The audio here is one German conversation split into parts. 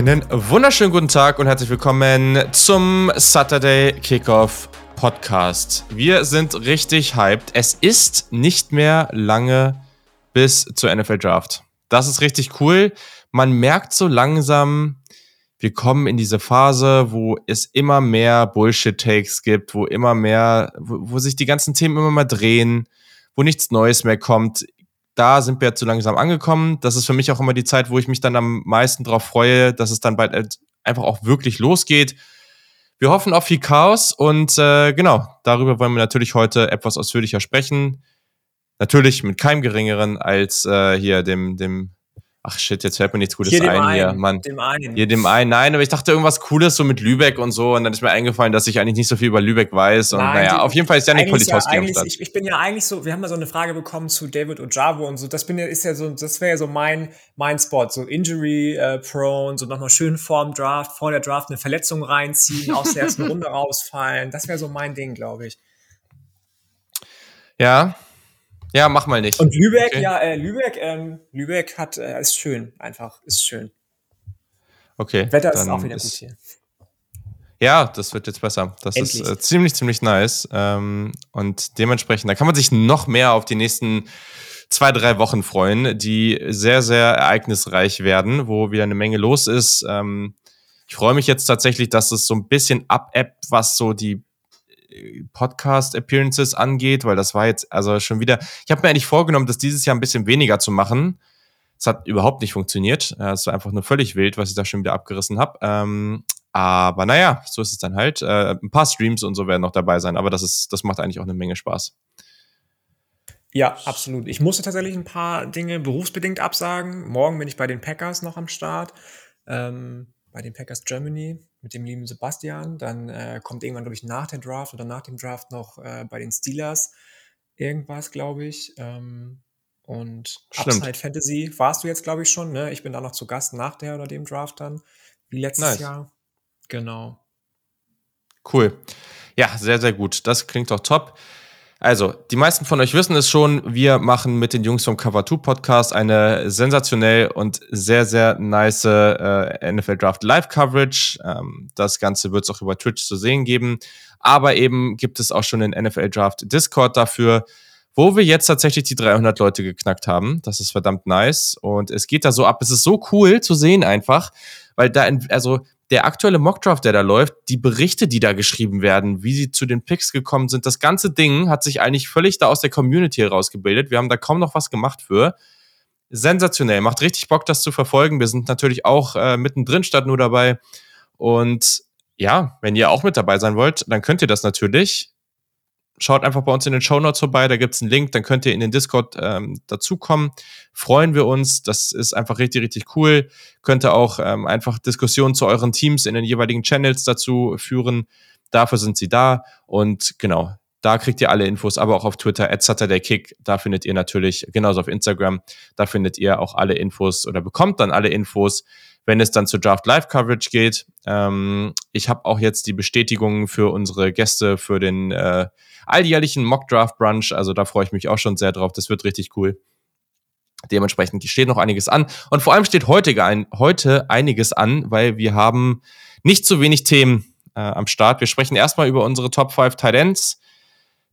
Einen wunderschönen guten Tag und herzlich willkommen zum Saturday Kickoff Podcast. Wir sind richtig hyped. Es ist nicht mehr lange bis zur NFL Draft. Das ist richtig cool. Man merkt so langsam, wir kommen in diese Phase, wo es immer mehr Bullshit-Takes gibt, wo immer mehr, wo, wo sich die ganzen Themen immer mal drehen, wo nichts Neues mehr kommt da sind wir jetzt so langsam angekommen. Das ist für mich auch immer die Zeit, wo ich mich dann am meisten darauf freue, dass es dann bald einfach auch wirklich losgeht. Wir hoffen auf viel Chaos und äh, genau, darüber wollen wir natürlich heute etwas ausführlicher sprechen. Natürlich mit keinem geringeren als äh, hier dem, dem Ach shit, jetzt fällt mir nichts Gutes hier ein hier, Mann. Dem einen. Hier dem einen. Nein, aber ich dachte irgendwas Cooles so mit Lübeck und so und dann ist mir eingefallen, dass ich eigentlich nicht so viel über Lübeck weiß und Nein, naja, die, auf jeden Fall ist Janik Politowski ja am Start. Ich, ich, bin ja eigentlich so, wir haben mal so eine Frage bekommen zu David Ojabo und so, das bin ja, ist ja so, das wäre ja so mein, mein Spot, so Injury äh, prone, so nochmal schön vorm Draft, vor der Draft eine Verletzung reinziehen, aus der ersten Runde rausfallen, das wäre so mein Ding, glaube ich. Ja, ja, mach mal nicht. Und Lübeck, okay. ja, äh, Lübeck, ähm, Lübeck hat, äh, ist schön, einfach, ist schön. Okay. Wetter ist auch wieder ist, gut hier. Ja, das wird jetzt besser. Das Endlich. ist äh, ziemlich, ziemlich nice. Ähm, und dementsprechend, da kann man sich noch mehr auf die nächsten zwei, drei Wochen freuen, die sehr, sehr ereignisreich werden, wo wieder eine Menge los ist. Ähm, ich freue mich jetzt tatsächlich, dass es so ein bisschen ab-appt, was so die Podcast-Appearances angeht, weil das war jetzt also schon wieder. Ich habe mir eigentlich vorgenommen, das dieses Jahr ein bisschen weniger zu machen. Es hat überhaupt nicht funktioniert. Es war einfach nur völlig wild, was ich da schon wieder abgerissen habe. Ähm, aber naja, so ist es dann halt. Äh, ein paar Streams und so werden noch dabei sein, aber das ist, das macht eigentlich auch eine Menge Spaß. Ja, absolut. Ich musste tatsächlich ein paar Dinge berufsbedingt absagen. Morgen bin ich bei den Packers noch am Start. Ähm, bei den Packers Germany mit dem lieben Sebastian. Dann äh, kommt irgendwann, glaube ich, nach der Draft oder nach dem Draft noch äh, bei den Steelers irgendwas, glaube ich. Ähm, und Stimmt. Upside Fantasy warst du jetzt, glaube ich, schon. Ne? Ich bin da noch zu Gast nach der oder dem Draft dann, wie letztes nice. Jahr. Genau. Cool. Ja, sehr, sehr gut. Das klingt doch top. Also, die meisten von euch wissen es schon, wir machen mit den Jungs vom Cover 2 Podcast eine sensationell und sehr, sehr nice äh, NFL Draft Live Coverage. Ähm, das Ganze wird es auch über Twitch zu sehen geben. Aber eben gibt es auch schon den NFL Draft Discord dafür, wo wir jetzt tatsächlich die 300 Leute geknackt haben. Das ist verdammt nice. Und es geht da so ab. Es ist so cool zu sehen einfach, weil da, also der aktuelle Mockdraft, der da läuft, die Berichte, die da geschrieben werden, wie sie zu den Picks gekommen sind, das ganze Ding hat sich eigentlich völlig da aus der Community herausgebildet. Wir haben da kaum noch was gemacht für. Sensationell, macht richtig Bock, das zu verfolgen. Wir sind natürlich auch äh, mittendrin statt nur dabei. Und ja, wenn ihr auch mit dabei sein wollt, dann könnt ihr das natürlich schaut einfach bei uns in den Show Notes vorbei, da gibt's einen Link, dann könnt ihr in den Discord ähm, dazukommen. Freuen wir uns, das ist einfach richtig, richtig cool. Könnt ihr auch ähm, einfach Diskussionen zu euren Teams in den jeweiligen Channels dazu führen. Dafür sind sie da und genau, da kriegt ihr alle Infos, aber auch auf Twitter, at SaturdayKick, da findet ihr natürlich, genauso auf Instagram, da findet ihr auch alle Infos oder bekommt dann alle Infos, wenn es dann zur Draft Live Coverage geht. Ähm, ich habe auch jetzt die Bestätigung für unsere Gäste für den äh, alljährlichen Mock Draft Brunch. Also da freue ich mich auch schon sehr drauf. Das wird richtig cool. Dementsprechend steht noch einiges an. Und vor allem steht heute, ein, heute einiges an, weil wir haben nicht zu wenig Themen äh, am Start. Wir sprechen erstmal über unsere Top 5 Tight Ends.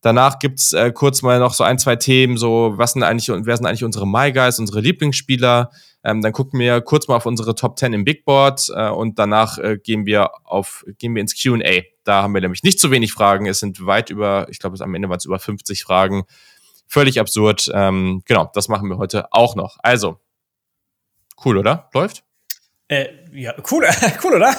Danach gibt's äh, kurz mal noch so ein, zwei Themen, so was sind eigentlich, wer sind eigentlich unsere My Guys, unsere Lieblingsspieler. Ähm, dann gucken wir kurz mal auf unsere Top 10 im Big Board äh, und danach äh, gehen wir auf, gehen wir ins QA. Da haben wir nämlich nicht zu wenig Fragen. Es sind weit über, ich glaube, am Ende waren es über 50 Fragen. Völlig absurd. Ähm, genau, das machen wir heute auch noch. Also, cool, oder? Läuft? Äh, ja, cool, cool, oder?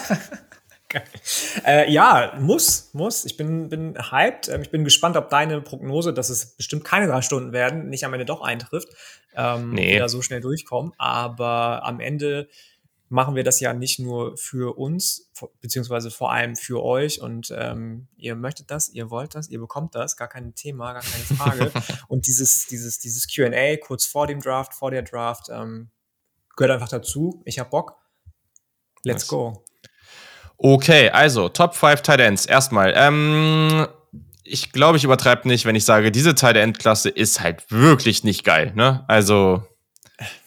äh, ja, muss, muss. Ich bin, bin hyped. Ähm, ich bin gespannt, ob deine Prognose, dass es bestimmt keine drei Stunden werden, nicht am Ende doch eintrifft. Ähm, nee. Da so schnell durchkommen. Aber am Ende machen wir das ja nicht nur für uns, beziehungsweise vor allem für euch. Und ähm, ihr möchtet das, ihr wollt das, ihr bekommt das, gar kein Thema, gar keine Frage. und dieses, dieses, dieses QA kurz vor dem Draft, vor der Draft, ähm, gehört einfach dazu. Ich hab Bock. Let's nice. go. Okay, also Top 5 Tight Ends. Erstmal, ähm, ich glaube, ich übertreibe nicht, wenn ich sage, diese Tight End Klasse ist halt wirklich nicht geil. Ne? Also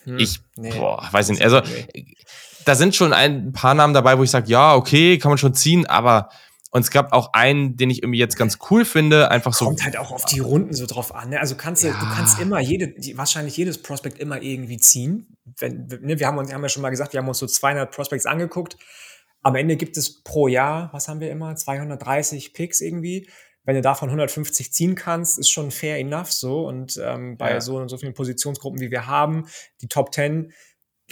hm, ich, nee, boah, weiß nicht. Also, da sind schon ein paar Namen dabei, wo ich sage, ja, okay, kann man schon ziehen, aber und es gab auch einen, den ich irgendwie jetzt ganz cool finde, einfach so. Kommt halt auch auf die Runden so drauf an. Ne? Also kannst du, ja. du kannst immer jede, wahrscheinlich jedes Prospect immer irgendwie ziehen. Wenn, ne, wir haben uns, haben ja schon mal gesagt, wir haben uns so 200 Prospects angeguckt. Am Ende gibt es pro Jahr, was haben wir immer? 230 Picks irgendwie. Wenn du davon 150 ziehen kannst, ist schon fair enough so. Und ähm, bei ja. so und so vielen Positionsgruppen, wie wir haben, die Top 10,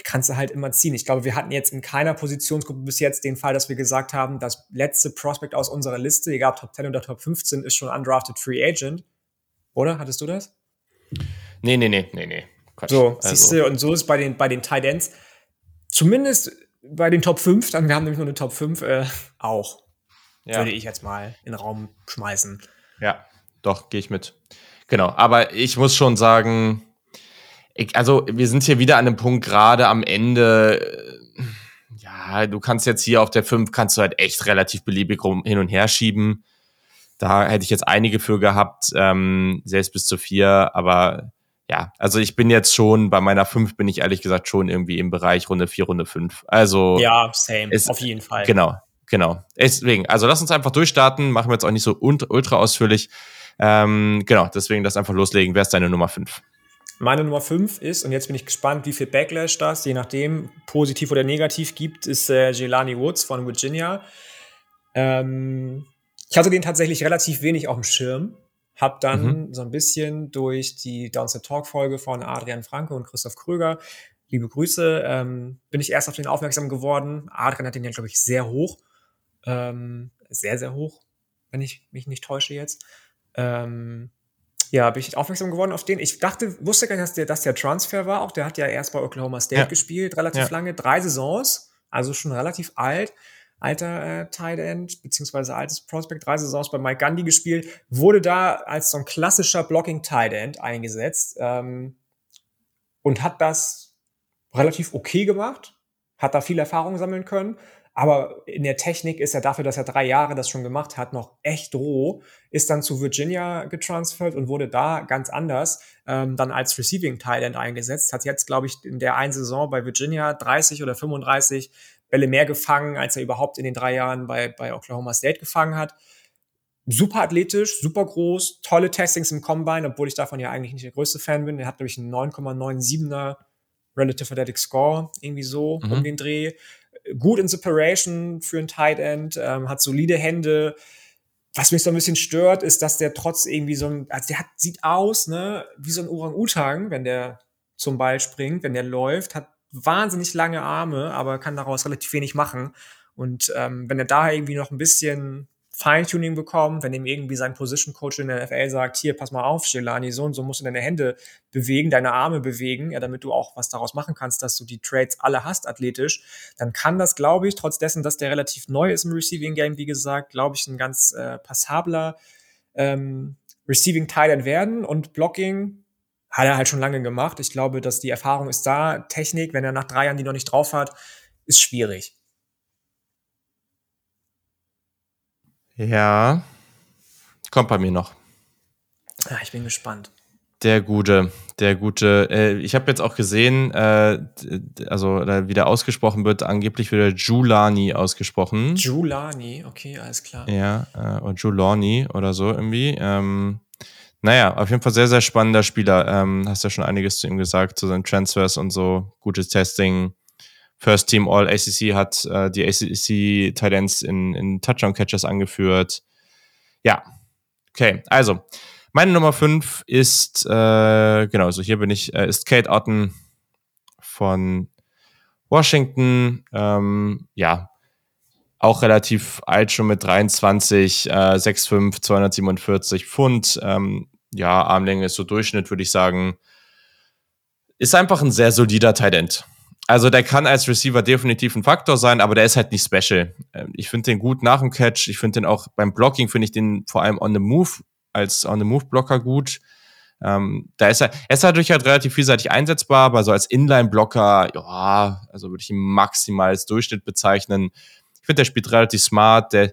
kannst du halt immer ziehen. Ich glaube, wir hatten jetzt in keiner Positionsgruppe bis jetzt den Fall, dass wir gesagt haben, das letzte Prospect aus unserer Liste, egal ob Top 10 oder Top 15, ist schon undrafted Free Agent. Oder? Hattest du das? Nee, nee, nee, nee, nee. Quatsch. So, also. siehst du, und so ist bei den, bei den Tight Ends, zumindest bei den Top 5, dann wir haben nämlich nur eine Top 5, äh, auch. Ja. Würde ich jetzt mal in den Raum schmeißen. Ja, doch, gehe ich mit. Genau, aber ich muss schon sagen, ich, also wir sind hier wieder an einem Punkt gerade am Ende. Äh, ja, du kannst jetzt hier auf der 5 kannst du halt echt relativ beliebig rum, hin und her schieben. Da hätte ich jetzt einige für gehabt, ähm, selbst bis zu vier, aber ja, also ich bin jetzt schon, bei meiner 5 bin ich ehrlich gesagt schon irgendwie im Bereich Runde 4, Runde 5. Also. Ja, same, ist, auf jeden Fall. Genau, genau. Deswegen, also lass uns einfach durchstarten, machen wir jetzt auch nicht so ultra ausführlich. Ähm, genau, deswegen das einfach loslegen. Wer ist deine Nummer 5? Meine Nummer 5 ist, und jetzt bin ich gespannt, wie viel Backlash das, je nachdem, positiv oder negativ gibt, ist äh, Jelani Woods von Virginia. Ähm, ich hatte den tatsächlich relativ wenig auf dem Schirm. Hab dann mhm. so ein bisschen durch die Downset Talk Folge von Adrian Franke und Christoph Kröger, liebe Grüße, ähm, bin ich erst auf den aufmerksam geworden. Adrian hat den ja, glaube ich, sehr hoch. Ähm, sehr, sehr hoch, wenn ich mich nicht täusche jetzt. Ähm, ja, bin ich aufmerksam geworden auf den. Ich dachte, wusste gar nicht, dass der, dass der Transfer war. Auch der hat ja erst bei Oklahoma State ja. gespielt, relativ ja. lange, drei Saisons, also schon relativ alt. Alter äh, Tight End, beziehungsweise altes Prospect, drei Saisons bei Mike Gundy gespielt, wurde da als so ein klassischer Blocking Tight End eingesetzt ähm, und hat das relativ okay gemacht, hat da viel Erfahrung sammeln können aber in der Technik ist er dafür, dass er drei Jahre das schon gemacht hat, noch echt roh. Ist dann zu Virginia getransfert und wurde da ganz anders ähm, dann als Receiving Tight eingesetzt. Hat jetzt, glaube ich, in der einen Saison bei Virginia 30 oder 35 Bälle mehr gefangen, als er überhaupt in den drei Jahren bei, bei Oklahoma State gefangen hat. Super athletisch, super groß, tolle Testings im Combine, obwohl ich davon ja eigentlich nicht der größte Fan bin. Er hat, glaube ich, einen 9,97er Relative Athletic Score, irgendwie so mhm. um den Dreh gut in Separation für ein Tight End, ähm, hat solide Hände. Was mich so ein bisschen stört, ist, dass der trotz irgendwie so ein, also der hat, sieht aus, ne, wie so ein Orang-Utang, wenn der zum Ball springt, wenn der läuft, hat wahnsinnig lange Arme, aber kann daraus relativ wenig machen. Und ähm, wenn er da irgendwie noch ein bisschen Feintuning bekommen, wenn ihm irgendwie sein Position Coach in der NFL sagt, hier, pass mal auf, Shelani, so und so musst du deine Hände bewegen, deine Arme bewegen, ja, damit du auch was daraus machen kannst, dass du die Trades alle hast athletisch, dann kann das, glaube ich, trotz dessen, dass der relativ neu ist im Receiving Game, wie gesagt, glaube ich, ein ganz äh, passabler ähm, Receiving Tight werden und Blocking hat er halt schon lange gemacht. Ich glaube, dass die Erfahrung ist da. Technik, wenn er nach drei Jahren die noch nicht drauf hat, ist schwierig. Ja, kommt bei mir noch. Ja, ich bin gespannt. Der gute, der gute. Äh, ich habe jetzt auch gesehen, äh, also wie der ausgesprochen wird, angeblich wird er Julani ausgesprochen. Julani, okay, alles klar. Ja, äh, oder Julani oder so irgendwie. Ähm, naja, auf jeden Fall sehr, sehr spannender Spieler. Ähm, hast ja schon einiges zu ihm gesagt, zu seinen Transfers und so. Gutes Testing. First Team All ACC hat äh, die ACC Titans in, in Touchdown Catchers angeführt. Ja, okay. Also, meine Nummer 5 ist, äh, genau, so hier bin ich, äh, ist Kate Otten von Washington. Ähm, ja, auch relativ alt, schon mit 23, äh, 6'5, 247 Pfund. Ähm, ja, Armlänge ist so Durchschnitt, würde ich sagen. Ist einfach ein sehr solider Talent. Also der kann als Receiver definitiv ein Faktor sein, aber der ist halt nicht special. Ähm, ich finde den gut nach dem Catch. Ich finde den auch beim Blocking, finde ich den vor allem on the move als on the move Blocker gut. Ähm, da ist er, er ist dadurch halt relativ vielseitig einsetzbar, aber so als Inline-Blocker, ja, also würde ich ihn maximal als Durchschnitt bezeichnen. Ich finde, der spielt relativ smart, der,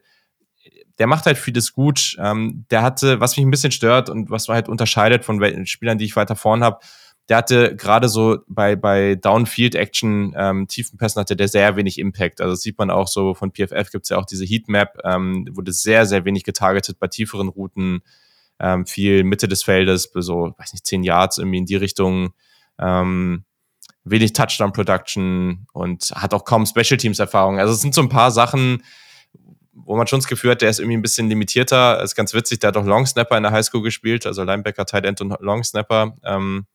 der macht halt vieles gut. Ähm, der hatte, was mich ein bisschen stört und was halt unterscheidet von Spielern, die ich weiter vorn habe, der hatte gerade so bei, bei Downfield-Action, ähm, tiefen Pässen hatte der sehr wenig Impact. Also das sieht man auch so von PFF gibt's ja auch diese Heatmap, ähm, wurde sehr, sehr wenig getargetet bei tieferen Routen, ähm, viel Mitte des Feldes, so, weiß nicht, zehn Yards irgendwie in die Richtung. Ähm, wenig Touchdown-Production und hat auch kaum Special Teams-Erfahrung. Also es sind so ein paar Sachen, wo man schon das Gefühl hat, der ist irgendwie ein bisschen limitierter. Ist ganz witzig, der hat auch Long Snapper in der Highschool gespielt, also Linebacker, Tight End und Long Snapper. Ähm,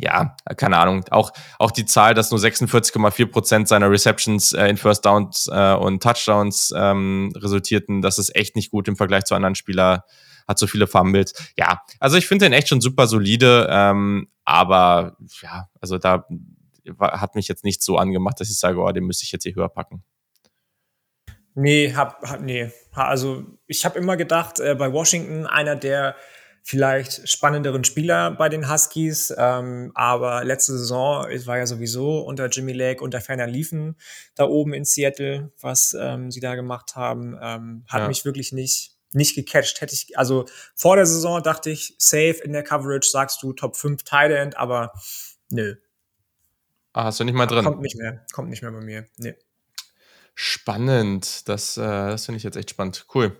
ja, keine Ahnung. Auch, auch die Zahl, dass nur 46,4 Prozent seiner Receptions äh, in First Downs äh, und Touchdowns ähm, resultierten, das ist echt nicht gut im Vergleich zu anderen Spielern. Hat so viele Fumbles. Ja, also ich finde den echt schon super solide, ähm, aber ja, also da hat mich jetzt nicht so angemacht, dass ich sage, oh, den müsste ich jetzt hier höher packen. Nee, hab, hab nee. Also ich habe immer gedacht, äh, bei Washington einer der vielleicht spannenderen Spieler bei den Huskies, ähm, aber letzte Saison es war ja sowieso unter Jimmy Lake und der Ferner Liefen da oben in Seattle, was ähm, sie da gemacht haben, ähm, hat ja. mich wirklich nicht nicht gecatcht. Hätte ich, also vor der Saison dachte ich, safe in der Coverage sagst du Top 5 Tight End, aber nö. Ah, hast du nicht mal drin? Kommt nicht mehr, kommt nicht mehr bei mir. Nee. Spannend. Das, äh, das finde ich jetzt echt spannend. Cool.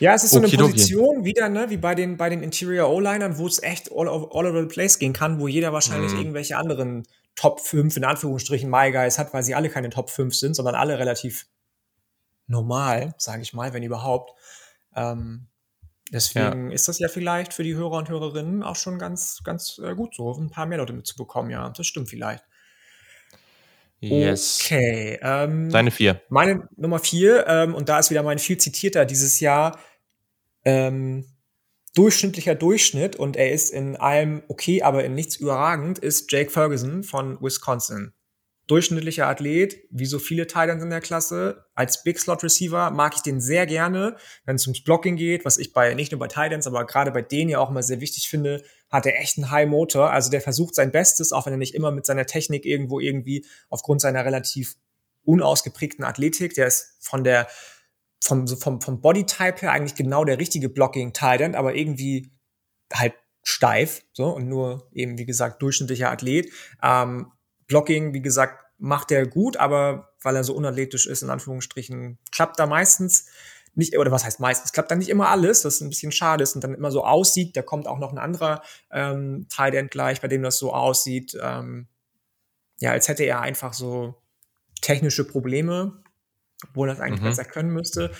Ja, es ist so eine Position wieder, ne, wie bei den, bei den Interior O-Linern, wo es echt all, all over the place gehen kann, wo jeder wahrscheinlich mm. irgendwelche anderen Top 5 in Anführungsstrichen My Guys hat, weil sie alle keine Top 5 sind, sondern alle relativ normal, sage ich mal, wenn überhaupt. Ähm, deswegen ja. ist das ja vielleicht für die Hörer und Hörerinnen auch schon ganz, ganz äh, gut so, ein paar mehr Leute mitzubekommen. Ja, das stimmt vielleicht. Yes. Okay. Ähm, Deine vier. Meine Nummer vier, ähm, und da ist wieder mein viel zitierter dieses Jahr, ähm, durchschnittlicher Durchschnitt und er ist in allem okay, aber in nichts überragend, ist Jake Ferguson von Wisconsin durchschnittlicher Athlet, wie so viele Titans in der Klasse. Als Big Slot Receiver mag ich den sehr gerne, wenn es ums Blocking geht, was ich bei nicht nur bei Titans, aber gerade bei denen ja auch mal sehr wichtig finde, hat er echt einen High Motor. Also der versucht sein Bestes, auch wenn er nicht immer mit seiner Technik irgendwo irgendwie aufgrund seiner relativ unausgeprägten Athletik, der ist von der vom, vom, vom Bodytype her eigentlich genau der richtige Blocking Titan, aber irgendwie halt steif, so und nur eben wie gesagt durchschnittlicher Athlet. Ähm, Blocking, wie gesagt, macht er gut, aber weil er so unathletisch ist, in Anführungsstrichen, klappt da meistens nicht, oder was heißt meistens, klappt da nicht immer alles, das ein bisschen schade ist und dann immer so aussieht. Da kommt auch noch ein anderer ähm, Tight End gleich, bei dem das so aussieht, ähm, ja, als hätte er einfach so technische Probleme, obwohl er das eigentlich mhm. besser können müsste.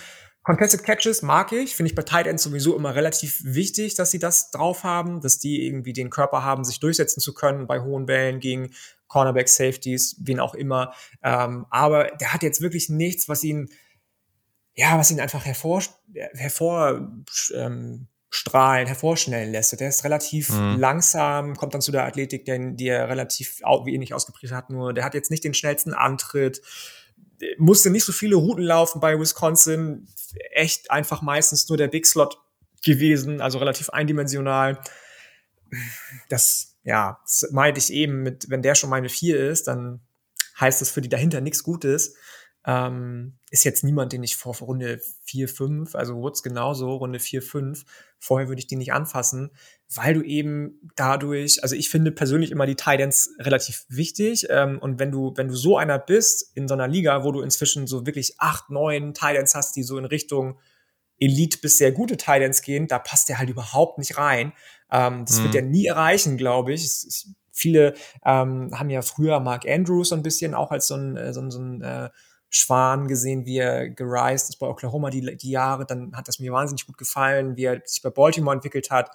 Contested Catches mag ich, finde ich bei Tight Ends sowieso immer relativ wichtig, dass sie das drauf haben, dass die irgendwie den Körper haben, sich durchsetzen zu können bei hohen Wellen gegen Cornerback, Safeties, wen auch immer. Ähm, aber der hat jetzt wirklich nichts, was ihn, ja, was ihn einfach hervor, hervor ähm, strahlen, hervorschnellen lässt. Der ist relativ mhm. langsam, kommt dann zu der Athletik, den, die er relativ wenig ausgeprägt hat. Nur der hat jetzt nicht den schnellsten Antritt, musste nicht so viele Routen laufen bei Wisconsin. Echt einfach meistens nur der Big Slot gewesen, also relativ eindimensional. Das ja, das meinte ich eben mit, wenn der schon meine vier ist, dann heißt das für die dahinter nichts Gutes. Ähm, ist jetzt niemand, den ich vor Runde 4, 5, also Woods genauso, Runde 4, 5, vorher würde ich die nicht anfassen, weil du eben dadurch, also ich finde persönlich immer die Titans relativ wichtig ähm, und wenn du, wenn du so einer bist in so einer Liga, wo du inzwischen so wirklich acht, neun Titans hast, die so in Richtung Elite bis sehr gute Titans gehen, da passt der halt überhaupt nicht rein. Ähm, das mhm. wird er nie erreichen, glaube ich. Es, es, viele ähm, haben ja früher Mark Andrews so ein bisschen auch als so ein, äh, so ein, so ein äh, Schwan gesehen, wie er gereist ist bei Oklahoma die, die Jahre. Dann hat das mir wahnsinnig gut gefallen, wie er sich bei Baltimore entwickelt hat.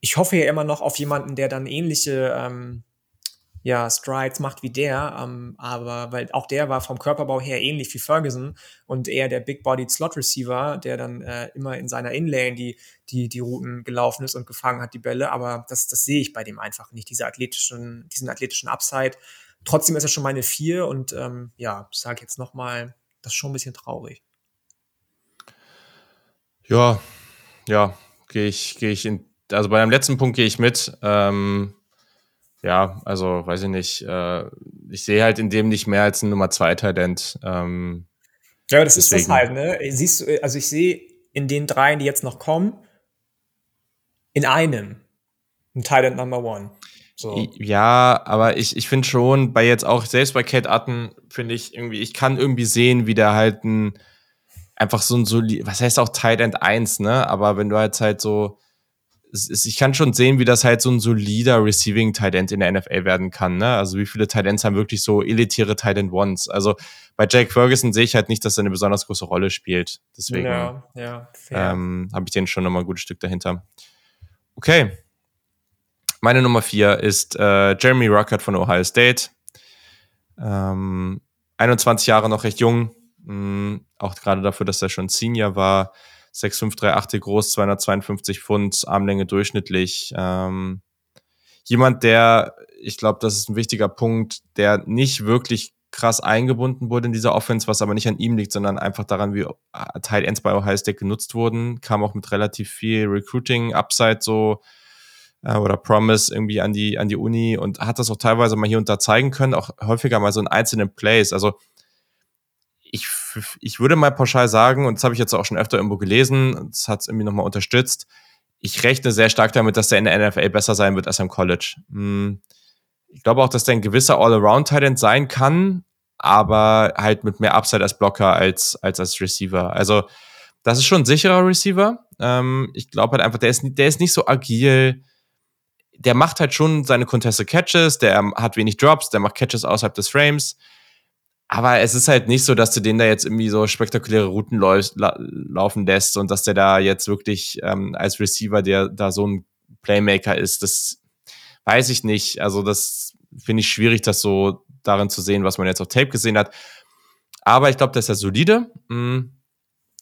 Ich hoffe ja immer noch auf jemanden, der dann ähnliche ähm, ja, Strides macht wie der, ähm, aber weil auch der war vom Körperbau her ähnlich wie Ferguson und eher der Big-Bodied Slot Receiver, der dann äh, immer in seiner Inlane die, die, die Routen gelaufen ist und gefangen hat, die Bälle, aber das, das sehe ich bei dem einfach nicht, diese athletischen, diesen athletischen Upside. Trotzdem ist er schon meine vier und ähm, ja, sage jetzt nochmal, das ist schon ein bisschen traurig. Ja, ja, gehe ich, gehe ich in, also bei dem letzten Punkt gehe ich mit. Ähm, ja, also weiß ich nicht. Äh, ich sehe halt in dem nicht mehr als ein Nummer zwei Talent. Ähm, ja, aber das deswegen. ist das halt, ne? Siehst du, also ich sehe in den dreien, die jetzt noch kommen, in einem ein Talent Number One. So. Ja, aber ich, ich finde schon, bei jetzt auch, selbst bei Kate Atten, finde ich irgendwie, ich kann irgendwie sehen, wie der halt ein, einfach so ein solid, was heißt auch Tight End 1, ne? Aber wenn du halt halt so, ich kann schon sehen, wie das halt so ein solider Receiving Tight End in der NFL werden kann, ne? Also wie viele Tight Ends haben wirklich so elitäre Tight End Ones? Also bei Jake Ferguson sehe ich halt nicht, dass er eine besonders große Rolle spielt. Deswegen ja, ja, ähm, habe ich den schon nochmal ein gutes Stück dahinter. Okay. Meine Nummer vier ist äh, Jeremy Ruckert von Ohio State. Ähm, 21 Jahre noch recht jung. Mhm, auch gerade dafür, dass er schon Senior war. 6'5'3'8 groß, 252 Pfund, Armlänge durchschnittlich. Ähm, jemand, der, ich glaube, das ist ein wichtiger Punkt, der nicht wirklich krass eingebunden wurde in dieser Offense, was aber nicht an ihm liegt, sondern einfach daran, wie Teil Ends bei Ohio State genutzt wurden, kam auch mit relativ viel Recruiting Upside so äh, oder Promise irgendwie an die an die Uni und hat das auch teilweise mal hier und da zeigen können, auch häufiger mal so in einzelnen Plays. Also ich, ich würde mal pauschal sagen, und das habe ich jetzt auch schon öfter irgendwo gelesen, das hat es irgendwie nochmal unterstützt, ich rechne sehr stark damit, dass der in der NFL besser sein wird als am College. Hm ich glaube auch, dass der ein gewisser All-Around-Talent sein kann, aber halt mit mehr Upside als Blocker als als, als Receiver. Also das ist schon ein sicherer Receiver. Ähm, ich glaube halt einfach, der ist, der ist nicht so agil. Der macht halt schon seine Contested Catches, der hat wenig Drops, der macht Catches außerhalb des Frames. Aber es ist halt nicht so, dass du den da jetzt irgendwie so spektakuläre Routen la laufen lässt und dass der da jetzt wirklich ähm, als Receiver, der da so ein Playmaker ist, das weiß ich nicht. Also das finde ich schwierig, das so darin zu sehen, was man jetzt auf Tape gesehen hat. Aber ich glaube, das ist ja solide. Mhm.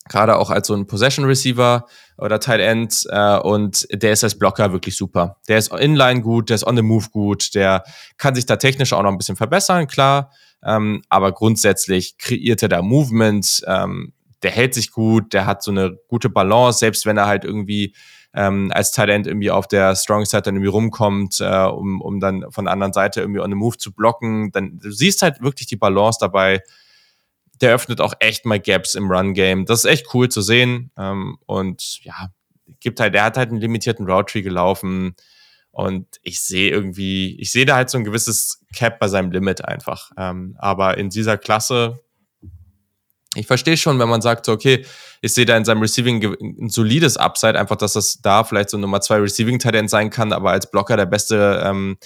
Gerade auch als so ein Possession Receiver oder Tight End. Äh, und der ist als Blocker wirklich super. Der ist inline gut, der ist on the move gut, der kann sich da technisch auch noch ein bisschen verbessern, klar. Ähm, aber grundsätzlich kreiert er da Movement, ähm, der hält sich gut, der hat so eine gute Balance, selbst wenn er halt irgendwie ähm, als Talent irgendwie auf der Strong Side dann irgendwie rumkommt, äh, um, um dann von der anderen Seite irgendwie on the move zu blocken. Dann du siehst halt wirklich die Balance dabei. Der öffnet auch echt mal Gaps im Run-Game. Das ist echt cool zu sehen. Ähm, und ja, gibt halt, der hat halt einen limitierten Route Tree gelaufen. Und ich sehe irgendwie, ich sehe da halt so ein gewisses Cap bei seinem Limit einfach. Ähm, aber in dieser Klasse ich verstehe schon, wenn man sagt, okay, ich sehe da in seinem Receiving ein solides Upside, einfach, dass das da vielleicht so Nummer zwei Receiving-Talent sein kann, aber als Blocker der beste, ähm,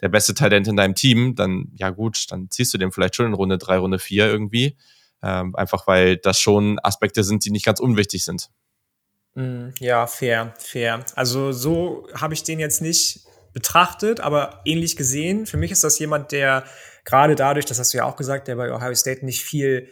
der beste Talent in deinem Team, dann, ja gut, dann ziehst du den vielleicht schon in Runde drei, Runde vier irgendwie. Ähm, einfach weil das schon Aspekte sind, die nicht ganz unwichtig sind. Mm, ja, fair, fair. Also so habe ich den jetzt nicht betrachtet, aber ähnlich gesehen. Für mich ist das jemand, der gerade dadurch, das hast du ja auch gesagt, der bei Ohio State nicht viel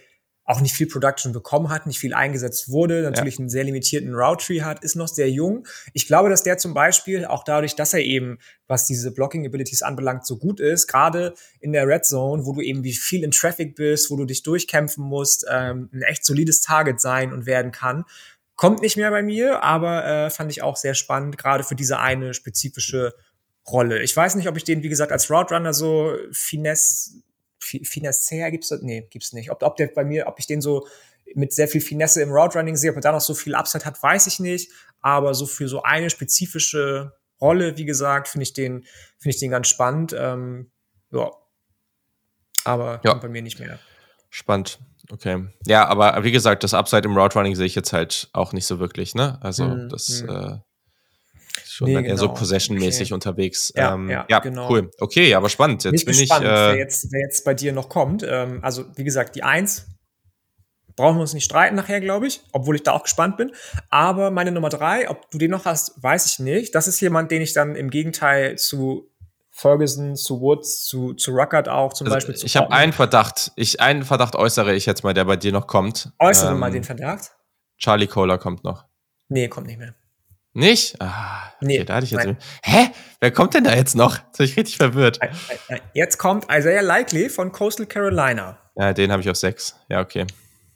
auch nicht viel Production bekommen hat, nicht viel eingesetzt wurde, natürlich ja. einen sehr limitierten Route Tree hat, ist noch sehr jung. Ich glaube, dass der zum Beispiel auch dadurch, dass er eben, was diese Blocking Abilities anbelangt, so gut ist, gerade in der Red Zone, wo du eben wie viel in Traffic bist, wo du dich durchkämpfen musst, ähm, ein echt solides Target sein und werden kann. Kommt nicht mehr bei mir, aber äh, fand ich auch sehr spannend, gerade für diese eine spezifische Rolle. Ich weiß nicht, ob ich den, wie gesagt, als Route Runner so Finesse Finesse gibt's das? Nee, gibt's nicht. Ob, ob der bei mir, ob ich den so mit sehr viel Finesse im Route Running sehe, ob er da noch so viel Upside hat, weiß ich nicht. Aber so für so eine spezifische Rolle, wie gesagt, finde ich den, finde ich den ganz spannend. Ähm, ja. Aber ja. bei mir nicht mehr. Spannend. Okay. Ja, aber wie gesagt, das Upside im Route Running sehe ich jetzt halt auch nicht so wirklich, ne? Also, mm, das, mm. Äh, schon nee, dann eher so genau. Possession-mäßig okay. unterwegs. Ja, ähm, ja, ja genau. cool. Okay, aber spannend. Jetzt bin, bin gespannt, ich. Äh, wer, jetzt, wer jetzt bei dir noch kommt. Ähm, also, wie gesagt, die Eins brauchen wir uns nicht streiten nachher, glaube ich, obwohl ich da auch gespannt bin. Aber meine Nummer drei, ob du den noch hast, weiß ich nicht. Das ist jemand, den ich dann im Gegenteil zu Ferguson, zu Woods, zu, zu Ruckert auch zum also Beispiel. ich habe einen Verdacht. Ich, einen Verdacht äußere ich jetzt mal, der bei dir noch kommt. Äußere ähm, mal den Verdacht. Charlie Kohler kommt noch. Nee, kommt nicht mehr. Nicht? Ah, okay, nee, da hatte ich jetzt. Hä? Wer kommt denn da jetzt noch? Jetzt bin ich richtig verwirrt. Jetzt kommt Isaiah Likely von Coastal Carolina. Ja, den habe ich auf sechs. Ja, okay.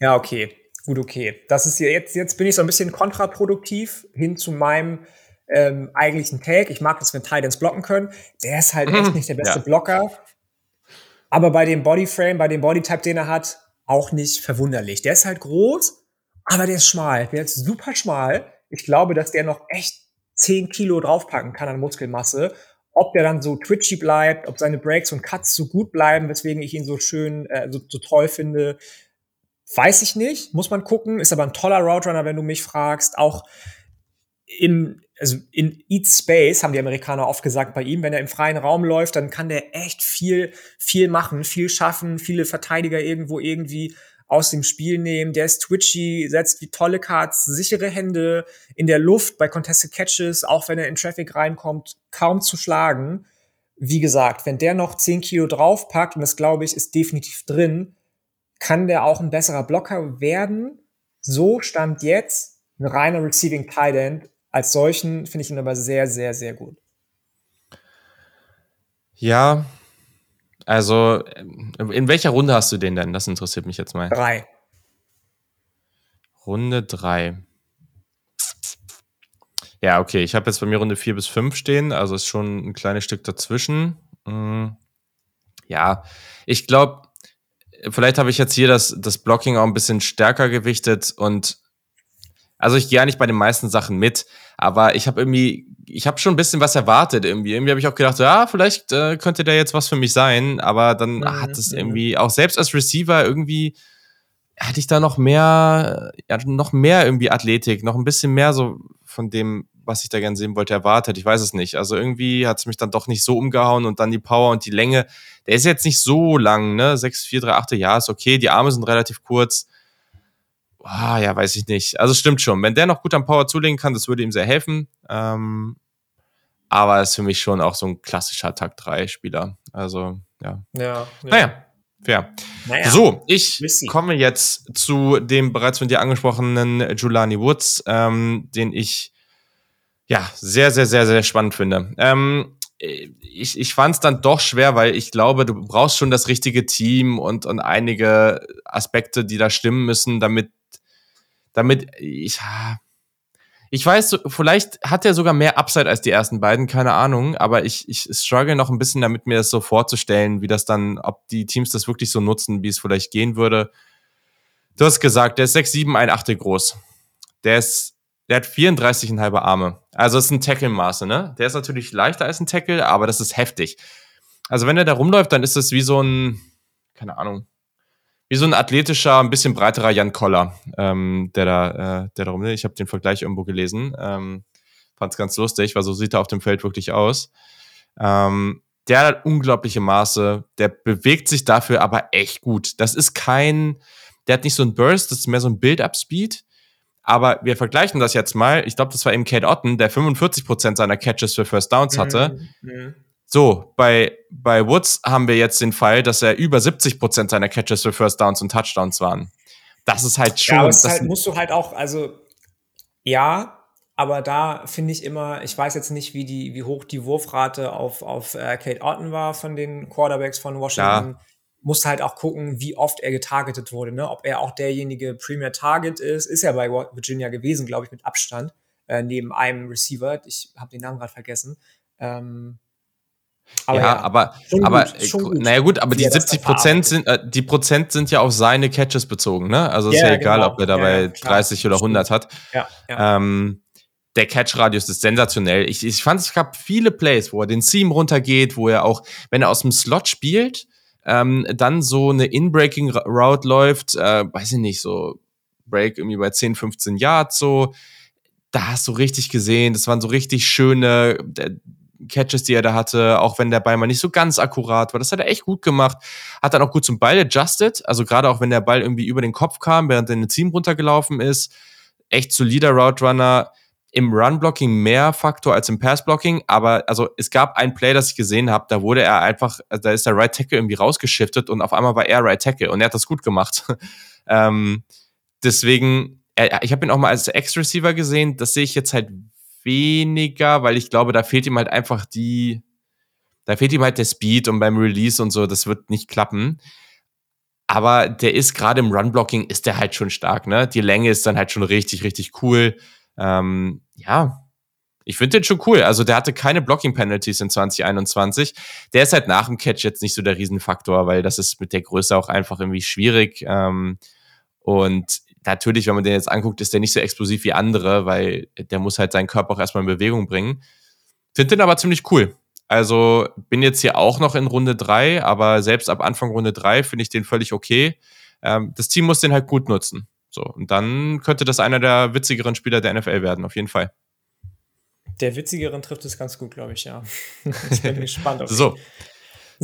Ja, okay. Gut, okay. Das ist jetzt, jetzt bin ich so ein bisschen kontraproduktiv hin zu meinem ähm, eigentlichen Take. Ich mag das, wenn Titans blocken können. Der ist halt echt nicht der beste ja. Blocker. Aber bei dem Bodyframe, bei dem Bodytype, den er hat, auch nicht verwunderlich. Der ist halt groß, aber der ist schmal. Der ist super schmal ich glaube, dass der noch echt 10 Kilo draufpacken kann an Muskelmasse. ob der dann so twitchy bleibt, ob seine Breaks und Cuts so gut bleiben, weswegen ich ihn so schön, äh, so, so toll finde, weiß ich nicht. Muss man gucken. Ist aber ein toller Route Runner, wenn du mich fragst. Auch im, also in Eat Space haben die Amerikaner oft gesagt bei ihm, wenn er im freien Raum läuft, dann kann der echt viel, viel machen, viel schaffen, viele Verteidiger irgendwo irgendwie aus dem Spiel nehmen. Der ist twitchy, setzt wie tolle Cards, sichere Hände in der Luft bei Contested Catches, auch wenn er in Traffic reinkommt, kaum zu schlagen. Wie gesagt, wenn der noch 10 Kilo draufpackt, und das glaube ich ist definitiv drin, kann der auch ein besserer Blocker werden. So stand jetzt ein reiner Receiving Tight End. Als solchen finde ich ihn aber sehr, sehr, sehr gut. Ja, also, in welcher Runde hast du den denn? Das interessiert mich jetzt mal. Drei. Runde drei. Ja, okay. Ich habe jetzt bei mir Runde vier bis fünf stehen, also ist schon ein kleines Stück dazwischen. Hm. Ja, ich glaube, vielleicht habe ich jetzt hier das, das Blocking auch ein bisschen stärker gewichtet und also ich gehe ja nicht bei den meisten Sachen mit, aber ich habe irgendwie, ich habe schon ein bisschen was erwartet irgendwie. Irgendwie habe ich auch gedacht, ja, vielleicht äh, könnte der jetzt was für mich sein, aber dann mhm. hat es irgendwie, auch selbst als Receiver irgendwie, hatte ich da noch mehr, ja, noch mehr irgendwie Athletik, noch ein bisschen mehr so von dem, was ich da gerne sehen wollte, erwartet. Ich weiß es nicht. Also irgendwie hat es mich dann doch nicht so umgehauen und dann die Power und die Länge. Der ist jetzt nicht so lang, ne? 6, 4, 3, 8 ja, ist okay. Die Arme sind relativ kurz ah, ja, weiß ich nicht. Also stimmt schon. Wenn der noch gut am Power zulegen kann, das würde ihm sehr helfen. Ähm, aber ist für mich schon auch so ein klassischer Tag 3 Spieler. Also, ja. Ja. ja. Naja. Fair. Naja, so, ich komme jetzt zu dem bereits von dir angesprochenen Julani Woods, ähm, den ich ja sehr, sehr, sehr, sehr spannend finde. Ähm, ich, ich fand es dann doch schwer, weil ich glaube, du brauchst schon das richtige Team und, und einige Aspekte, die da stimmen müssen, damit damit ich, ich weiß, vielleicht hat er sogar mehr Upside als die ersten beiden, keine Ahnung, aber ich, ich struggle noch ein bisschen damit, mir das so vorzustellen, wie das dann, ob die Teams das wirklich so nutzen, wie es vielleicht gehen würde. Du hast gesagt, der ist 6, 7, 1, 8 groß. Der ist, der hat 34,5 Arme. Also ist ein Tackle-Maße, ne? Der ist natürlich leichter als ein Tackle, aber das ist heftig. Also wenn er da rumläuft, dann ist es wie so ein, keine Ahnung, wie so ein athletischer, ein bisschen breiterer Jan Koller, ähm, der da, äh, der da rum. Ich habe den Vergleich irgendwo gelesen, ähm, fand es ganz lustig, weil so sieht er auf dem Feld wirklich aus. Ähm, der hat unglaubliche Maße, der bewegt sich dafür aber echt gut. Das ist kein, der hat nicht so ein Burst, das ist mehr so ein Build-up-Speed. Aber wir vergleichen das jetzt mal. Ich glaube, das war eben Kate Otten, der 45% seiner Catches für First Downs hatte. Mhm. So, bei, bei Woods haben wir jetzt den Fall, dass er über 70 Prozent seiner Catches für First Downs und Touchdowns waren. Das ist halt schon. Ja, aber das halt, musst du halt auch, also ja, aber da finde ich immer, ich weiß jetzt nicht, wie die, wie hoch die Wurfrate auf, auf äh, Kate Otten war von den Quarterbacks von Washington. Ja. Musst halt auch gucken, wie oft er getargetet wurde, ne? Ob er auch derjenige Premier Target ist, ist er bei Virginia gewesen, glaube ich, mit Abstand, äh, neben einem Receiver. Ich habe den Namen gerade vergessen. Ähm, aber ja, ja, aber, aber gut, naja gut, aber die 70 Prozent sind, äh, die Prozent sind ja auf seine Catches bezogen, ne? Also ist ja, ja egal, genau. ob er dabei ja, 30 oder 100 hat. Ja, ja. Ähm, der Catch-Radius ist sensationell. Ich, ich fand, es gab viele Plays, wo er den Seam runtergeht, wo er auch, wenn er aus dem Slot spielt, ähm, dann so eine In-Breaking-Route läuft, äh, weiß ich nicht, so Break irgendwie bei 10, 15 Yards so. Da hast du richtig gesehen, das waren so richtig schöne, Catches, die er da hatte, auch wenn der Ball mal nicht so ganz akkurat war. Das hat er echt gut gemacht. Hat dann auch gut zum Ball adjusted. Also gerade auch wenn der Ball irgendwie über den Kopf kam, während er in den Team runtergelaufen ist. Echt solider Route Runner. Im Run-Blocking mehr Faktor als im Pass-Blocking, aber also es gab ein Play, das ich gesehen habe, da wurde er einfach, da ist der Right Tackle irgendwie rausgeschiftet und auf einmal war er Right Tackle und er hat das gut gemacht. ähm, deswegen, ich habe ihn auch mal als Ex-Receiver gesehen, das sehe ich jetzt halt weniger, weil ich glaube, da fehlt ihm halt einfach die, da fehlt ihm halt der Speed und beim Release und so, das wird nicht klappen. Aber der ist gerade im Run-Blocking ist der halt schon stark, ne? Die Länge ist dann halt schon richtig, richtig cool. Ähm, ja, ich finde den schon cool. Also der hatte keine Blocking-Penalties in 2021. Der ist halt nach dem Catch jetzt nicht so der Riesenfaktor, weil das ist mit der Größe auch einfach irgendwie schwierig. Ähm, und natürlich, wenn man den jetzt anguckt, ist der nicht so explosiv wie andere, weil der muss halt seinen Körper auch erstmal in Bewegung bringen. Finde den aber ziemlich cool. Also bin jetzt hier auch noch in Runde drei, aber selbst ab Anfang Runde drei finde ich den völlig okay. Ähm, das Team muss den halt gut nutzen. So, und dann könnte das einer der witzigeren Spieler der NFL werden, auf jeden Fall. Der witzigeren trifft es ganz gut, glaube ich, ja. ich bin gespannt auf So.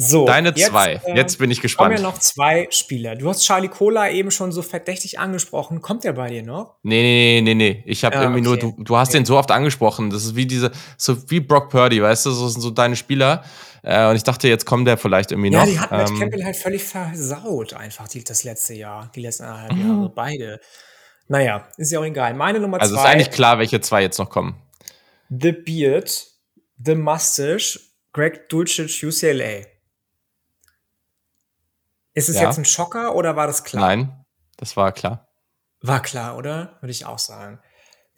So, Deine jetzt, zwei. Äh, jetzt bin ich gespannt. Kommen ja noch zwei Spieler. Du hast Charlie Cola eben schon so verdächtig angesprochen. Kommt der bei dir noch? Nee, nee, nee, nee. Ich habe ja, irgendwie okay. nur, du, du hast okay. den so oft angesprochen. Das ist wie diese, so wie Brock Purdy, weißt du, so sind so deine Spieler. Äh, und ich dachte, jetzt kommt der vielleicht irgendwie ja, noch. Ja, die hat Matt ähm, Campbell halt völlig versaut, einfach die, das letzte Jahr, die letzten anderthalb Jahre, mhm. beide. Naja, ist ja auch egal. Meine Nummer also zwei. Also ist eigentlich klar, welche zwei jetzt noch kommen. The Beard, The Mustache, Greg Dulcich, UCLA. Ist es ja. jetzt ein Schocker oder war das klar? Nein, das war klar. War klar, oder? Würde ich auch sagen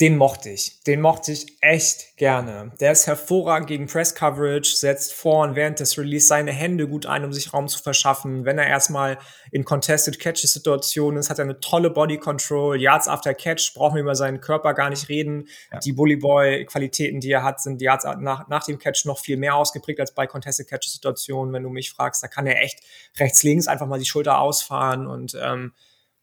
den mochte ich. Den mochte ich echt gerne. Der ist hervorragend gegen Press Coverage, setzt vor und während des Release seine Hände gut ein, um sich Raum zu verschaffen. Wenn er erstmal in Contested Catches Situationen ist, hat er eine tolle Body Control. Yards after Catch brauchen wir über seinen Körper gar nicht reden. Ja. Die Bully Boy Qualitäten, die er hat, sind Yards nach, nach dem Catch noch viel mehr ausgeprägt als bei Contested Catches Situationen. Wenn du mich fragst, da kann er echt rechts links einfach mal die Schulter ausfahren und ähm,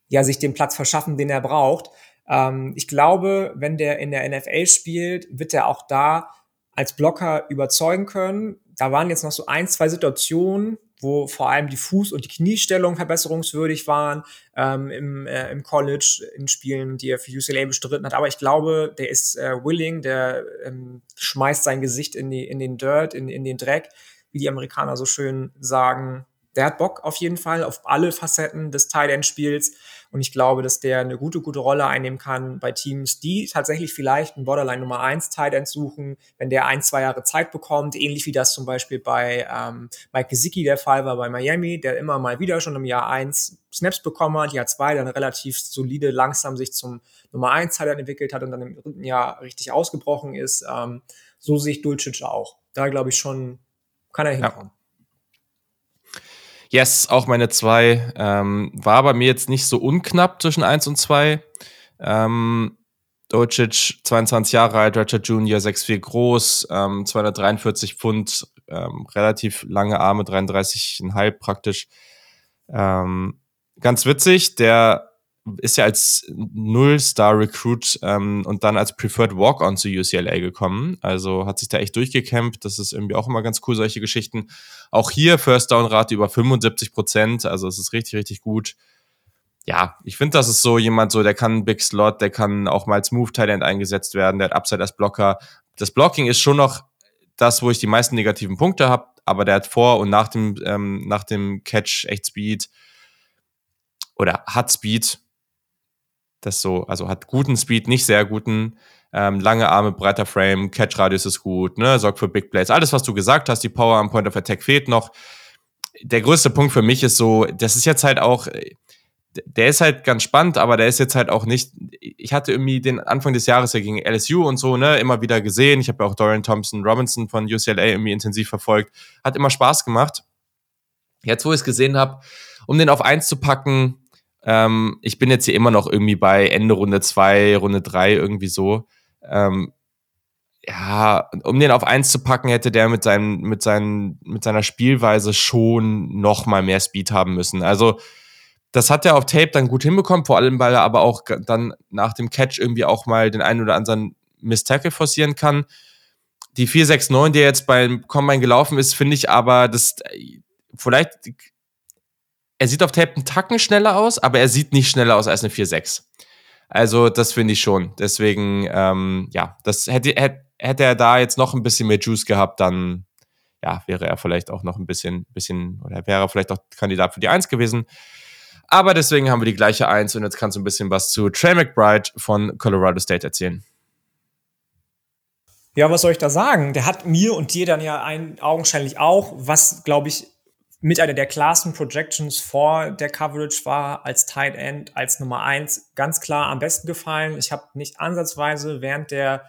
ja sich den Platz verschaffen, den er braucht. Ähm, ich glaube, wenn der in der NFL spielt, wird er auch da als Blocker überzeugen können. Da waren jetzt noch so ein, zwei Situationen, wo vor allem die Fuß- und die Kniestellung verbesserungswürdig waren ähm, im, äh, im College, in Spielen, die er für UCLA bestritten hat. Aber ich glaube, der ist äh, willing, der ähm, schmeißt sein Gesicht in, die, in den Dirt, in, in den Dreck, wie die Amerikaner so schön sagen. Der hat Bock auf jeden Fall auf alle Facetten des Tight End Spiels. Und ich glaube, dass der eine gute, gute Rolle einnehmen kann bei Teams, die tatsächlich vielleicht einen Borderline Nummer 1 Tight End suchen, wenn der ein, zwei Jahre Zeit bekommt, ähnlich wie das zum Beispiel bei ähm, Mike Gesicki der Fall war bei Miami, der immer mal wieder schon im Jahr 1 Snaps bekommen hat, Jahr 2 dann relativ solide, langsam sich zum Nummer 1 Tight End entwickelt hat und dann im dritten Jahr richtig ausgebrochen ist. Ähm, so sehe ich Dulcic auch. Da glaube ich schon, kann er hinkommen. Ja. Yes, auch meine zwei. Ähm, war bei mir jetzt nicht so unknapp zwischen eins und zwei. Ähm, Docic, 22 Jahre alt, Ratchet Jr., 6'4 groß, ähm, 243 Pfund, ähm, relativ lange Arme, 33,5 praktisch. Ähm, ganz witzig, der ist ja als Null-Star-Recruit ähm, und dann als Preferred Walk-On zu UCLA gekommen. Also hat sich da echt durchgekämpft. Das ist irgendwie auch immer ganz cool, solche Geschichten. Auch hier First-Down-Rate über 75 Prozent. Also es ist richtig, richtig gut. Ja, ich finde, das ist so jemand, so der kann Big Slot, der kann auch mal als Move-Talent eingesetzt werden, der hat Upside als Blocker. Das Blocking ist schon noch das, wo ich die meisten negativen Punkte habe, aber der hat vor und nach dem, ähm, nach dem Catch echt Speed oder hat Speed das so, also hat guten Speed, nicht sehr guten, ähm, lange Arme, breiter Frame, Catch-Radius ist gut, ne, sorgt für Big Plays. Alles, was du gesagt hast, die Power am Point of Attack fehlt noch. Der größte Punkt für mich ist so, das ist jetzt halt auch, der ist halt ganz spannend, aber der ist jetzt halt auch nicht, ich hatte irgendwie den Anfang des Jahres ja gegen LSU und so, ne, immer wieder gesehen. Ich habe ja auch Dorian Thompson Robinson von UCLA irgendwie intensiv verfolgt. Hat immer Spaß gemacht. Jetzt, wo ich es gesehen habe, um den auf eins zu packen, ähm, ich bin jetzt hier immer noch irgendwie bei Ende Runde 2, Runde 3 irgendwie so. Ähm, ja, um den auf eins zu packen, hätte der mit, seinem, mit, seinen, mit seiner Spielweise schon noch mal mehr Speed haben müssen. Also, das hat er auf Tape dann gut hinbekommen, vor allem, weil er aber auch dann nach dem Catch irgendwie auch mal den einen oder anderen Miss Tackle forcieren kann. Die 469, die jetzt beim Combine gelaufen ist, finde ich aber, das vielleicht er sieht auf Tape einen Tacken schneller aus, aber er sieht nicht schneller aus als eine 4.6. Also, das finde ich schon. Deswegen, ähm, ja, das hätte, hätte, hätte er da jetzt noch ein bisschen mehr Juice gehabt, dann ja, wäre er vielleicht auch noch ein bisschen, bisschen, oder wäre er vielleicht auch Kandidat für die 1 gewesen. Aber deswegen haben wir die gleiche 1 und jetzt kannst du ein bisschen was zu Trey McBride von Colorado State erzählen. Ja, was soll ich da sagen? Der hat mir und dir dann ja ein, augenscheinlich auch, was, glaube ich, mit einer der klarsten Projections vor der Coverage war als Tight End, als Nummer eins ganz klar am besten gefallen. Ich habe nicht ansatzweise während der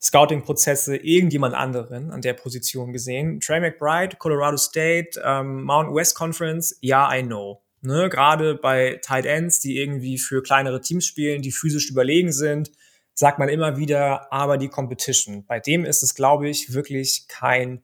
Scouting-Prozesse irgendjemand anderen an der Position gesehen. Trey McBride, Colorado State, ähm, Mount West Conference, ja, I know. Ne, Gerade bei Tight Ends, die irgendwie für kleinere Teams spielen, die physisch überlegen sind, sagt man immer wieder, aber die Competition. Bei dem ist es, glaube ich, wirklich kein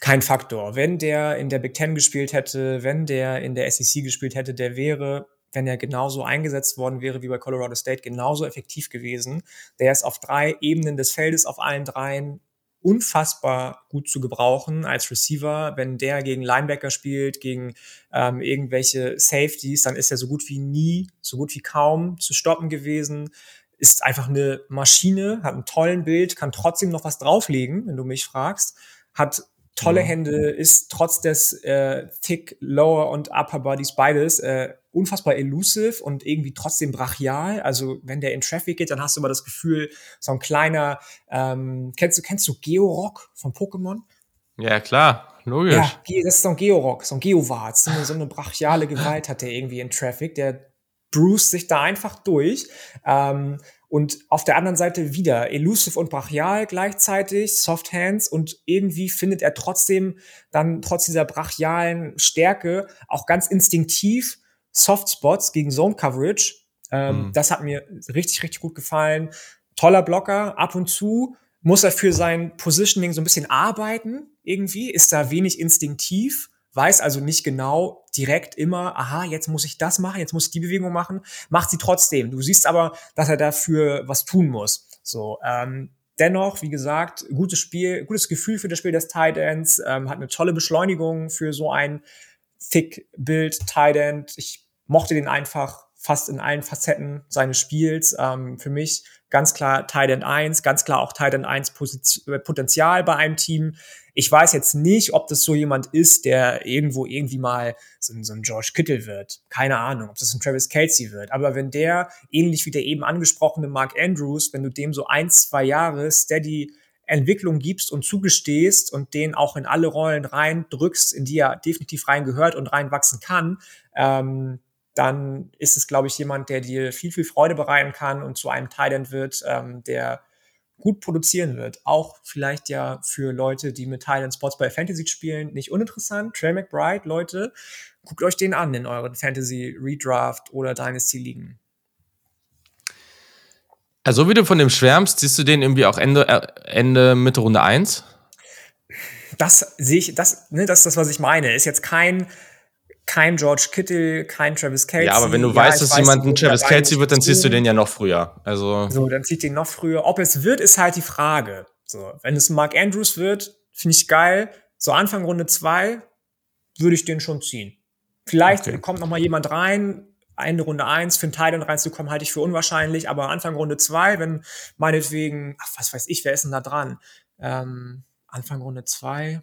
kein Faktor. Wenn der in der Big Ten gespielt hätte, wenn der in der SEC gespielt hätte, der wäre, wenn er genauso eingesetzt worden wäre wie bei Colorado State, genauso effektiv gewesen. Der ist auf drei Ebenen des Feldes, auf allen dreien unfassbar gut zu gebrauchen als Receiver. Wenn der gegen Linebacker spielt, gegen ähm, irgendwelche Safeties, dann ist er so gut wie nie, so gut wie kaum zu stoppen gewesen. Ist einfach eine Maschine, hat einen tollen Bild, kann trotzdem noch was drauflegen, wenn du mich fragst. Hat tolle ja. Hände, ist trotz des äh, Thick, Lower und Upper Bodies beides äh, unfassbar elusive und irgendwie trotzdem brachial. Also wenn der in Traffic geht, dann hast du immer das Gefühl, so ein kleiner, ähm, kennst du, kennst du Georock von Pokémon? Ja, klar, logisch. Ja, das ist so ein Georock, so ein Geowart, so eine, so eine brachiale Gewalt hat der irgendwie in Traffic, der bruce sich da einfach durch. Ähm, und auf der anderen Seite wieder elusive und brachial gleichzeitig, Soft Hands und irgendwie findet er trotzdem dann trotz dieser brachialen Stärke auch ganz instinktiv Soft Spots gegen Zone Coverage. Ähm, mhm. Das hat mir richtig, richtig gut gefallen. Toller Blocker, ab und zu muss er für sein Positioning so ein bisschen arbeiten irgendwie, ist da wenig instinktiv weiß also nicht genau direkt immer, aha, jetzt muss ich das machen, jetzt muss ich die Bewegung machen, macht sie trotzdem. Du siehst aber, dass er dafür was tun muss. So, ähm, dennoch, wie gesagt, gutes Spiel, gutes Gefühl für das Spiel des Tight Ends, ähm, hat eine tolle Beschleunigung für so ein Thick-Bild Tight End. Ich mochte den einfach fast in allen Facetten seines Spiels. Ähm, für mich ganz klar Tight End 1, ganz klar auch Tight End 1 Position, Potenzial bei einem Team. Ich weiß jetzt nicht, ob das so jemand ist, der irgendwo irgendwie mal so, so ein George Kittle wird. Keine Ahnung, ob das ein Travis Kelsey wird. Aber wenn der, ähnlich wie der eben angesprochene Mark Andrews, wenn du dem so ein, zwei Jahre steady Entwicklung gibst und zugestehst und den auch in alle Rollen reindrückst, in die er definitiv reingehört und reinwachsen kann, ähm, dann ist es, glaube ich, jemand, der dir viel, viel Freude bereiten kann und zu einem Thailand wird, ähm, der gut produzieren wird. Auch vielleicht ja für Leute, die mit Thailand Spots bei Fantasy spielen, nicht uninteressant. Trey McBride, Leute, guckt euch den an in euren Fantasy Redraft oder Dynasty Ligen. Also, wie du von dem schwärmst, siehst du den irgendwie auch Ende, äh, Ende Mitte Runde 1? Das sehe ich, das, ne, das ist das, was ich meine. Ist jetzt kein kein George Kittle, kein Travis Kelsey. Ja, aber wenn du ja, weißt, dass weiß, jemand ein Travis Kelsey wird, dann ziehst du den ja noch früher. Also so, dann zieht den noch früher. Ob es wird, ist halt die Frage. So, wenn es Mark Andrews wird, finde ich geil. So Anfang Runde zwei würde ich den schon ziehen. Vielleicht okay. kommt noch mal jemand rein. Ende Runde eins für einen Teil reinzukommen, halte ich für unwahrscheinlich. Aber Anfang Runde zwei, wenn meinetwegen, ach, was weiß ich, wer ist denn da dran? Ähm, Anfang Runde zwei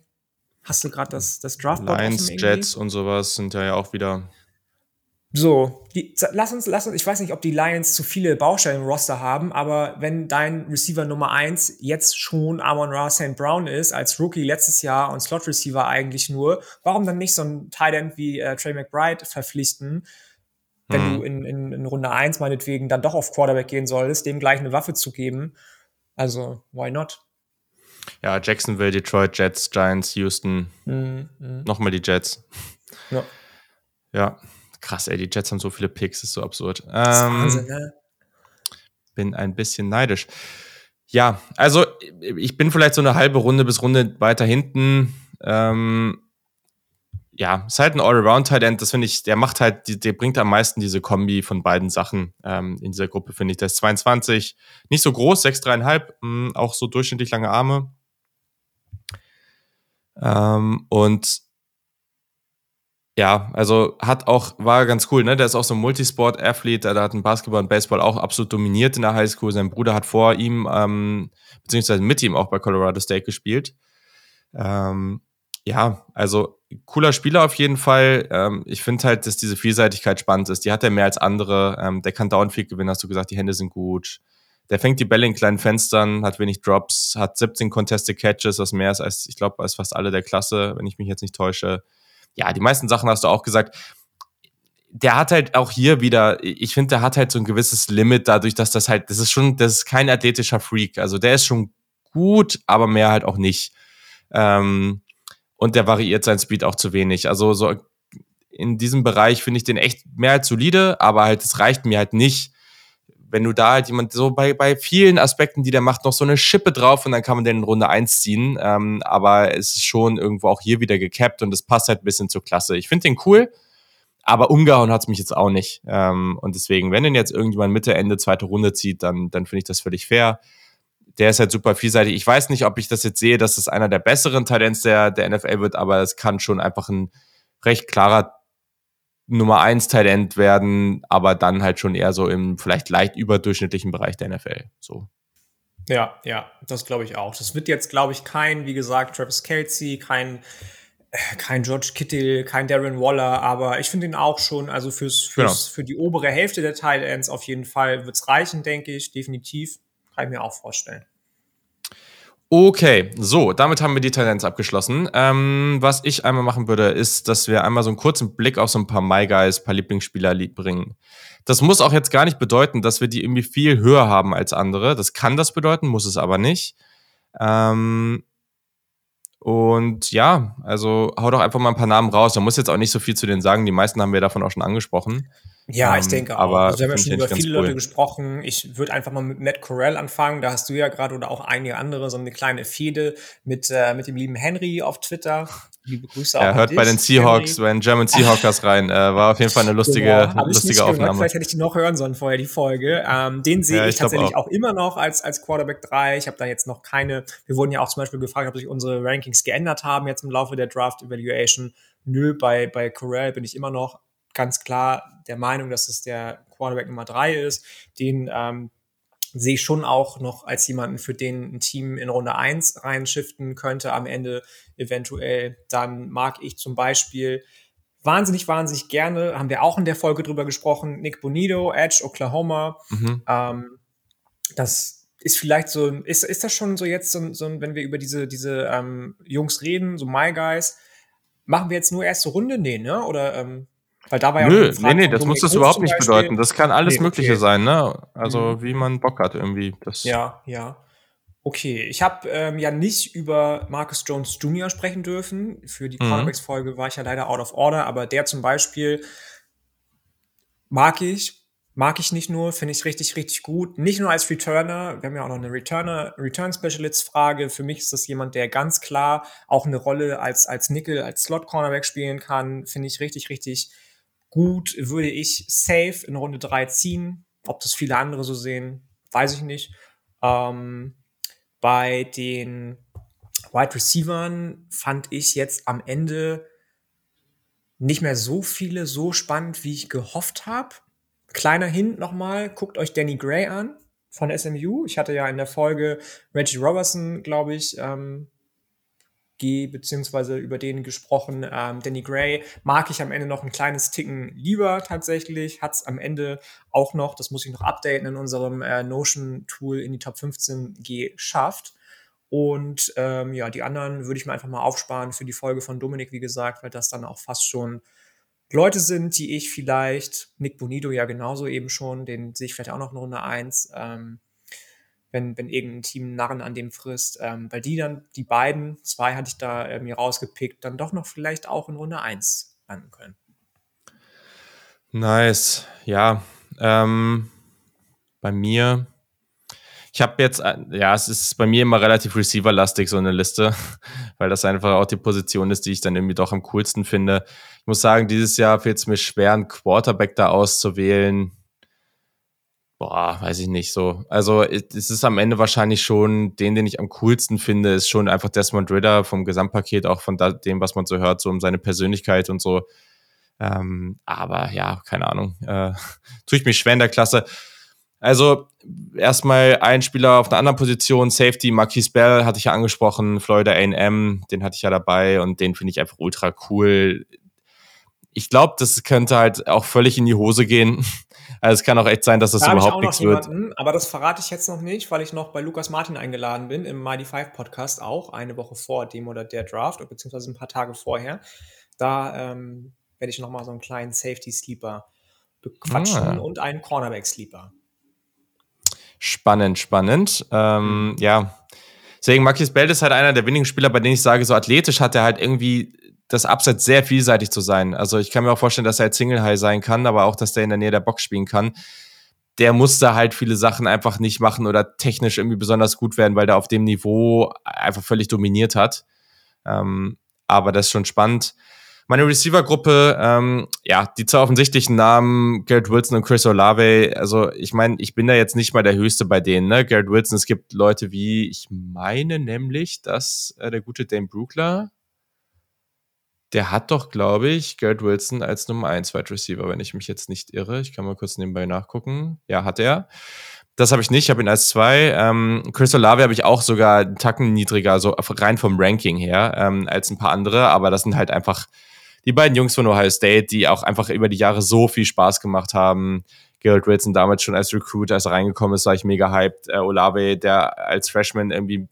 Hast du gerade das, das Draftboard Lions, Jets und sowas sind ja auch wieder. So, die, lass uns, lass uns, ich weiß nicht, ob die Lions zu viele Baustellen im Roster haben, aber wenn dein Receiver Nummer eins jetzt schon Amon Ra St. Brown ist, als Rookie letztes Jahr und Slot Receiver eigentlich nur, warum dann nicht so ein Tight End wie äh, Trey McBride verpflichten, wenn hm. du in, in, in Runde eins meinetwegen dann doch auf Quarterback gehen solltest, dem gleich eine Waffe zu geben? Also, why not? Ja, Jacksonville, Detroit, Jets, Giants, Houston. Mhm. mhm. Nochmal die Jets. Ja. Ja, krass, ey, die Jets haben so viele Picks, ist so absurd. Das ist ähm, Wahnsinn, ne? Bin ein bisschen neidisch. Ja, also ich bin vielleicht so eine halbe Runde bis Runde weiter hinten. Ähm, ja, ist halt ein All-Around-Tight End, das finde ich, der macht halt, der bringt am meisten diese Kombi von beiden Sachen ähm, in dieser Gruppe, finde ich. Der ist 22, nicht so groß, 6,3,5, mh, auch so durchschnittlich lange Arme. Ähm, und ja, also hat auch, war ganz cool, ne? Der ist auch so ein Multisport-Athlet, der hat ein Basketball und Baseball auch absolut dominiert in der Highschool. Sein Bruder hat vor ihm, ähm, beziehungsweise mit ihm auch bei Colorado State gespielt. Ähm, ja, also cooler Spieler auf jeden Fall. Ähm, ich finde halt, dass diese Vielseitigkeit spannend ist. Die hat er mehr als andere. Ähm, der kann Downfield gewinnen, hast du gesagt, die Hände sind gut. Der fängt die Bälle in kleinen Fenstern, hat wenig Drops, hat 17 Contested Catches, was mehr ist als, ich glaube, als fast alle der Klasse, wenn ich mich jetzt nicht täusche. Ja, die meisten Sachen hast du auch gesagt. Der hat halt auch hier wieder, ich finde, der hat halt so ein gewisses Limit dadurch, dass das halt, das ist schon, das ist kein athletischer Freak. Also der ist schon gut, aber mehr halt auch nicht. Ähm, und der variiert sein Speed auch zu wenig. Also so in diesem Bereich finde ich den echt mehr als solide, aber halt, es reicht mir halt nicht, wenn du da halt jemand so bei, bei vielen Aspekten, die der macht, noch so eine Schippe drauf und dann kann man den in Runde eins ziehen. Ähm, aber es ist schon irgendwo auch hier wieder gecapped und es passt halt ein bisschen zur Klasse. Ich finde den cool, aber umgehauen hat's mich jetzt auch nicht. Ähm, und deswegen, wenn den jetzt irgendjemand Mitte, Ende, zweite Runde zieht, dann, dann finde ich das völlig fair. Der ist halt super vielseitig. Ich weiß nicht, ob ich das jetzt sehe, dass es einer der besseren Talents der, der NFL wird, aber es kann schon einfach ein recht klarer Nummer 1 Talent werden, aber dann halt schon eher so im vielleicht leicht überdurchschnittlichen Bereich der NFL. So. Ja, ja, das glaube ich auch. Das wird jetzt, glaube ich, kein, wie gesagt, Travis Kelsey, kein, äh, kein George Kittle, kein Darren Waller, aber ich finde ihn auch schon, also fürs, fürs, genau. für die obere Hälfte der Tight Ends auf jeden Fall wird es reichen, denke ich, definitiv. Kann ich mir auch vorstellen. Okay, so, damit haben wir die Talents abgeschlossen. Ähm, was ich einmal machen würde, ist, dass wir einmal so einen kurzen Blick auf so ein paar My Guys, paar Lieblingsspieler bringen. Das muss auch jetzt gar nicht bedeuten, dass wir die irgendwie viel höher haben als andere. Das kann das bedeuten, muss es aber nicht. Ähm, und ja, also hau doch einfach mal ein paar Namen raus. Man muss jetzt auch nicht so viel zu denen sagen. Die meisten haben wir davon auch schon angesprochen. Ja, ich ähm, denke auch. also wir haben ja schon über viele cool. Leute gesprochen. Ich würde einfach mal mit Matt Corell anfangen. Da hast du ja gerade oder auch einige andere so eine kleine Fehde mit, äh, mit dem lieben Henry auf Twitter. Liebe Grüße auch. Er hört dich, bei den Seahawks, Henry. bei den German Seahawkers rein. Äh, war auf jeden Fall eine lustige, genau, lustige Aufnahme. Gehört. Vielleicht hätte ich die noch hören sollen vorher, die Folge. Ähm, den sehe ja, ich, ich tatsächlich auch. auch. immer noch als, als Quarterback 3. Ich habe da jetzt noch keine, wir wurden ja auch zum Beispiel gefragt, ob sich unsere Rankings geändert haben jetzt im Laufe der Draft Evaluation. Nö, bei, bei Corell bin ich immer noch ganz klar der Meinung, dass es der Quarterback Nummer drei ist. Den ähm, sehe ich schon auch noch als jemanden, für den ein Team in Runde eins reinschiften könnte am Ende eventuell. Dann mag ich zum Beispiel wahnsinnig, wahnsinnig gerne, haben wir auch in der Folge drüber gesprochen, Nick Bonito, Edge, Oklahoma. Mhm. Ähm, das ist vielleicht so, ist, ist das schon so jetzt so, so wenn wir über diese, diese ähm, Jungs reden, so My Guys, machen wir jetzt nur erste Runde? Nee, ne? Oder ähm, weil da war ja Nö, nee, nee, das muss das überhaupt nicht bedeuten. Das kann alles nee, Mögliche okay. sein, ne? Also mhm. wie man Bock hat irgendwie. Das ja, ja. Okay, ich habe ähm, ja nicht über Marcus Jones Jr. sprechen dürfen. Für die mhm. Cornerbacks-Folge war ich ja leider out of order, aber der zum Beispiel mag ich, mag ich nicht nur, finde ich richtig, richtig gut. Nicht nur als Returner, wir haben ja auch noch eine Returner, Return Specialist Frage. Für mich ist das jemand, der ganz klar auch eine Rolle als, als Nickel, als Slot Cornerback spielen kann. Finde ich richtig, richtig gut würde ich safe in Runde 3 ziehen. Ob das viele andere so sehen, weiß ich nicht. Ähm, bei den Wide Receivern fand ich jetzt am Ende nicht mehr so viele so spannend, wie ich gehofft habe. Kleiner Hint nochmal, guckt euch Danny Gray an von SMU. Ich hatte ja in der Folge Reggie Robertson, glaube ich, ähm, beziehungsweise über den gesprochen. Ähm, Danny Gray mag ich am Ende noch ein kleines Ticken lieber tatsächlich. Hat es am Ende auch noch, das muss ich noch updaten, in unserem äh, Notion-Tool in die Top 15 geschafft. Und ähm, ja, die anderen würde ich mir einfach mal aufsparen für die Folge von Dominik, wie gesagt, weil das dann auch fast schon Leute sind, die ich vielleicht, Nick Bonito ja genauso eben schon, den sehe ich vielleicht auch noch in Runde 1. Ähm, wenn, wenn irgendein Team Narren an dem frisst, ähm, weil die dann, die beiden, zwei hatte ich da äh, mir rausgepickt, dann doch noch vielleicht auch in Runde 1 landen können. Nice, ja. Ähm, bei mir, ich habe jetzt, äh, ja, es ist bei mir immer relativ receiver-lastig, so eine Liste, weil das einfach auch die Position ist, die ich dann irgendwie doch am coolsten finde. Ich muss sagen, dieses Jahr fällt es mir schwer, einen Quarterback da auszuwählen Boah, weiß ich nicht so. Also es ist am Ende wahrscheinlich schon, den, den ich am coolsten finde, ist schon einfach Desmond Ritter vom Gesamtpaket, auch von dem, was man so hört, so um seine Persönlichkeit und so. Ähm, aber ja, keine Ahnung. Äh, tue ich mich schwer in der Klasse. Also erstmal ein Spieler auf einer anderen Position, Safety, Marquise Bell hatte ich ja angesprochen, Florida A&M, den hatte ich ja dabei und den finde ich einfach ultra cool. Ich glaube, das könnte halt auch völlig in die Hose gehen. Also es kann auch echt sein, dass das da überhaupt nichts wird. Aber das verrate ich jetzt noch nicht, weil ich noch bei Lukas Martin eingeladen bin im Mighty Five Podcast auch, eine Woche vor dem oder der Draft, beziehungsweise ein paar Tage vorher. Da ähm, werde ich nochmal so einen kleinen Safety-Sleeper bequatschen ah. und einen Cornerback-Sleeper. Spannend, spannend. Ähm, mhm. Ja, deswegen Marquis Bell ist halt einer der wenigen Spieler, bei denen ich sage, so athletisch hat er halt irgendwie das Upset sehr vielseitig zu sein. Also ich kann mir auch vorstellen, dass er als Single High sein kann, aber auch, dass der in der Nähe der Box spielen kann. der musste halt viele Sachen einfach nicht machen oder technisch irgendwie besonders gut werden, weil der auf dem Niveau einfach völlig dominiert hat. Ähm, aber das ist schon spannend. Meine Receiver-Gruppe, ähm, ja, die zwei offensichtlichen Namen, Garrett Wilson und Chris Olave, also ich meine, ich bin da jetzt nicht mal der Höchste bei denen, ne? Garrett Wilson, es gibt Leute wie, ich meine nämlich, dass äh, der gute Dame Brookler, der hat doch, glaube ich, Garrett Wilson als Nummer 1 Wide Receiver, wenn ich mich jetzt nicht irre. Ich kann mal kurz nebenbei nachgucken. Ja, hat er. Das habe ich nicht, ich habe ihn als zwei. Ähm, Chris Olave habe ich auch sogar einen Tacken niedriger, so rein vom Ranking her, ähm, als ein paar andere, aber das sind halt einfach die beiden Jungs von Ohio State, die auch einfach über die Jahre so viel Spaß gemacht haben. Gerald Wilson damals schon als Recruit, als er reingekommen ist, war ich mega hyped. Äh, Olave, der als Freshman irgendwie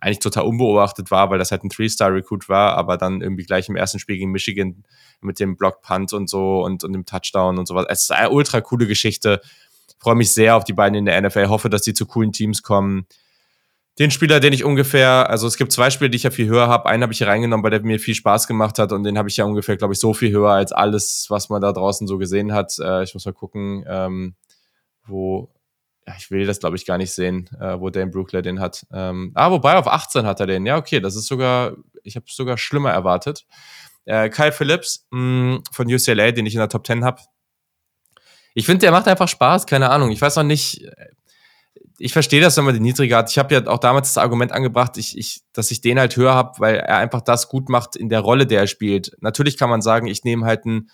eigentlich total unbeobachtet war, weil das halt ein Three-Star-Recruit war, aber dann irgendwie gleich im ersten Spiel gegen Michigan mit dem Block-Punt und so und, und dem Touchdown und sowas. Es ist eine ultra coole Geschichte. Freue mich sehr auf die beiden in der NFL. Hoffe, dass die zu coolen Teams kommen. Den Spieler, den ich ungefähr, also es gibt zwei Spiele, die ich ja viel höher habe. Einen habe ich hier reingenommen, weil der mir viel Spaß gemacht hat und den habe ich ja ungefähr, glaube ich, so viel höher als alles, was man da draußen so gesehen hat. Äh, ich muss mal gucken, ähm, wo ja, ich will das, glaube ich, gar nicht sehen, äh, wo Dan Brookler den hat. Ähm, ah, wobei auf 18 hat er den. Ja, okay, das ist sogar, ich habe es sogar schlimmer erwartet. Äh, Kyle Phillips mh, mm, von UCLA, den ich in der Top 10 habe. Ich finde, der macht einfach Spaß, keine Ahnung. Ich weiß noch nicht, ich verstehe das, wenn man den niedriger hat. Ich habe ja auch damals das Argument angebracht, ich, ich, dass ich den halt höher habe, weil er einfach das gut macht in der Rolle, der er spielt. Natürlich kann man sagen, ich nehme halt einen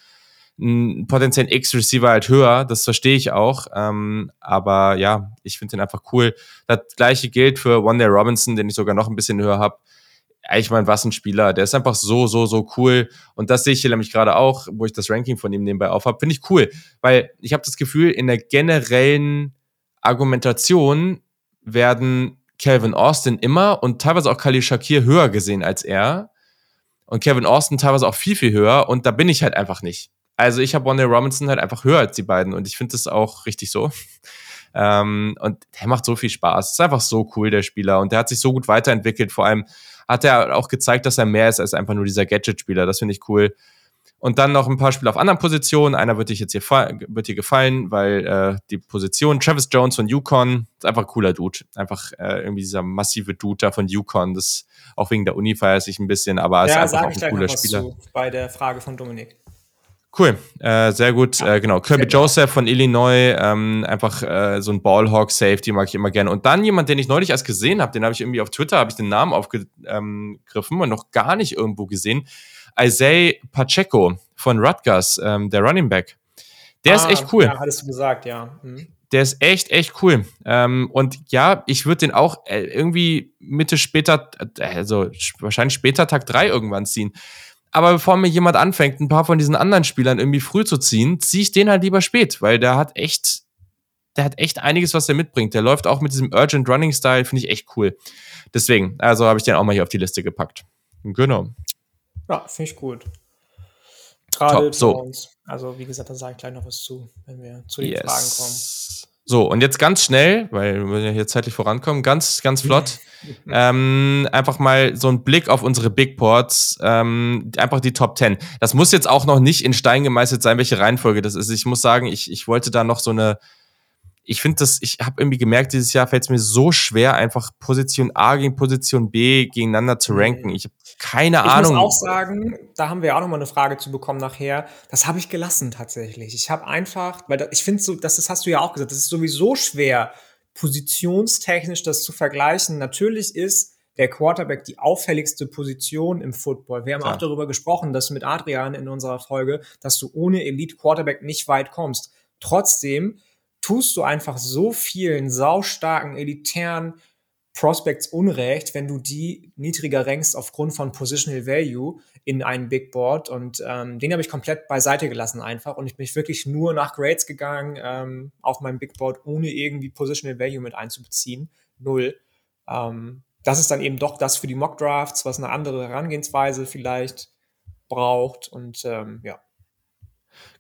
einen potenziellen X-Receiver halt höher, das verstehe ich auch. Ähm, aber ja, ich finde den einfach cool. Das gleiche gilt für One Day Robinson, den ich sogar noch ein bisschen höher habe. Ich meine, was ein Spieler. Der ist einfach so, so, so cool. Und das sehe ich hier nämlich gerade auch, wo ich das Ranking von ihm nebenbei aufhab. Finde ich cool, weil ich habe das Gefühl, in der generellen Argumentation werden Calvin Austin immer und teilweise auch Khalil Shakir höher gesehen als er. Und Kevin Austin teilweise auch viel, viel höher. Und da bin ich halt einfach nicht. Also ich habe Wanda Robinson halt einfach höher als die beiden und ich finde das auch richtig so. Ähm, und der macht so viel Spaß. Ist einfach so cool, der Spieler. Und der hat sich so gut weiterentwickelt. Vor allem hat er auch gezeigt, dass er mehr ist als einfach nur dieser Gadget-Spieler. Das finde ich cool. Und dann noch ein paar Spiele auf anderen Positionen. Einer wird dir jetzt hier, wird dir gefallen, weil äh, die Position Travis Jones von Yukon ist einfach ein cooler Dude. Einfach äh, irgendwie dieser massive Dude da von Yukon. Das auch wegen der Uni feiert sich ein bisschen, aber ja, ist einfach auch ein cooler Spieler. bei der Frage von Dominik. Cool, äh, sehr gut. Ja, äh, genau, Kirby Joseph von Illinois, ähm, einfach äh, so ein Ballhawk Safety mag ich immer gerne. Und dann jemand, den ich neulich erst gesehen habe, den habe ich irgendwie auf Twitter, habe ich den Namen aufgegriffen ähm, und noch gar nicht irgendwo gesehen. Isaiah Pacheco von Rutgers, ähm, der Running Back. Der ah, ist echt cool. Ja, hattest du gesagt, ja. Mhm. Der ist echt, echt cool. Ähm, und ja, ich würde den auch äh, irgendwie Mitte später, äh, also wahrscheinlich später Tag 3 irgendwann ziehen. Aber bevor mir jemand anfängt, ein paar von diesen anderen Spielern irgendwie früh zu ziehen, ziehe ich den halt lieber spät, weil der hat echt, der hat echt einiges, was er mitbringt. Der läuft auch mit diesem Urgent Running Style, finde ich echt cool. Deswegen, also habe ich den auch mal hier auf die Liste gepackt. Genau. Ja, finde ich gut. Gerade so. uns. Also, wie gesagt, da sage ich gleich noch was zu, wenn wir zu den yes. Fragen kommen. So, und jetzt ganz schnell, weil wir ja hier zeitlich vorankommen, ganz, ganz flott. ähm, einfach mal so ein Blick auf unsere Big Ports, ähm, einfach die Top 10. Das muss jetzt auch noch nicht in Stein gemeißelt sein, welche Reihenfolge das ist. Ich muss sagen, ich, ich wollte da noch so eine, ich finde das, ich habe irgendwie gemerkt, dieses Jahr fällt es mir so schwer, einfach Position A gegen Position B gegeneinander zu ranken. Ich habe keine ich Ahnung. Ich muss auch sagen, da haben wir auch noch mal eine Frage zu bekommen nachher. Das habe ich gelassen tatsächlich. Ich habe einfach, weil ich finde so, das, das hast du ja auch gesagt, das ist sowieso schwer, positionstechnisch das zu vergleichen. Natürlich ist der Quarterback die auffälligste Position im Football. Wir haben Klar. auch darüber gesprochen, dass mit Adrian in unserer Folge, dass du ohne Elite Quarterback nicht weit kommst. Trotzdem tust du einfach so vielen saustarken, elitären Prospects Unrecht, wenn du die niedriger rankst aufgrund von Positional Value in einem Big Board. Und ähm, den habe ich komplett beiseite gelassen einfach. Und ich bin wirklich nur nach Grades gegangen ähm, auf meinem Big Board, ohne irgendwie Positional Value mit einzubeziehen. Null. Ähm, das ist dann eben doch das für die Mock Drafts, was eine andere Herangehensweise vielleicht braucht. Und ähm, ja.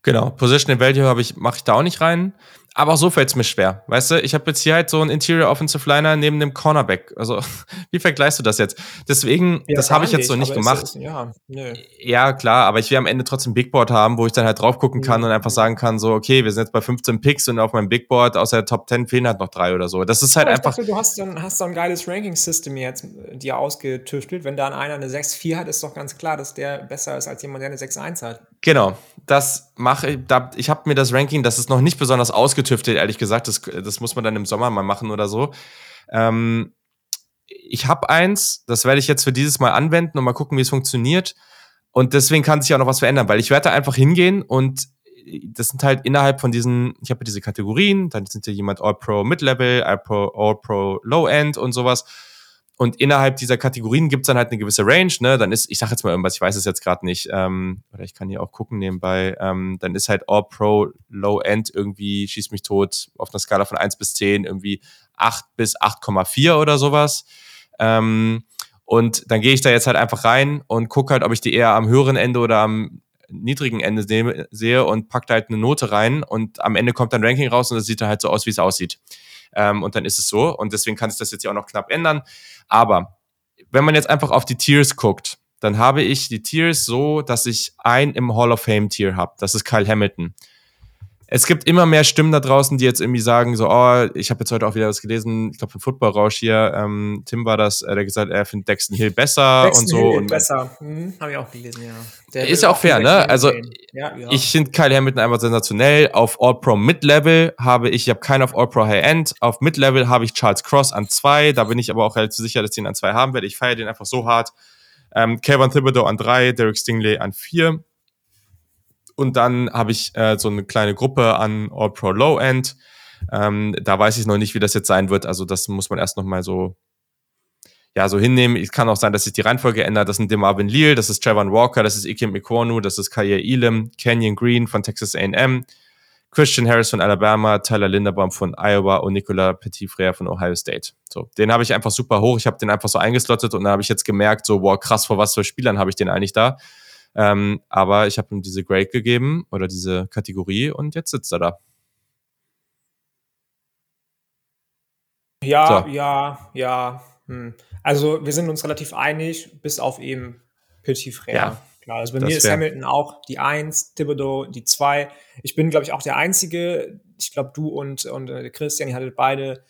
Genau, Positional Value habe ich, mache ich da auch nicht rein. Aber auch so fällt es mir schwer. Weißt du, ich habe jetzt hier halt so einen Interior Offensive Liner neben dem Cornerback. Also, wie vergleichst du das jetzt? Deswegen, ja, das habe ich jetzt so nicht gemacht. Es, ja, ja, klar, aber ich will am Ende trotzdem Big Board haben, wo ich dann halt drauf gucken kann mhm. und einfach sagen kann, so, okay, wir sind jetzt bei 15 Picks und auf meinem Big Board außer der Top 10 fehlen halt noch drei oder so. Das ist halt einfach. Dachte, du hast dann, hast dann ein geiles Ranking-System jetzt äh, dir ausgetüftelt. Wenn da einer eine 6-4 hat, ist doch ganz klar, dass der besser ist als jemand, der eine 6-1 hat. Genau, das mache ich. Da, ich habe mir das Ranking, das ist noch nicht besonders ausgetüftelt, ehrlich gesagt. Das, das muss man dann im Sommer mal machen oder so. Ähm, ich habe eins, das werde ich jetzt für dieses Mal anwenden und mal gucken, wie es funktioniert. Und deswegen kann sich auch noch was verändern, weil ich werde da einfach hingehen und das sind halt innerhalb von diesen, ich habe diese Kategorien, dann sind ja jemand All-Pro Mid-Level, All-Pro All Low-End und sowas. Und innerhalb dieser Kategorien gibt's dann halt eine gewisse Range, ne? Dann ist, ich sag jetzt mal irgendwas, ich weiß es jetzt gerade nicht, ähm, oder ich kann hier auch gucken nebenbei, ähm, dann ist halt All Pro Low End irgendwie, schieß mich tot, auf einer Skala von 1 bis 10 irgendwie 8 bis 8,4 oder sowas. Ähm, und dann gehe ich da jetzt halt einfach rein und gucke halt, ob ich die eher am höheren Ende oder am niedrigen Ende sehe und packe da halt eine Note rein und am Ende kommt dann Ranking raus und das sieht dann halt so aus, wie es aussieht. Ähm, und dann ist es so. Und deswegen kann sich das jetzt ja auch noch knapp ändern. Aber wenn man jetzt einfach auf die Tiers guckt, dann habe ich die Tiers so, dass ich ein im Hall of Fame Tier habe. Das ist Kyle Hamilton es gibt immer mehr Stimmen da draußen, die jetzt irgendwie sagen, so, oh, ich habe jetzt heute auch wieder was gelesen, ich glaube von Football Rausch hier, ähm, Tim war das, äh, der gesagt, er findet Dexton Hill besser Dexton und so. Hill und besser, hm, habe ich auch gelesen, ja. Der ist ja auch fair, ne? Also ja, ja. ich finde Kyle Hamilton einfach sensationell. Auf All-Pro Mid-Level habe ich, ich habe keinen auf All-Pro High-End. Auf Mid-Level habe ich Charles Cross an zwei. Da bin ich aber auch relativ sicher, dass ich ihn an zwei haben werde. Ich feiere den einfach so hart. Ähm, Kevin Thibodeau an drei, Derek Stingley an vier. Und dann habe ich äh, so eine kleine Gruppe an All Pro Low End. Ähm, da weiß ich noch nicht, wie das jetzt sein wird. Also das muss man erst noch mal so ja, so hinnehmen. Es kann auch sein, dass sich die Reihenfolge ändert. Das sind dem Marvin Leal, das ist Trevor Walker, das ist Ikem Ikwonu, das ist Kaye Elam, Canyon Green von Texas A&M, Christian Harris von Alabama, Tyler Linderbaum von Iowa und Nicolas Petit-Frère von Ohio State. So, den habe ich einfach super hoch. Ich habe den einfach so eingeslottet und dann habe ich jetzt gemerkt, so, wow, krass, vor was für Spielern habe ich den eigentlich da? Ähm, aber ich habe ihm diese Grade gegeben oder diese Kategorie und jetzt sitzt er da. Ja, so. ja, ja. Hm. Also wir sind uns relativ einig, bis auf eben Petit Frère. Ja, Klar, also bei mir ist Hamilton auch die 1, Thibodeau die 2. Ich bin, glaube ich, auch der Einzige. Ich glaube, du und, und äh, Christian, ihr hattet beide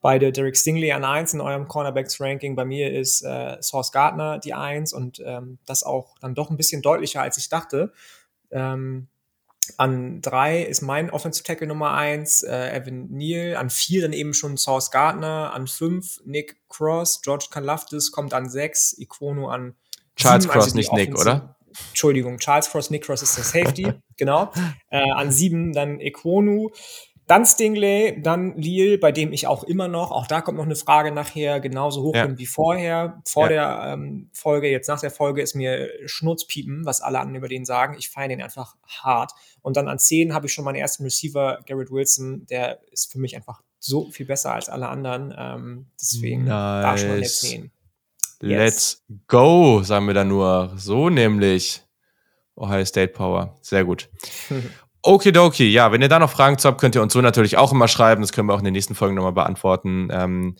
beide Derek Stingley an 1 in eurem Cornerbacks-Ranking. Bei mir ist äh, Source Gardner die 1 und ähm, das auch dann doch ein bisschen deutlicher, als ich dachte. Ähm, an 3 ist mein Offensive Tackle Nummer 1, äh, Evan Neal. An 4 dann eben schon Source Gardner. An 5 Nick Cross. George Kalafdis kommt an 6. Iquono an Charles sieben, Cross, also nicht Nick, oder? Entschuldigung, Charles Cross, Nick Cross ist der Safety, genau. Äh, an 7 dann Equonu. Dann Stingley, dann Lille, bei dem ich auch immer noch, auch da kommt noch eine Frage nachher, genauso hoch ja. bin wie vorher. Vor ja. der ähm, Folge, jetzt nach der Folge ist mir Schnurzpiepen, was alle anderen über den sagen. Ich feiere den einfach hart. Und dann an 10 habe ich schon meinen ersten Receiver, Garrett Wilson, der ist für mich einfach so viel besser als alle anderen. Ähm, deswegen nice. da schon mal 10. Let's go, sagen wir da nur. So nämlich. Ohio State Power. Sehr gut. Okidoki, ja, wenn ihr da noch Fragen zu habt, könnt ihr uns so natürlich auch immer schreiben. Das können wir auch in den nächsten Folgen nochmal beantworten. Ähm,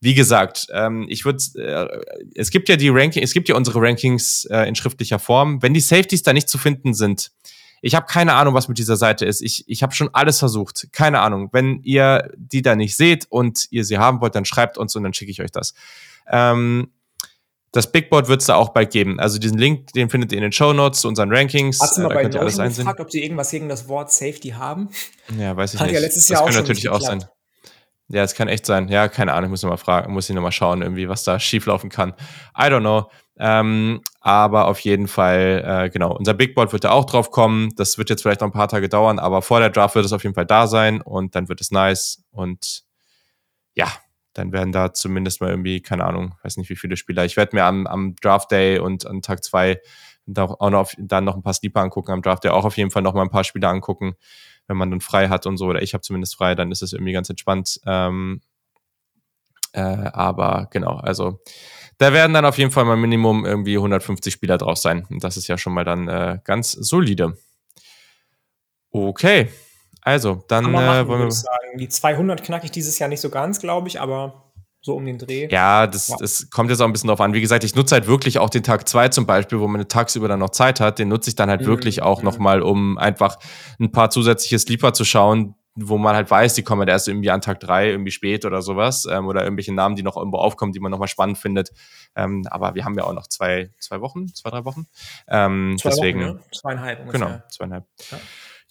wie gesagt, ähm, ich würde, äh, es gibt ja die Ranking, es gibt ja unsere Rankings äh, in schriftlicher Form. Wenn die Safeties da nicht zu finden sind, ich habe keine Ahnung, was mit dieser Seite ist. Ich, ich habe schon alles versucht. Keine Ahnung. Wenn ihr die da nicht seht und ihr sie haben wollt, dann schreibt uns und dann schicke ich euch das. Ähm, das Big Board wird es da auch bald geben. Also diesen Link, den findet ihr in den Show Notes zu unseren Rankings. Hast du mal bei alles gefragt, ob sie irgendwas gegen das Wort Safety haben? Ja, weiß ich Hat nicht. Ja letztes Jahr das kann natürlich auch sein. Ja, es kann echt sein. Ja, keine Ahnung, ich muss noch mal fragen, muss ich noch mal schauen, irgendwie, was da schieflaufen kann. I don't know. Ähm, aber auf jeden Fall, äh, genau, unser Big Board wird da auch drauf kommen. Das wird jetzt vielleicht noch ein paar Tage dauern, aber vor der Draft wird es auf jeden Fall da sein und dann wird es nice. Und ja, dann werden da zumindest mal irgendwie, keine Ahnung, weiß nicht wie viele Spieler. Ich werde mir am, am Draft Day und an Tag zwei auch noch, dann noch ein paar Sleeper angucken, am Draft Day auch auf jeden Fall noch mal ein paar Spieler angucken, wenn man dann frei hat und so, oder ich habe zumindest frei, dann ist es irgendwie ganz entspannt. Ähm, äh, aber genau, also da werden dann auf jeden Fall mal Minimum irgendwie 150 Spieler drauf sein. Und das ist ja schon mal dann äh, ganz solide. Okay. Also, dann machen, äh, wollen wir. Sagen. Die 200 knacke ich dieses Jahr nicht so ganz, glaube ich, aber so um den Dreh. Ja, das, ja. das kommt jetzt auch ein bisschen drauf an. Wie gesagt, ich nutze halt wirklich auch den Tag 2 zum Beispiel, wo man tagsüber dann noch Zeit hat. Den nutze ich dann halt mhm. wirklich auch mhm. nochmal, um einfach ein paar zusätzliche Sleeper zu schauen, wo man halt weiß, die kommen halt erst irgendwie an Tag 3 irgendwie spät oder sowas. Ähm, oder irgendwelche Namen, die noch irgendwo aufkommen, die man nochmal spannend findet. Ähm, aber wir haben ja auch noch zwei, zwei Wochen, zwei, drei Wochen. Ähm, zwei deswegen. Wochen, ne? Zweieinhalb ungefähr. Genau, zweieinhalb. Ja.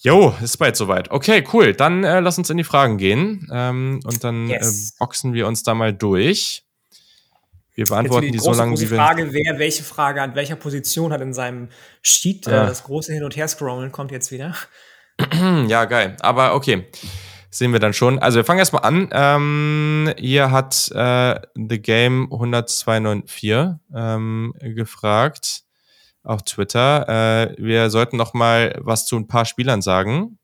Jo, ist bald soweit. Okay, cool. Dann äh, lass uns in die Fragen gehen. Ähm, und dann äh, yes. äh, boxen wir uns da mal durch. Wir beantworten die, die große, so lange, wie wir. Frage, wer welche Frage an welcher Position hat in seinem Sheet. Äh, das große Hin- und Her-Scrollen kommt jetzt wieder. ja, geil. Aber okay. Sehen wir dann schon. Also wir fangen erstmal an. Ähm, hier hat äh, The Game 1024 ähm, gefragt auf Twitter. Äh, wir sollten noch mal was zu ein paar Spielern sagen.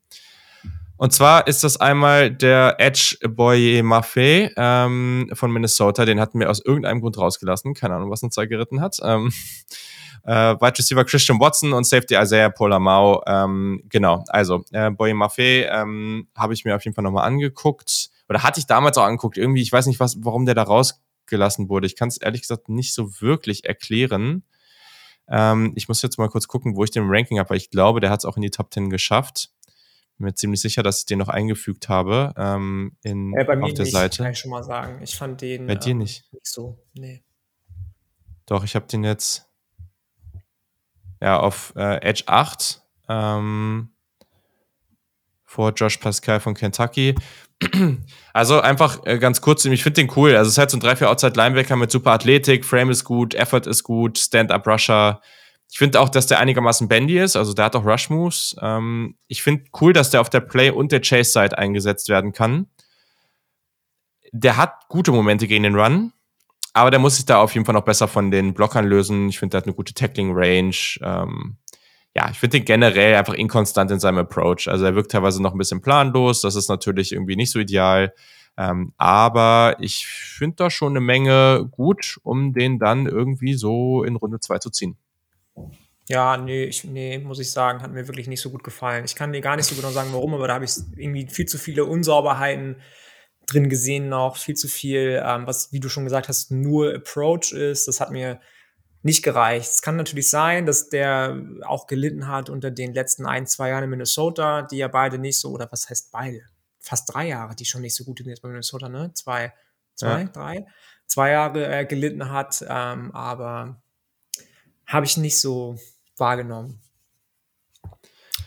Und zwar ist das einmal der Edge Boy Maffei ähm, von Minnesota. Den hatten wir aus irgendeinem Grund rausgelassen. Keine Ahnung, was uns da geritten hat. Ähm, äh, Wide Receiver Christian Watson und Safety Isaiah Polamau. Ähm, genau, also äh, Boy Maffei ähm, habe ich mir auf jeden Fall nochmal angeguckt. Oder hatte ich damals auch angeguckt. Irgendwie, ich weiß nicht, was, warum der da rausgelassen wurde. Ich kann es ehrlich gesagt nicht so wirklich erklären. Ähm, ich muss jetzt mal kurz gucken, wo ich den Ranking habe, weil ich glaube, der hat es auch in die Top 10 geschafft. Bin mir ziemlich sicher, dass ich den noch eingefügt habe ähm, in, ja, bei mir auf der nicht, Seite. Kann ich schon mal sagen. Ich fand den. Bei dir ähm, nicht? Nicht so. Nee. Doch, ich habe den jetzt ja auf äh, Edge 8 ähm, vor Josh Pascal von Kentucky. Also einfach äh, ganz kurz, ich finde den cool. Also es ist halt so ein 3-4 Outside Linebacker mit super Athletik, Frame ist gut, Effort ist gut, Stand-Up Rusher. Ich finde auch, dass der einigermaßen bendy ist, also der hat auch Rush Moves. Ähm, ich finde cool, dass der auf der Play- und der Chase-Side eingesetzt werden kann. Der hat gute Momente gegen den Run, aber der muss sich da auf jeden Fall noch besser von den Blockern lösen. Ich finde, der hat eine gute Tackling-Range. Ähm, ja, ich finde ihn generell einfach inkonstant in seinem Approach. Also er wirkt teilweise noch ein bisschen planlos. Das ist natürlich irgendwie nicht so ideal. Ähm, aber ich finde da schon eine Menge gut, um den dann irgendwie so in Runde 2 zu ziehen. Ja, nee, ich, nee, muss ich sagen, hat mir wirklich nicht so gut gefallen. Ich kann dir gar nicht so genau sagen, warum, aber da habe ich irgendwie viel zu viele Unsauberheiten drin gesehen noch, viel zu viel, ähm, was, wie du schon gesagt hast, nur Approach ist. Das hat mir nicht gereicht. Es kann natürlich sein, dass der auch gelitten hat unter den letzten ein, zwei Jahren in Minnesota, die ja beide nicht so, oder was heißt beide? Fast drei Jahre, die schon nicht so gut sind jetzt bei Minnesota, ne? Zwei, zwei, ja. drei, zwei Jahre äh, gelitten hat, ähm, aber habe ich nicht so wahrgenommen.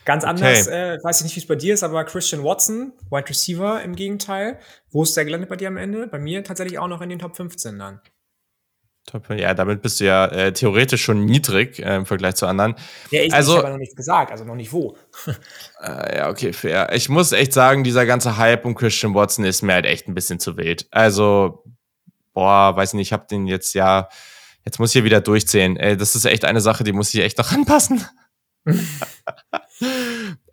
Ganz okay. anders, äh, weiß ich nicht, wie es bei dir ist, aber Christian Watson, Wide Receiver im Gegenteil. Wo ist der gelandet bei dir am Ende? Bei mir tatsächlich auch noch in den Top 15 dann. Top, ja, damit bist du ja äh, theoretisch schon niedrig äh, im Vergleich zu anderen. Ja, ich, also, ich habe noch nichts gesagt, also noch nicht wo. äh, ja, okay, fair. Ich muss echt sagen, dieser ganze Hype um Christian Watson ist mir halt echt ein bisschen zu wild. Also, boah, weiß nicht, ich habe den jetzt ja, jetzt muss ich hier wieder durchzählen. Ey, das ist echt eine Sache, die muss ich echt noch anpassen.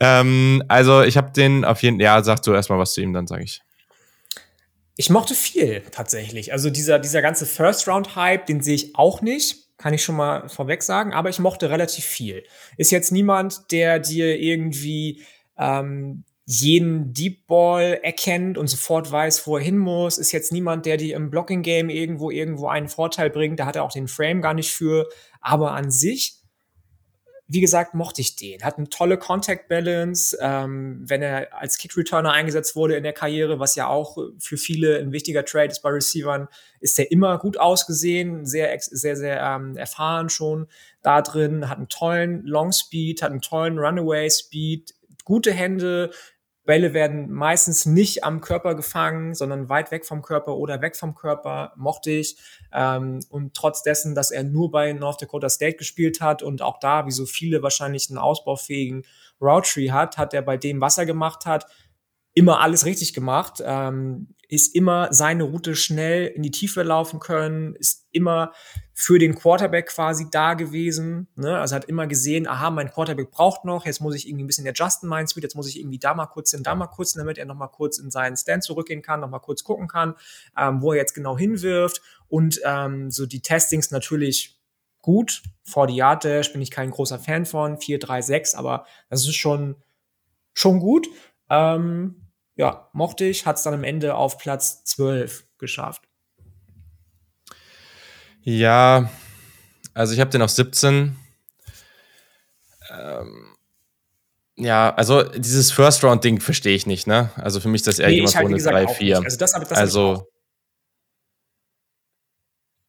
ähm, also, ich habe den auf jeden Fall, ja, sag du erstmal was zu ihm, dann sage ich. Ich mochte viel tatsächlich. Also dieser, dieser ganze First-Round-Hype, den sehe ich auch nicht. Kann ich schon mal vorweg sagen, aber ich mochte relativ viel. Ist jetzt niemand, der dir irgendwie ähm, jeden Deep Ball erkennt und sofort weiß, wo er hin muss. Ist jetzt niemand, der dir im Blocking Game irgendwo irgendwo einen Vorteil bringt. Da hat er auch den Frame gar nicht für. Aber an sich wie gesagt, mochte ich den. Hat eine tolle Contact Balance, ähm, wenn er als Kick Returner eingesetzt wurde in der Karriere, was ja auch für viele ein wichtiger Trade ist bei Receivern, ist er immer gut ausgesehen, sehr, sehr, sehr ähm, erfahren schon da drin, hat einen tollen Long Speed, hat einen tollen Runaway Speed, gute Hände, Bälle werden meistens nicht am Körper gefangen, sondern weit weg vom Körper oder weg vom Körper, mochte ich. Ähm, und trotz dessen, dass er nur bei North Dakota State gespielt hat und auch da, wie so viele wahrscheinlich einen ausbaufähigen Route hat, hat er bei dem, was er gemacht hat, immer alles richtig gemacht. Ähm, ist immer seine Route schnell in die Tiefe laufen können, ist immer für den Quarterback quasi da gewesen. Ne? Also hat immer gesehen, aha, mein Quarterback braucht noch, jetzt muss ich irgendwie ein bisschen adjusten mein Speed, jetzt muss ich irgendwie da mal kurz hin, da mal kurz hin, damit er noch mal kurz in seinen Stand zurückgehen kann, noch mal kurz gucken kann, ähm, wo er jetzt genau hinwirft. Und ähm, so die Testings natürlich gut. Vor die Yard Dash bin ich kein großer Fan von, 4, 3, 6, aber das ist schon, schon gut. Ähm, ja, mochte ich, hat es dann am Ende auf Platz 12 geschafft. Ja, also ich habe den auf 17. Ähm, ja, also dieses First-Round-Ding verstehe ich nicht, ne? Also für mich ist das eher nee, jemand ohne 3-4. Also das, das also,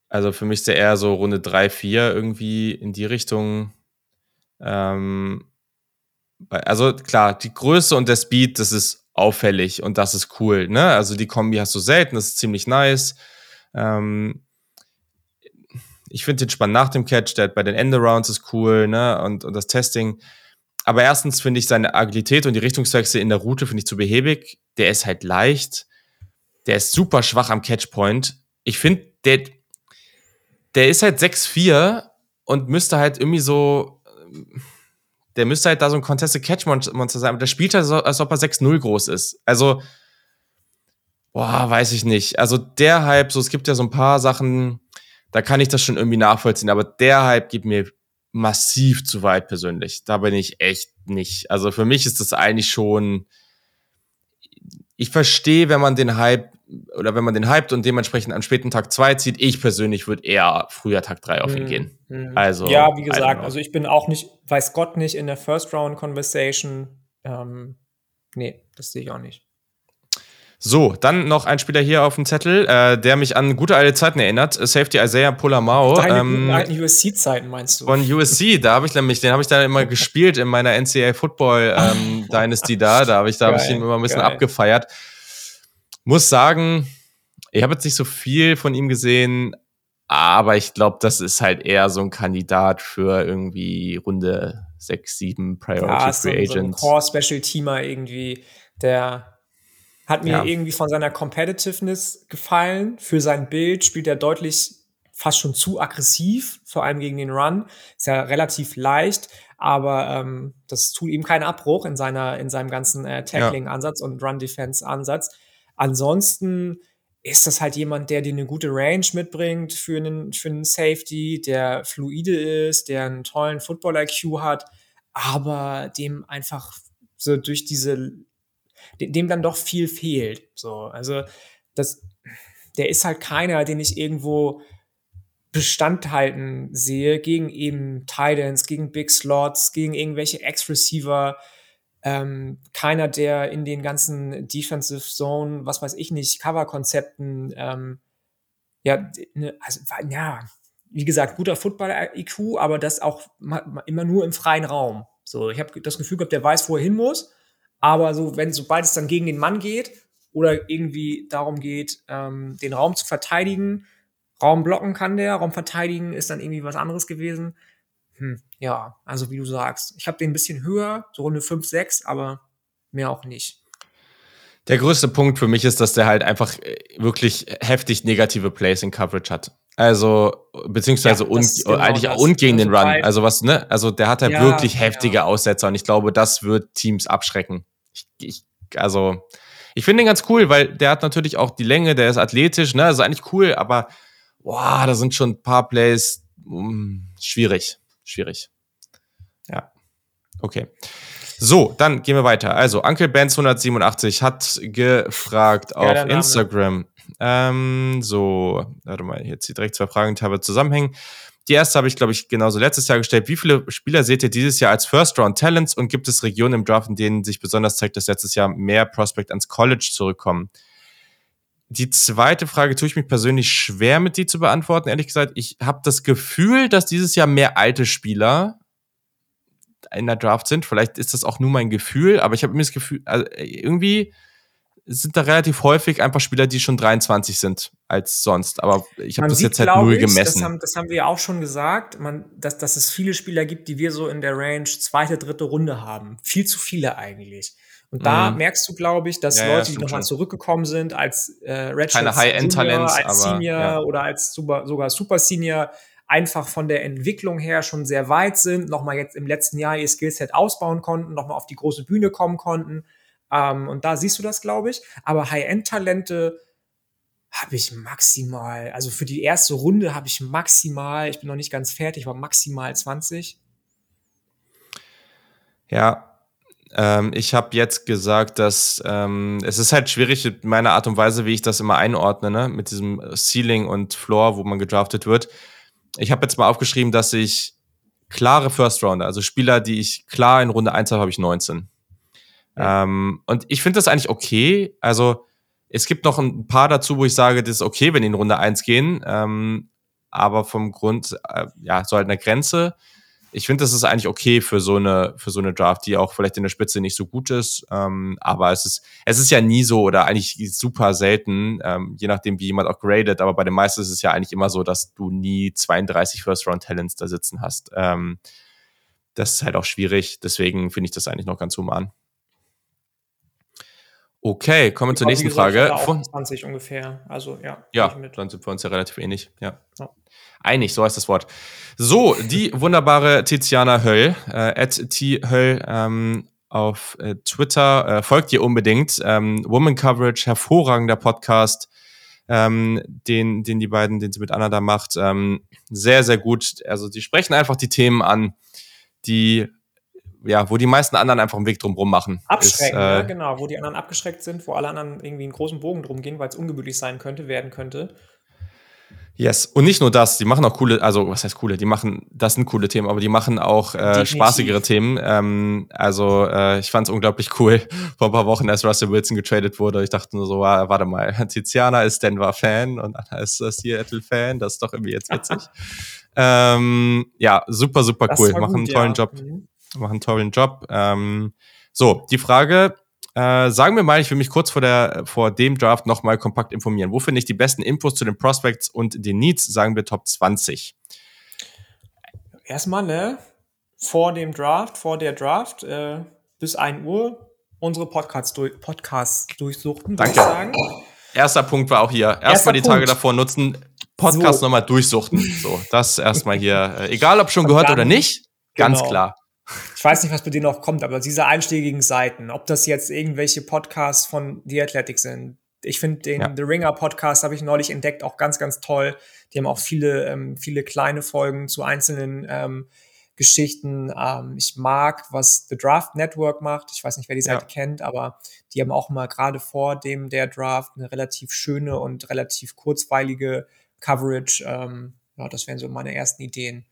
also für mich ist der eher so Runde 3-4 irgendwie in die Richtung. Ähm, also klar, die Größe und der Speed, das ist auffällig und das ist cool, ne? Also die Kombi hast du selten, das ist ziemlich nice. Ähm, ich finde den spannend nach dem Catch, der bei den Endarounds ist cool, ne? Und, und das Testing. Aber erstens finde ich seine Agilität und die Richtungswechsel in der Route finde ich zu behäbig. Der ist halt leicht. Der ist super schwach am Catchpoint. Ich finde, der, der ist halt 6'4 und müsste halt irgendwie so, der müsste halt da so ein Contested Catch Monster sein. Aber der spielt halt so, als ob er 6'0 groß ist. Also, boah, weiß ich nicht. Also der Hype, so, es gibt ja so ein paar Sachen, da kann ich das schon irgendwie nachvollziehen. Aber der Hype gibt mir massiv zu weit persönlich. Da bin ich echt nicht. Also für mich ist das eigentlich schon. Ich verstehe, wenn man den Hype oder wenn man den hypt und dementsprechend am späten Tag 2 zieht. Ich persönlich würde eher früher Tag 3 auf ihn mhm. gehen. Mhm. Also, ja, wie gesagt, also ich bin auch nicht, weiß Gott nicht in der First Round Conversation. Ähm, nee, das sehe ich auch nicht. So, dann noch ein Spieler hier auf dem Zettel, äh, der mich an gute alte Zeiten erinnert. Safety Isaiah Pulamau. Deine ähm, alten USC-Zeiten meinst du? Von USC, da habe ich nämlich, den habe ich da immer gespielt in meiner NCAA Football ähm, Dynasty da. Da habe ich, da hab ich ihn immer ein bisschen geil. abgefeiert. Muss sagen, ich habe jetzt nicht so viel von ihm gesehen, aber ich glaube, das ist halt eher so ein Kandidat für irgendwie Runde 6, 7 Priority ja, Free Agent. So ein Core Special Teamer irgendwie, der hat mir ja. irgendwie von seiner Competitiveness gefallen. Für sein Bild spielt er deutlich fast schon zu aggressiv, vor allem gegen den Run. Ist ja relativ leicht, aber ähm, das tut ihm keinen Abbruch in seiner in seinem ganzen äh, Tackling-Ansatz und Run-Defense-Ansatz. Ansonsten ist das halt jemand, der dir eine gute Range mitbringt für einen, für einen Safety, der fluide ist, der einen tollen Football-IQ hat, aber dem einfach so durch diese dem dann doch viel fehlt. So, also das, der ist halt keiner, den ich irgendwo Bestand halten sehe gegen eben Titans, gegen Big Slots, gegen irgendwelche Ex-Receiver. Ähm, keiner, der in den ganzen Defensive Zone, was weiß ich nicht, Cover-Konzepten, ähm, ja, ne, also, ja, wie gesagt, guter Football-IQ, aber das auch immer nur im freien Raum. So, ich habe das Gefühl gehabt, der weiß, wo er hin muss aber so, wenn, sobald es dann gegen den Mann geht oder irgendwie darum geht, ähm, den Raum zu verteidigen, Raum blocken kann der, Raum verteidigen ist dann irgendwie was anderes gewesen. Hm, ja, also wie du sagst, ich habe den ein bisschen höher, so Runde 5, 6, aber mehr auch nicht. Der größte Punkt für mich ist, dass der halt einfach äh, wirklich heftig negative Plays in Coverage hat. Also, beziehungsweise ja, und, genau eigentlich das. und gegen also den Run. Also was, ne? Also der hat halt ja, wirklich heftige ja. Aussetzer und ich glaube, das wird Teams abschrecken. Ich, ich, also, ich finde ihn ganz cool, weil der hat natürlich auch die Länge, der ist athletisch, ne? Also eigentlich cool, aber boah, da sind schon ein paar Plays mh, hm, schwierig. Schwierig. Ja. Okay. So, dann gehen wir weiter. Also, Uncle Benz 187 hat gefragt auf Instagram. Ähm, so, warte mal, jetzt direkt zwei Fragen teilweise zusammenhängen. Die erste habe ich, glaube ich, genauso letztes Jahr gestellt. Wie viele Spieler seht ihr dieses Jahr als First-Round-Talents und gibt es Regionen im Draft, in denen sich besonders zeigt, dass letztes Jahr mehr Prospect ans College zurückkommen? Die zweite Frage tue ich mich persönlich schwer mit die zu beantworten. Ehrlich gesagt, ich habe das Gefühl, dass dieses Jahr mehr alte Spieler in der Draft sind. Vielleicht ist das auch nur mein Gefühl, aber ich habe mir das Gefühl, also irgendwie sind da relativ häufig einfach Spieler, die schon 23 sind als sonst. Aber ich habe das sieht, jetzt halt null gemessen. Das haben, das haben wir auch schon gesagt, man, dass, dass es viele Spieler gibt, die wir so in der Range zweite, dritte Runde haben. Viel zu viele eigentlich. Und da mhm. merkst du, glaube ich, dass ja, Leute, die nochmal zurückgekommen sind als äh, Redshirt Keine High-End-Talents, als aber, Senior ja. oder als super, sogar Super Senior einfach von der Entwicklung her schon sehr weit sind, nochmal jetzt im letzten Jahr ihr Skillset ausbauen konnten, nochmal auf die große Bühne kommen konnten ähm, und da siehst du das, glaube ich. Aber High-End-Talente habe ich maximal, also für die erste Runde habe ich maximal, ich bin noch nicht ganz fertig, aber maximal 20. Ja, Ähm, ich habe jetzt gesagt, dass ähm, es ist halt schwierig mit meiner Art und Weise, wie ich das immer einordne, ne? mit diesem Ceiling und Floor, wo man gedraftet wird. Ich habe jetzt mal aufgeschrieben, dass ich klare First Rounder, also Spieler, die ich klar in Runde 1 habe, habe ich 19. Ja. Ähm, und ich finde das eigentlich okay. Also es gibt noch ein paar dazu, wo ich sage, das ist okay, wenn die in Runde 1 gehen. Ähm, aber vom Grund, äh, ja, so halt eine Grenze ich finde, das ist eigentlich okay für so eine für so eine Draft, die auch vielleicht in der Spitze nicht so gut ist. Ähm, aber es ist es ist ja nie so oder eigentlich super selten, ähm, je nachdem wie jemand auch gradet. Aber bei den meisten ist es ja eigentlich immer so, dass du nie 32 First Round Talents da sitzen hast. Ähm, das ist halt auch schwierig. Deswegen finde ich das eigentlich noch ganz human. Okay, kommen wir zur nächsten Frage. Von 20 ungefähr. Also ja. Ja, dann sind wir uns ja relativ ähnlich. Ja. ja. Einig, so heißt das Wort. So, die wunderbare Tiziana Höll, äh, T Höll ähm, auf äh, Twitter, äh, folgt ihr unbedingt. Ähm, Woman Coverage, hervorragender Podcast, ähm, den, den die beiden, den sie mit Anna da macht. Ähm, sehr, sehr gut. Also sie sprechen einfach die Themen an, die ja, wo die meisten anderen einfach einen Weg drum machen. Abschrecken, ist, äh, ja, genau, wo die anderen abgeschreckt sind, wo alle anderen irgendwie einen großen Bogen drum gehen, weil es ungemütlich sein könnte, werden könnte. Yes. Und nicht nur das, die machen auch coole, also was heißt coole, die machen, das sind coole Themen, aber die machen auch äh, spaßigere Themen. Ähm, also äh, ich fand es unglaublich cool vor ein paar Wochen, als Russell Wilson getradet wurde. Ich dachte nur so, ah, warte mal, Tiziana ist Denver-Fan und Anna ist Seattle-Fan, das ist doch irgendwie jetzt witzig. ähm, ja, super, super das cool. Machen einen tollen ja. Job. Mhm. Machen einen tollen Job. Ähm, so, die Frage, äh, sagen wir mal, ich will mich kurz vor, der, vor dem Draft nochmal kompakt informieren. Wo finde ich die besten Infos zu den Prospects und den Needs? Sagen wir Top 20. Erstmal, ne? Vor dem Draft, vor der Draft, äh, bis 1 Uhr unsere Podcasts, durch, Podcasts durchsuchten, Danke. ich sagen. Erster Punkt war auch hier. Erstmal die Punkt. Tage davor nutzen, Podcast so. nochmal durchsuchten. So, das erstmal hier. Äh, egal, ob schon gehört oder nicht, ganz genau. klar. Ich weiß nicht, was bei dir noch kommt, aber diese einschlägigen Seiten, ob das jetzt irgendwelche Podcasts von The Athletic sind. Ich finde den ja. The Ringer Podcast habe ich neulich entdeckt, auch ganz, ganz toll. Die haben auch viele, ähm, viele kleine Folgen zu einzelnen ähm, Geschichten. Ähm, ich mag, was The Draft Network macht. Ich weiß nicht, wer die Seite ja. kennt, aber die haben auch mal gerade vor dem der Draft eine relativ schöne und relativ kurzweilige Coverage. Ähm, ja, das wären so meine ersten Ideen.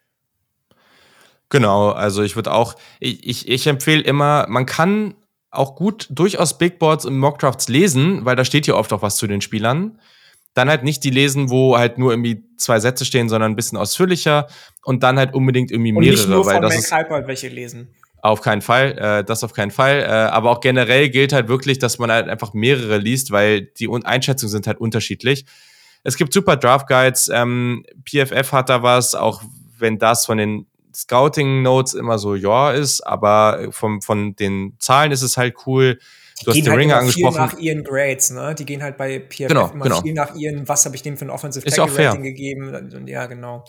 Genau, also ich würde auch, ich, ich, ich empfehle immer, man kann auch gut durchaus Big Boards und Mockdrafts lesen, weil da steht hier oft auch was zu den Spielern. Dann halt nicht die lesen, wo halt nur irgendwie zwei Sätze stehen, sondern ein bisschen ausführlicher und dann halt unbedingt irgendwie mehrere. Und nicht nur weil von das ist, Kuiper welche lesen. Auf keinen Fall, äh, das auf keinen Fall. Äh, aber auch generell gilt halt wirklich, dass man halt einfach mehrere liest, weil die Einschätzungen sind halt unterschiedlich. Es gibt super Draft Guides, ähm, PFF hat da was, auch wenn das von den Scouting Notes immer so, ja, ist, aber vom, von den Zahlen ist es halt cool. Du hast den halt Ringer angesprochen. Viel nach ihren Grades, ne? Die gehen halt bei PFF genau, immer genau. viel nach ihren, was habe ich dem für ein Offensive Tackle Rating gegeben? Und ja, genau.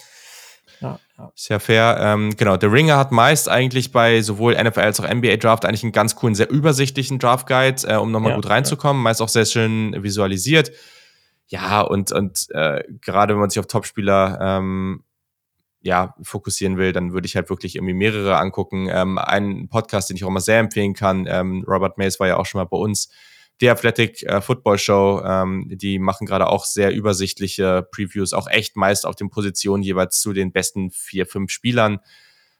Ja, ja. Ist ja fair. Ähm, genau, der Ringer hat meist eigentlich bei sowohl NFL als auch NBA Draft eigentlich einen ganz coolen, sehr übersichtlichen Draft Guide, äh, um nochmal ja, gut reinzukommen. Meist auch sehr schön visualisiert. Ja, und, und äh, gerade wenn man sich auf Topspieler ähm, ja, fokussieren will, dann würde ich halt wirklich irgendwie mehrere angucken. Ähm, ein Podcast, den ich auch immer sehr empfehlen kann, ähm, Robert Mays war ja auch schon mal bei uns, die Athletic äh, Football Show, ähm, die machen gerade auch sehr übersichtliche Previews, auch echt meist auf den Positionen jeweils zu den besten vier, fünf Spielern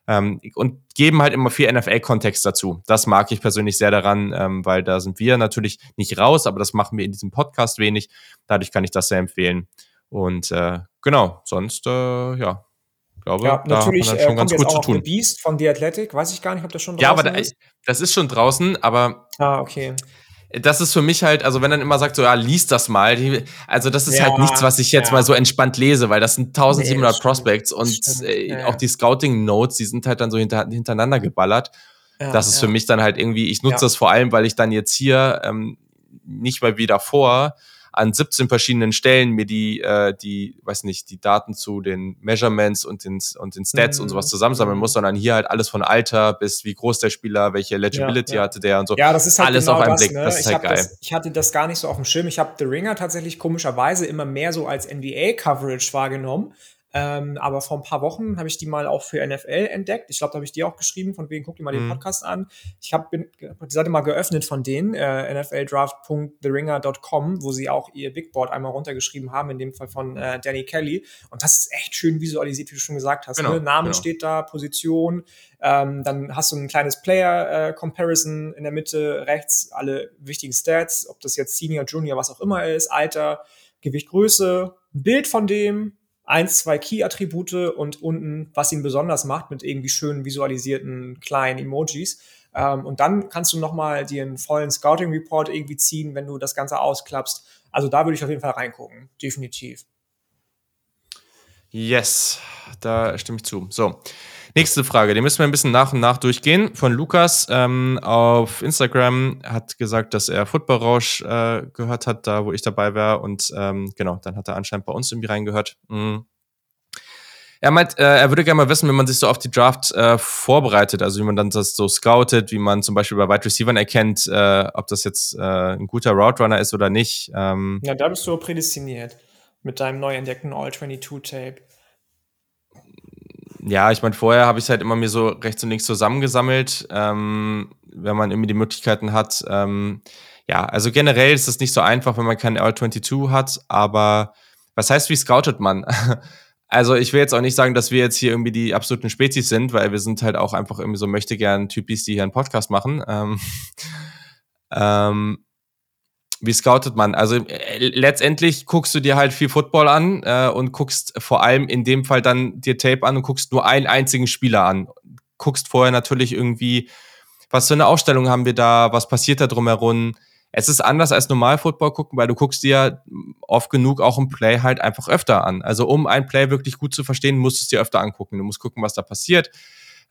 ähm, und geben halt immer viel NFL-Kontext dazu. Das mag ich persönlich sehr daran, ähm, weil da sind wir natürlich nicht raus, aber das machen wir in diesem Podcast wenig. Dadurch kann ich das sehr empfehlen. Und äh, genau, sonst äh, ja, glaube, ja, da natürlich, hat man dann schon äh, ganz gut zu tun. Beast von The Athletic, weiß ich gar nicht, ob das schon draußen ist. Ja, aber da, das ist schon draußen, aber Ah, okay. Das ist für mich halt, also wenn dann immer sagt, so, ja, lies das mal. Also das ist ja, halt nichts, was ich jetzt ja. mal so entspannt lese, weil das sind 1700 nee, Prospects und äh, ja, auch die Scouting Notes, die sind halt dann so hinter, hintereinander geballert. das ist für mich dann halt irgendwie, ich nutze das vor allem, weil ich dann jetzt hier ähm, nicht mal wie davor an 17 verschiedenen Stellen mir die, äh, die, weiß nicht, die Daten zu den Measurements und den, und den Stats mhm. und sowas zusammensammeln muss, sondern hier halt alles von Alter bis wie groß der Spieler, welche Legibility ja, ja. hatte der und so. Ja, das ist halt alles genau auf einen das, Blick. Ne? Das ist halt geil. Das, ich hatte das gar nicht so auf dem Schirm. Ich habe The Ringer tatsächlich komischerweise immer mehr so als NBA-Coverage wahrgenommen. Ähm, aber vor ein paar Wochen habe ich die mal auch für NFL entdeckt. Ich glaube, da habe ich dir auch geschrieben, von wegen guck dir mal den mhm. Podcast an. Ich habe die Seite mal geöffnet von denen, äh, nfldraft.theringer.com, wo sie auch ihr Big Board einmal runtergeschrieben haben, in dem Fall von äh, Danny Kelly. Und das ist echt schön visualisiert, wie du schon gesagt hast. Genau, ne? Name genau. steht da, Position, ähm, dann hast du ein kleines Player-Comparison äh, in der Mitte, rechts alle wichtigen Stats, ob das jetzt Senior, Junior, was auch immer ist, Alter, Gewicht, Größe, ein Bild von dem, eins, zwei Key-Attribute und unten, was ihn besonders macht, mit irgendwie schön visualisierten kleinen Emojis. Ähm, und dann kannst du nochmal dir einen vollen Scouting-Report irgendwie ziehen, wenn du das Ganze ausklappst. Also da würde ich auf jeden Fall reingucken, definitiv. Yes, da stimme ich zu. So, nächste Frage, die müssen wir ein bisschen nach und nach durchgehen. Von Lukas ähm, auf Instagram hat gesagt, dass er Football Rausch äh, gehört hat, da wo ich dabei war. Und ähm, genau, dann hat er anscheinend bei uns irgendwie reingehört. Mhm. Er meint, äh, er würde gerne mal wissen, wenn man sich so auf die Draft äh, vorbereitet, also wie man dann das so scoutet, wie man zum Beispiel bei Wide Receivers erkennt, äh, ob das jetzt äh, ein guter Route Runner ist oder nicht. Ähm, ja, da bist du prädestiniert mit deinem neu entdeckten All-22-Tape. Ja, ich meine, vorher habe ich es halt immer mir so rechts und links zusammengesammelt, ähm, wenn man irgendwie die Möglichkeiten hat. Ähm, ja, also generell ist es nicht so einfach, wenn man keinen All-22 hat, aber was heißt, wie scoutet man? also ich will jetzt auch nicht sagen, dass wir jetzt hier irgendwie die absoluten Spezies sind, weil wir sind halt auch einfach irgendwie so möchte gern Typis, die hier einen Podcast machen. Ähm, ähm, wie scoutet man? Also äh, letztendlich guckst du dir halt viel Football an äh, und guckst vor allem in dem Fall dann dir Tape an und guckst nur einen einzigen Spieler an. Guckst vorher natürlich irgendwie, was für eine Ausstellung haben wir da, was passiert da drumherum. Es ist anders als normal Football gucken, weil du guckst dir oft genug auch ein Play halt einfach öfter an. Also um ein Play wirklich gut zu verstehen, musst du es dir öfter angucken. Du musst gucken, was da passiert.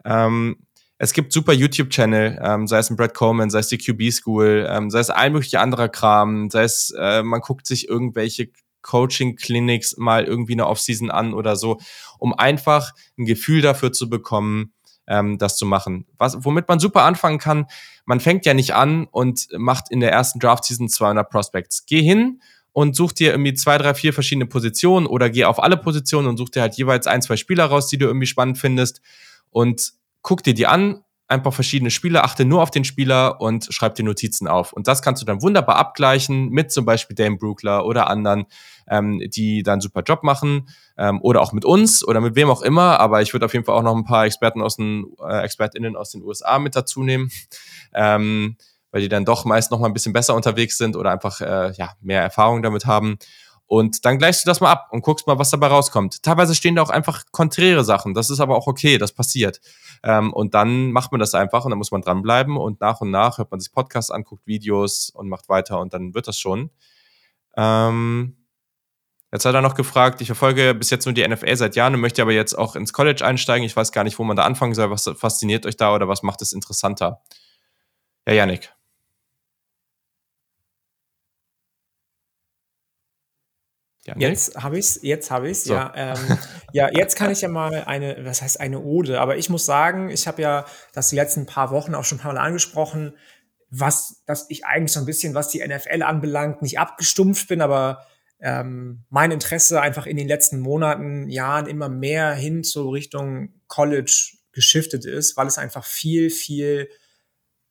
Ähm, es gibt super YouTube-Channel, ähm, sei es ein Brad Coleman, sei es die QB School, ähm, sei es all mögliche anderer Kram, sei es, äh, man guckt sich irgendwelche Coaching-Clinics mal irgendwie eine Offseason an oder so, um einfach ein Gefühl dafür zu bekommen, ähm, das zu machen. Was, womit man super anfangen kann, man fängt ja nicht an und macht in der ersten Draft-Season 200 Prospects. Geh hin und such dir irgendwie zwei, drei, vier verschiedene Positionen oder geh auf alle Positionen und such dir halt jeweils ein, zwei Spieler raus, die du irgendwie spannend findest und guck dir die an, ein paar verschiedene Spieler, achte nur auf den Spieler und schreib dir Notizen auf. Und das kannst du dann wunderbar abgleichen mit zum Beispiel Dame Brookler oder anderen, ähm, die dann super Job machen ähm, oder auch mit uns oder mit wem auch immer. Aber ich würde auf jeden Fall auch noch ein paar Experten aus den äh, ExpertInnen aus den USA mit dazu nehmen, ähm, weil die dann doch meist noch mal ein bisschen besser unterwegs sind oder einfach äh, ja mehr Erfahrung damit haben. Und dann gleichst du das mal ab und guckst mal, was dabei rauskommt. Teilweise stehen da auch einfach konträre Sachen. Das ist aber auch okay, das passiert. Ähm, und dann macht man das einfach und dann muss man dranbleiben und nach und nach hört man sich Podcasts an, guckt Videos und macht weiter und dann wird das schon. Ähm, jetzt hat er noch gefragt, ich verfolge bis jetzt nur die NFL seit Jahren und möchte aber jetzt auch ins College einsteigen. Ich weiß gar nicht, wo man da anfangen soll. Was fasziniert euch da oder was macht es interessanter? Ja, Janik. Ja, jetzt habe ich's, jetzt habe ich's. So. Ja, ähm, ja, jetzt kann ich ja mal eine, was heißt eine Ode, aber ich muss sagen, ich habe ja das die letzten paar Wochen auch schon ein paar Mal angesprochen, was, dass ich eigentlich so ein bisschen, was die NFL anbelangt, nicht abgestumpft bin, aber ähm, mein Interesse einfach in den letzten Monaten, Jahren immer mehr hin zur Richtung College geschiftet ist, weil es einfach viel, viel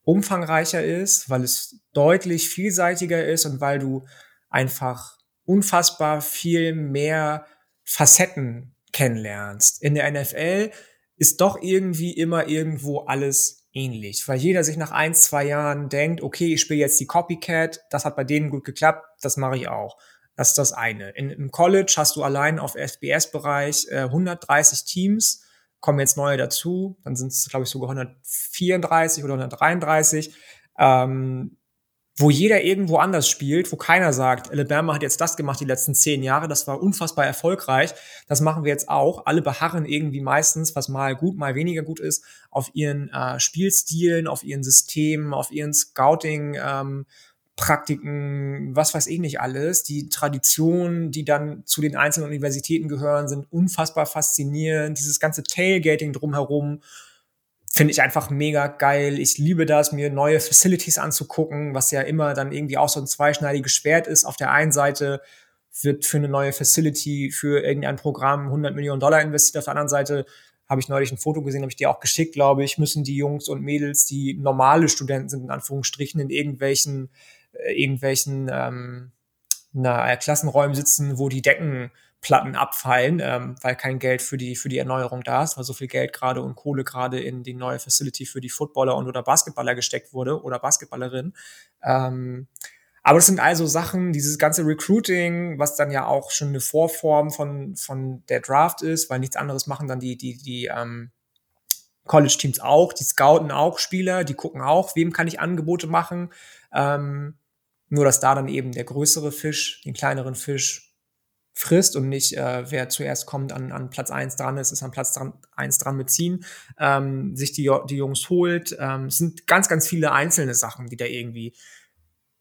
umfangreicher ist, weil es deutlich vielseitiger ist und weil du einfach unfassbar viel mehr Facetten kennenlernst. In der NFL ist doch irgendwie immer irgendwo alles ähnlich, weil jeder sich nach ein, zwei Jahren denkt, okay, ich spiele jetzt die Copycat, das hat bei denen gut geklappt, das mache ich auch. Das ist das eine. In, Im College hast du allein auf FBS-Bereich äh, 130 Teams, kommen jetzt neue dazu, dann sind es, glaube ich, sogar 134 oder 133. Ähm, wo jeder irgendwo anders spielt, wo keiner sagt, Alabama hat jetzt das gemacht die letzten zehn Jahre, das war unfassbar erfolgreich, das machen wir jetzt auch. Alle beharren irgendwie meistens, was mal gut, mal weniger gut ist, auf ihren äh, Spielstilen, auf ihren Systemen, auf ihren Scouting. Ähm, Praktiken, was weiß ich nicht alles. Die Traditionen, die dann zu den einzelnen Universitäten gehören, sind unfassbar faszinierend. Dieses ganze Tailgating drumherum finde ich einfach mega geil. Ich liebe das, mir neue Facilities anzugucken, was ja immer dann irgendwie auch so ein zweischneidiges Schwert ist. Auf der einen Seite wird für eine neue Facility, für irgendein Programm 100 Millionen Dollar investiert. Auf der anderen Seite habe ich neulich ein Foto gesehen, habe ich dir auch geschickt, glaube ich, müssen die Jungs und Mädels, die normale Studenten sind, in Anführungsstrichen, in irgendwelchen, äh, irgendwelchen ähm, na, Klassenräumen sitzen, wo die Deckenplatten abfallen, ähm, weil kein Geld für die, für die Erneuerung da ist, weil so viel Geld gerade und Kohle gerade in die neue Facility für die Footballer und oder Basketballer gesteckt wurde oder Basketballerin. Ähm, aber das sind also Sachen, dieses ganze Recruiting, was dann ja auch schon eine Vorform von, von der Draft ist, weil nichts anderes machen dann die, die, die ähm, College-Teams auch, die scouten auch Spieler, die gucken auch, wem kann ich Angebote machen. Ähm, nur, dass da dann eben der größere Fisch den kleineren Fisch frisst und nicht, äh, wer zuerst kommt, an, an Platz eins dran ist, ist an Platz dran, eins dran mitziehen, ähm, sich die, die Jungs holt. Ähm, es sind ganz, ganz viele einzelne Sachen, die da irgendwie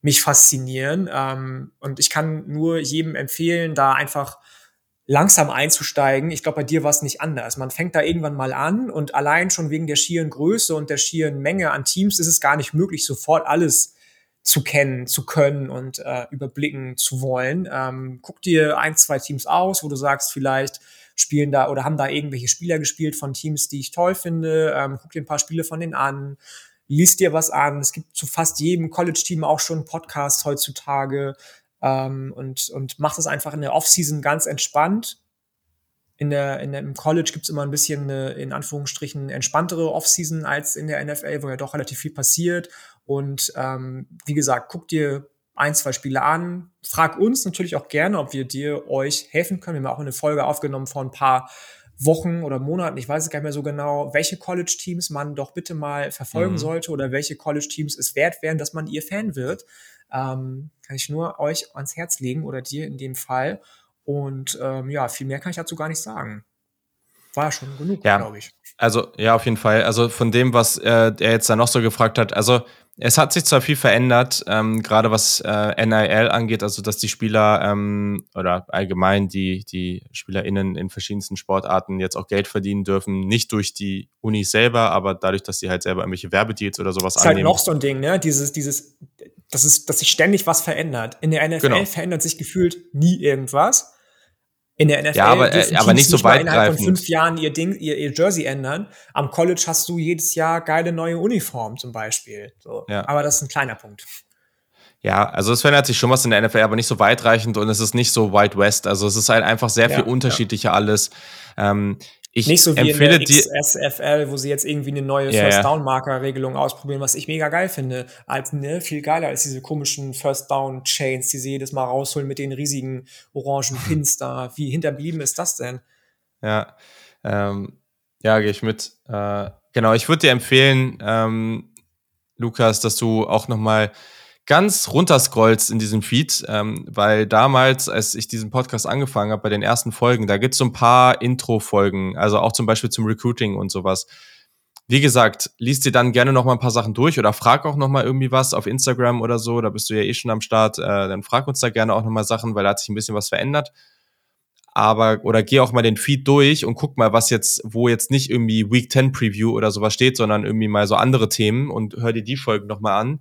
mich faszinieren. Ähm, und ich kann nur jedem empfehlen, da einfach langsam einzusteigen. Ich glaube, bei dir war es nicht anders. Man fängt da irgendwann mal an und allein schon wegen der schieren Größe und der schieren Menge an Teams ist es gar nicht möglich, sofort alles zu kennen, zu können und äh, überblicken zu wollen. Ähm, guck dir ein, zwei Teams aus, wo du sagst, vielleicht spielen da oder haben da irgendwelche Spieler gespielt von Teams, die ich toll finde. Ähm, guck dir ein paar Spiele von denen an liest dir was an. Es gibt zu fast jedem College-Team auch schon Podcasts heutzutage ähm, und, und macht es einfach in der Offseason ganz entspannt. In der, in der, Im College gibt es immer ein bisschen eine, in Anführungsstrichen, entspanntere Offseason als in der NFL, wo ja doch relativ viel passiert. Und ähm, wie gesagt, guck dir ein, zwei Spiele an. Frag uns natürlich auch gerne, ob wir dir euch helfen können. Wir haben auch eine Folge aufgenommen vor ein paar Wochen oder Monaten, ich weiß es gar nicht mehr so genau, welche College-Teams man doch bitte mal verfolgen mhm. sollte oder welche College-Teams es wert wären, dass man ihr Fan wird. Ähm, kann ich nur euch ans Herz legen oder dir in dem Fall. Und ähm, ja, viel mehr kann ich dazu gar nicht sagen. War schon genug, ja, glaube ich. Also, ja, auf jeden Fall. Also von dem, was äh, er jetzt da noch so gefragt hat, also es hat sich zwar viel verändert, ähm, gerade was äh, NIL angeht, also dass die Spieler ähm, oder allgemein die, die SpielerInnen in verschiedensten Sportarten jetzt auch Geld verdienen dürfen, nicht durch die Unis selber, aber dadurch, dass sie halt selber irgendwelche Werbedeals oder sowas das ist annehmen. halt noch so ein Ding, ne? Dieses, dieses, das ist, dass sich ständig was verändert. In der NFL genau. verändert sich gefühlt nie irgendwas. In der NFL ja, aber, äh, aber nicht so nicht weit innerhalb von fünf Jahren ihr Ding, ihr, ihr Jersey ändern. Am College hast du jedes Jahr geile neue Uniformen zum Beispiel. So. Ja. Aber das ist ein kleiner Punkt. Ja, also es verändert sich schon was in der NFL, aber nicht so weitreichend und es ist nicht so Wild West. Also es ist halt einfach sehr ja, viel unterschiedlicher ja. alles. Ähm, ich nicht so wie empfehle in der XSFL, wo sie jetzt irgendwie eine neue yeah, First-Down-Marker-Regelung ausprobieren, was ich mega geil finde. Als, ne, viel geiler als diese komischen First-Down-Chains, die sie jedes Mal rausholen mit den riesigen orangen Pins da. Wie hinterblieben ist das denn? Ja, ähm, ja, gehe ich mit. Äh, genau, ich würde dir empfehlen, ähm, Lukas, dass du auch noch mal ganz runterscrollst in diesem Feed, ähm, weil damals, als ich diesen Podcast angefangen habe, bei den ersten Folgen, da gibt's so ein paar Intro-Folgen, also auch zum Beispiel zum Recruiting und sowas. Wie gesagt, liest dir dann gerne noch mal ein paar Sachen durch oder frag auch noch mal irgendwie was auf Instagram oder so, da bist du ja eh schon am Start, äh, dann frag uns da gerne auch noch mal Sachen, weil da hat sich ein bisschen was verändert. Aber, oder geh auch mal den Feed durch und guck mal, was jetzt, wo jetzt nicht irgendwie Week 10 Preview oder sowas steht, sondern irgendwie mal so andere Themen und hör dir die Folgen noch mal an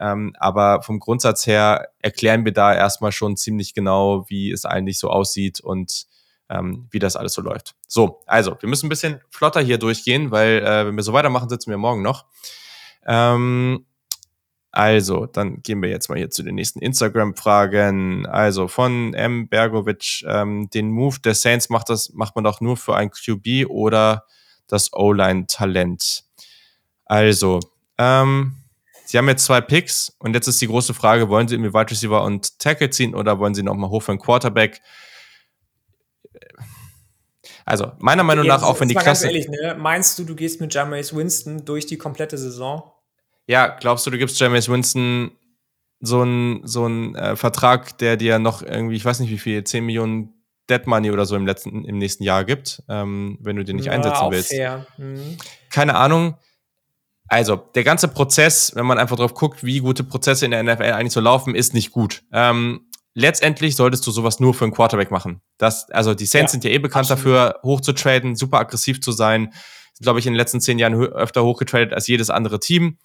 ähm, aber vom Grundsatz her erklären wir da erstmal schon ziemlich genau, wie es eigentlich so aussieht und ähm, wie das alles so läuft. So, also, wir müssen ein bisschen flotter hier durchgehen, weil äh, wenn wir so weitermachen, sitzen wir morgen noch. Ähm, also, dann gehen wir jetzt mal hier zu den nächsten Instagram-Fragen. Also von M. Bergovic, ähm, den Move der Saints macht das, macht man doch nur für ein QB oder das O-Line-Talent. Also, ähm, Sie haben jetzt zwei Picks und jetzt ist die große Frage, wollen Sie irgendwie Wide Receiver und Tackle ziehen oder wollen Sie nochmal hoch für einen Quarterback? Also, meiner Meinung nach, auch wenn die Klasse. Ganz ehrlich, ne? Meinst du, du gehst mit Jameis Winston durch die komplette Saison? Ja, glaubst du, du gibst Jameis Winston so einen so einen, äh, Vertrag, der dir noch irgendwie, ich weiß nicht wie viel, 10 Millionen Dead Money oder so im letzten, im nächsten Jahr gibt, ähm, wenn du den nicht ja, einsetzen willst? Fair. Mhm. Keine Ahnung. Also, der ganze Prozess, wenn man einfach drauf guckt, wie gute Prozesse in der NFL eigentlich so laufen, ist nicht gut. Ähm, letztendlich solltest du sowas nur für einen Quarterback machen. Das, also die Saints ja, sind ja eh bekannt absolut. dafür, hoch zu traden, super aggressiv zu sein. Sind, glaube ich, in den letzten zehn Jahren öfter hochgetradet als jedes andere Team.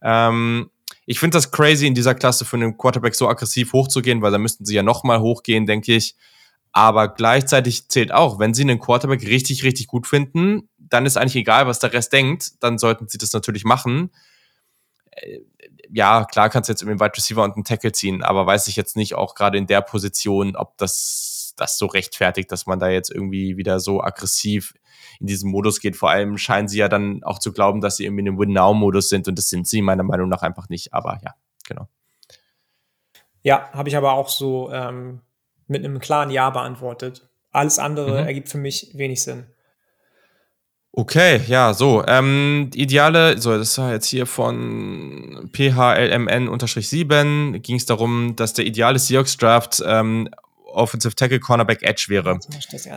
Ähm, ich finde das crazy, in dieser Klasse für einen Quarterback so aggressiv hochzugehen, weil da müssten sie ja nochmal hochgehen, denke ich. Aber gleichzeitig zählt auch, wenn sie einen Quarterback richtig, richtig gut finden, dann ist eigentlich egal, was der Rest denkt, dann sollten sie das natürlich machen. Äh, ja, klar kannst du jetzt irgendwie einen Wide Receiver und einen Tackle ziehen, aber weiß ich jetzt nicht auch gerade in der Position, ob das, das so rechtfertigt, dass man da jetzt irgendwie wieder so aggressiv in diesen Modus geht. Vor allem scheinen sie ja dann auch zu glauben, dass sie irgendwie in einem Win-Now-Modus sind und das sind sie meiner Meinung nach einfach nicht. Aber ja, genau. Ja, habe ich aber auch so ähm, mit einem klaren Ja beantwortet. Alles andere mhm. ergibt für mich wenig Sinn. Okay, ja, so. Ähm, ideale, so, das war jetzt hier von PHLMN-7, ging es darum, dass der ideale Seahawks-Draft ähm, Offensive Tackle Cornerback Edge wäre.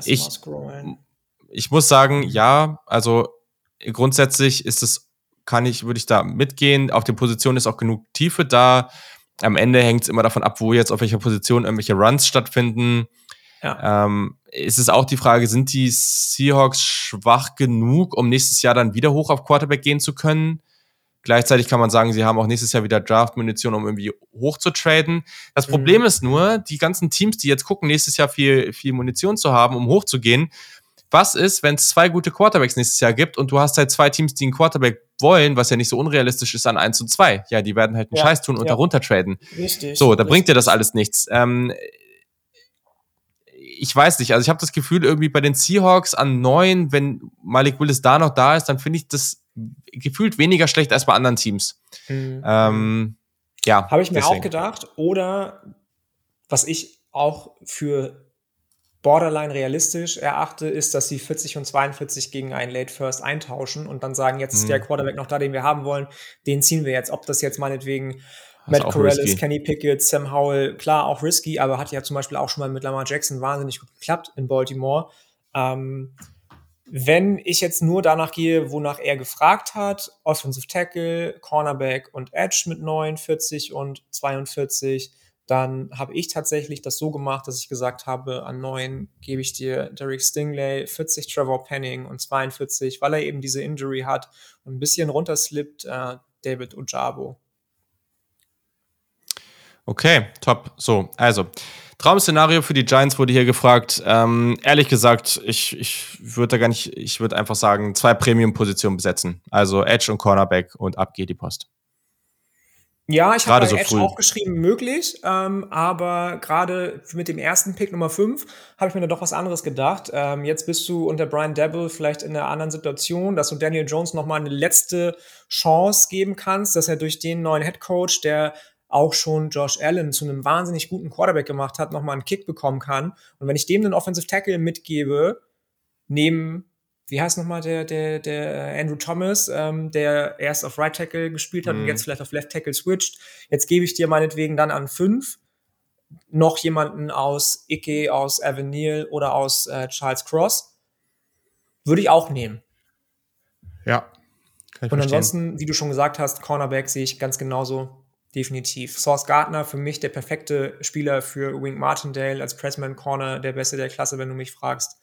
Ich, ich muss sagen, ja, also grundsätzlich ist es, kann ich, würde ich da mitgehen. Auf den Positionen ist auch genug Tiefe da. Am Ende hängt es immer davon ab, wo jetzt auf welcher Position irgendwelche Runs stattfinden. Ja. Ähm, ist es auch die Frage, sind die Seahawks schwach genug, um nächstes Jahr dann wieder hoch auf Quarterback gehen zu können? Gleichzeitig kann man sagen, sie haben auch nächstes Jahr wieder Draft-Munition, um irgendwie hoch zu traden. Das mhm. Problem ist nur, die ganzen Teams, die jetzt gucken, nächstes Jahr viel, viel Munition zu haben, um hoch zu gehen, was ist, wenn es zwei gute Quarterbacks nächstes Jahr gibt und du hast halt zwei Teams, die einen Quarterback wollen, was ja nicht so unrealistisch ist an 1 und 2. Ja, die werden halt einen ja, Scheiß tun und ja. darunter traden. Richtig. So, da richtig. bringt dir das alles nichts. Ähm, ich weiß nicht, also ich habe das Gefühl, irgendwie bei den Seahawks an neun, wenn Malik Willis da noch da ist, dann finde ich das gefühlt weniger schlecht als bei anderen Teams. Mhm. Ähm, ja. Habe ich mir deswegen. auch gedacht. Oder was ich auch für borderline realistisch erachte, ist, dass sie 40 und 42 gegen einen Late First eintauschen und dann sagen, jetzt ist der mhm. Quarterback noch da, den wir haben wollen, den ziehen wir jetzt. Ob das jetzt meinetwegen Matt Corrales, Kenny Pickett, Sam Howell, klar auch risky, aber hat ja zum Beispiel auch schon mal mit Lamar Jackson wahnsinnig gut geklappt in Baltimore. Ähm, wenn ich jetzt nur danach gehe, wonach er gefragt hat, Offensive Tackle, Cornerback und Edge mit 49 und 42, dann habe ich tatsächlich das so gemacht, dass ich gesagt habe, an 9 gebe ich dir Derek Stingley, 40 Trevor Penning und 42, weil er eben diese Injury hat und ein bisschen runterslippt, äh, David Ojabo. Okay, top. So, also. Traum-Szenario für die Giants wurde hier gefragt. Ähm, ehrlich gesagt, ich, ich würde da gar nicht, ich würde einfach sagen, zwei Premium-Positionen besetzen. Also Edge und Cornerback und ab geht die Post. Ja, ich habe so Edge früh. auch geschrieben, möglich, ähm, aber gerade mit dem ersten Pick Nummer 5 habe ich mir da doch was anderes gedacht. Ähm, jetzt bist du unter Brian Devil vielleicht in einer anderen Situation, dass du Daniel Jones nochmal eine letzte Chance geben kannst, dass er durch den neuen Head Coach, der auch schon Josh Allen zu einem wahnsinnig guten Quarterback gemacht hat, nochmal einen Kick bekommen kann. Und wenn ich dem einen Offensive Tackle mitgebe, neben wie heißt nochmal der, der, der Andrew Thomas, ähm, der erst auf Right Tackle gespielt hat mhm. und jetzt vielleicht auf Left Tackle switcht. Jetzt gebe ich dir meinetwegen dann an fünf noch jemanden aus Ike, aus Evan Neal oder aus äh, Charles Cross. Würde ich auch nehmen. Ja. und verstehen. ansonsten, wie du schon gesagt hast, Cornerback sehe ich ganz genauso. Definitiv. Source Gardner für mich der perfekte Spieler für Wink Martindale als Pressman Corner, der beste der Klasse, wenn du mich fragst.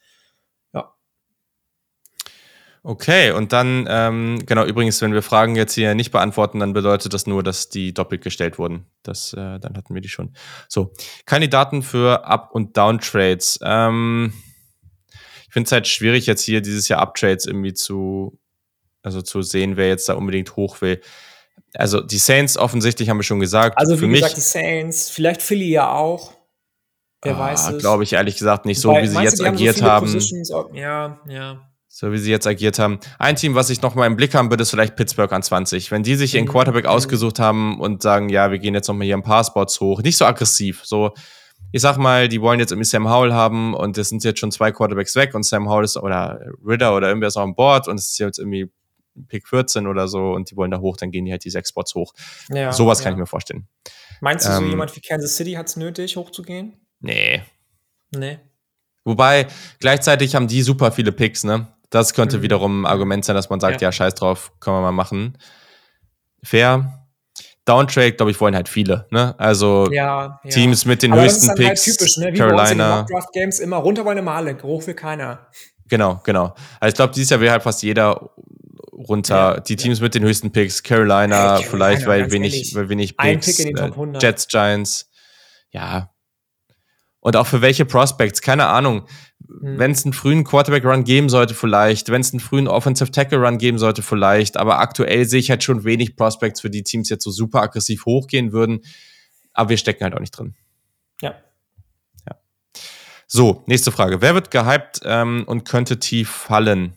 Okay, und dann, ähm, genau, übrigens, wenn wir Fragen jetzt hier nicht beantworten, dann bedeutet das nur, dass die doppelt gestellt wurden. Das, äh, dann hatten wir die schon. So, Kandidaten für Up- und Down-Trades. Ähm, ich finde es halt schwierig, jetzt hier dieses Jahr Up-Trades irgendwie zu, also zu sehen, wer jetzt da unbedingt hoch will. Also die Saints offensichtlich haben wir schon gesagt. Also wie für gesagt, mich, die Saints, vielleicht Philly ja auch. Wer ah, weiß es. Glaube ich ehrlich gesagt nicht so, Weil, wie sie jetzt du, agiert haben. haben. Ja, ja so wie sie jetzt agiert haben. Ein Team, was ich noch mal im Blick haben würde, ist vielleicht Pittsburgh an 20. Wenn die sich ihren mhm. Quarterback mhm. ausgesucht haben und sagen, ja, wir gehen jetzt noch mal hier ein paar Spots hoch, nicht so aggressiv, so ich sag mal, die wollen jetzt irgendwie Sam Howell haben und es sind jetzt schon zwei Quarterbacks weg und Sam Howell ist oder Ritter oder irgendwer ist noch an Bord und es ist jetzt irgendwie Pick 14 oder so und die wollen da hoch, dann gehen die halt die sechs Spots hoch. Ja, Sowas ja. kann ich mir vorstellen. Meinst du, ähm, so jemand wie Kansas City hat es nötig, hochzugehen? Nee. Nee. Wobei, gleichzeitig haben die super viele Picks, ne? Das könnte mhm. wiederum ein Argument sein, dass man sagt, ja. ja, scheiß drauf, können wir mal machen. Fair. Downtrade, glaube ich, wollen halt viele. Ne? Also ja, ja. Teams mit den Aber höchsten das ist dann Picks. Halt typisch, ne? Wie Carolina. Bei Draft Games immer runter wollen Male, hoch will keiner. Genau, genau. Also ich glaube, dieses Jahr will halt fast jeder runter. Ja, die Teams mit den höchsten Picks, Carolina, Carolina, vielleicht, weil wenig, ehrlich. weil wenig Picks, Pick in den äh, Top 100. Jets, Giants. Ja. Und auch für welche Prospects, keine Ahnung. Hm. Wenn es einen frühen Quarterback-Run geben sollte, vielleicht. Wenn es einen frühen Offensive-Tackle-Run geben sollte, vielleicht. Aber aktuell sehe ich halt schon wenig Prospects, für die Teams jetzt so super aggressiv hochgehen würden. Aber wir stecken halt auch nicht drin. Ja. So, nächste Frage. Wer wird gehypt ähm, und könnte tief fallen?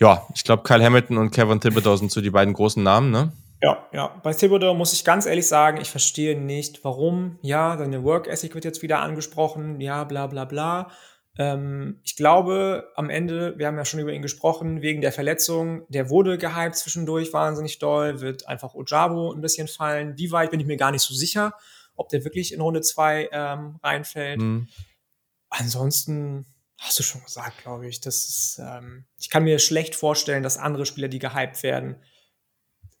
Ja, ich glaube, Kyle Hamilton und Kevin Thibodeau sind so die beiden großen Namen, ne? Ja, ja. Bei Thibodeau muss ich ganz ehrlich sagen, ich verstehe nicht, warum. Ja, seine Work Ethic wird jetzt wieder angesprochen. Ja, bla, bla, bla. Ähm, ich glaube, am Ende, wir haben ja schon über ihn gesprochen, wegen der Verletzung, der wurde gehypt zwischendurch wahnsinnig doll, wird einfach Ojabo ein bisschen fallen. Wie weit bin ich mir gar nicht so sicher, ob der wirklich in Runde 2 ähm, reinfällt. Hm. Ansonsten hast du schon gesagt, glaube ich. Das ist, ähm, ich kann mir schlecht vorstellen, dass andere Spieler, die gehypt werden,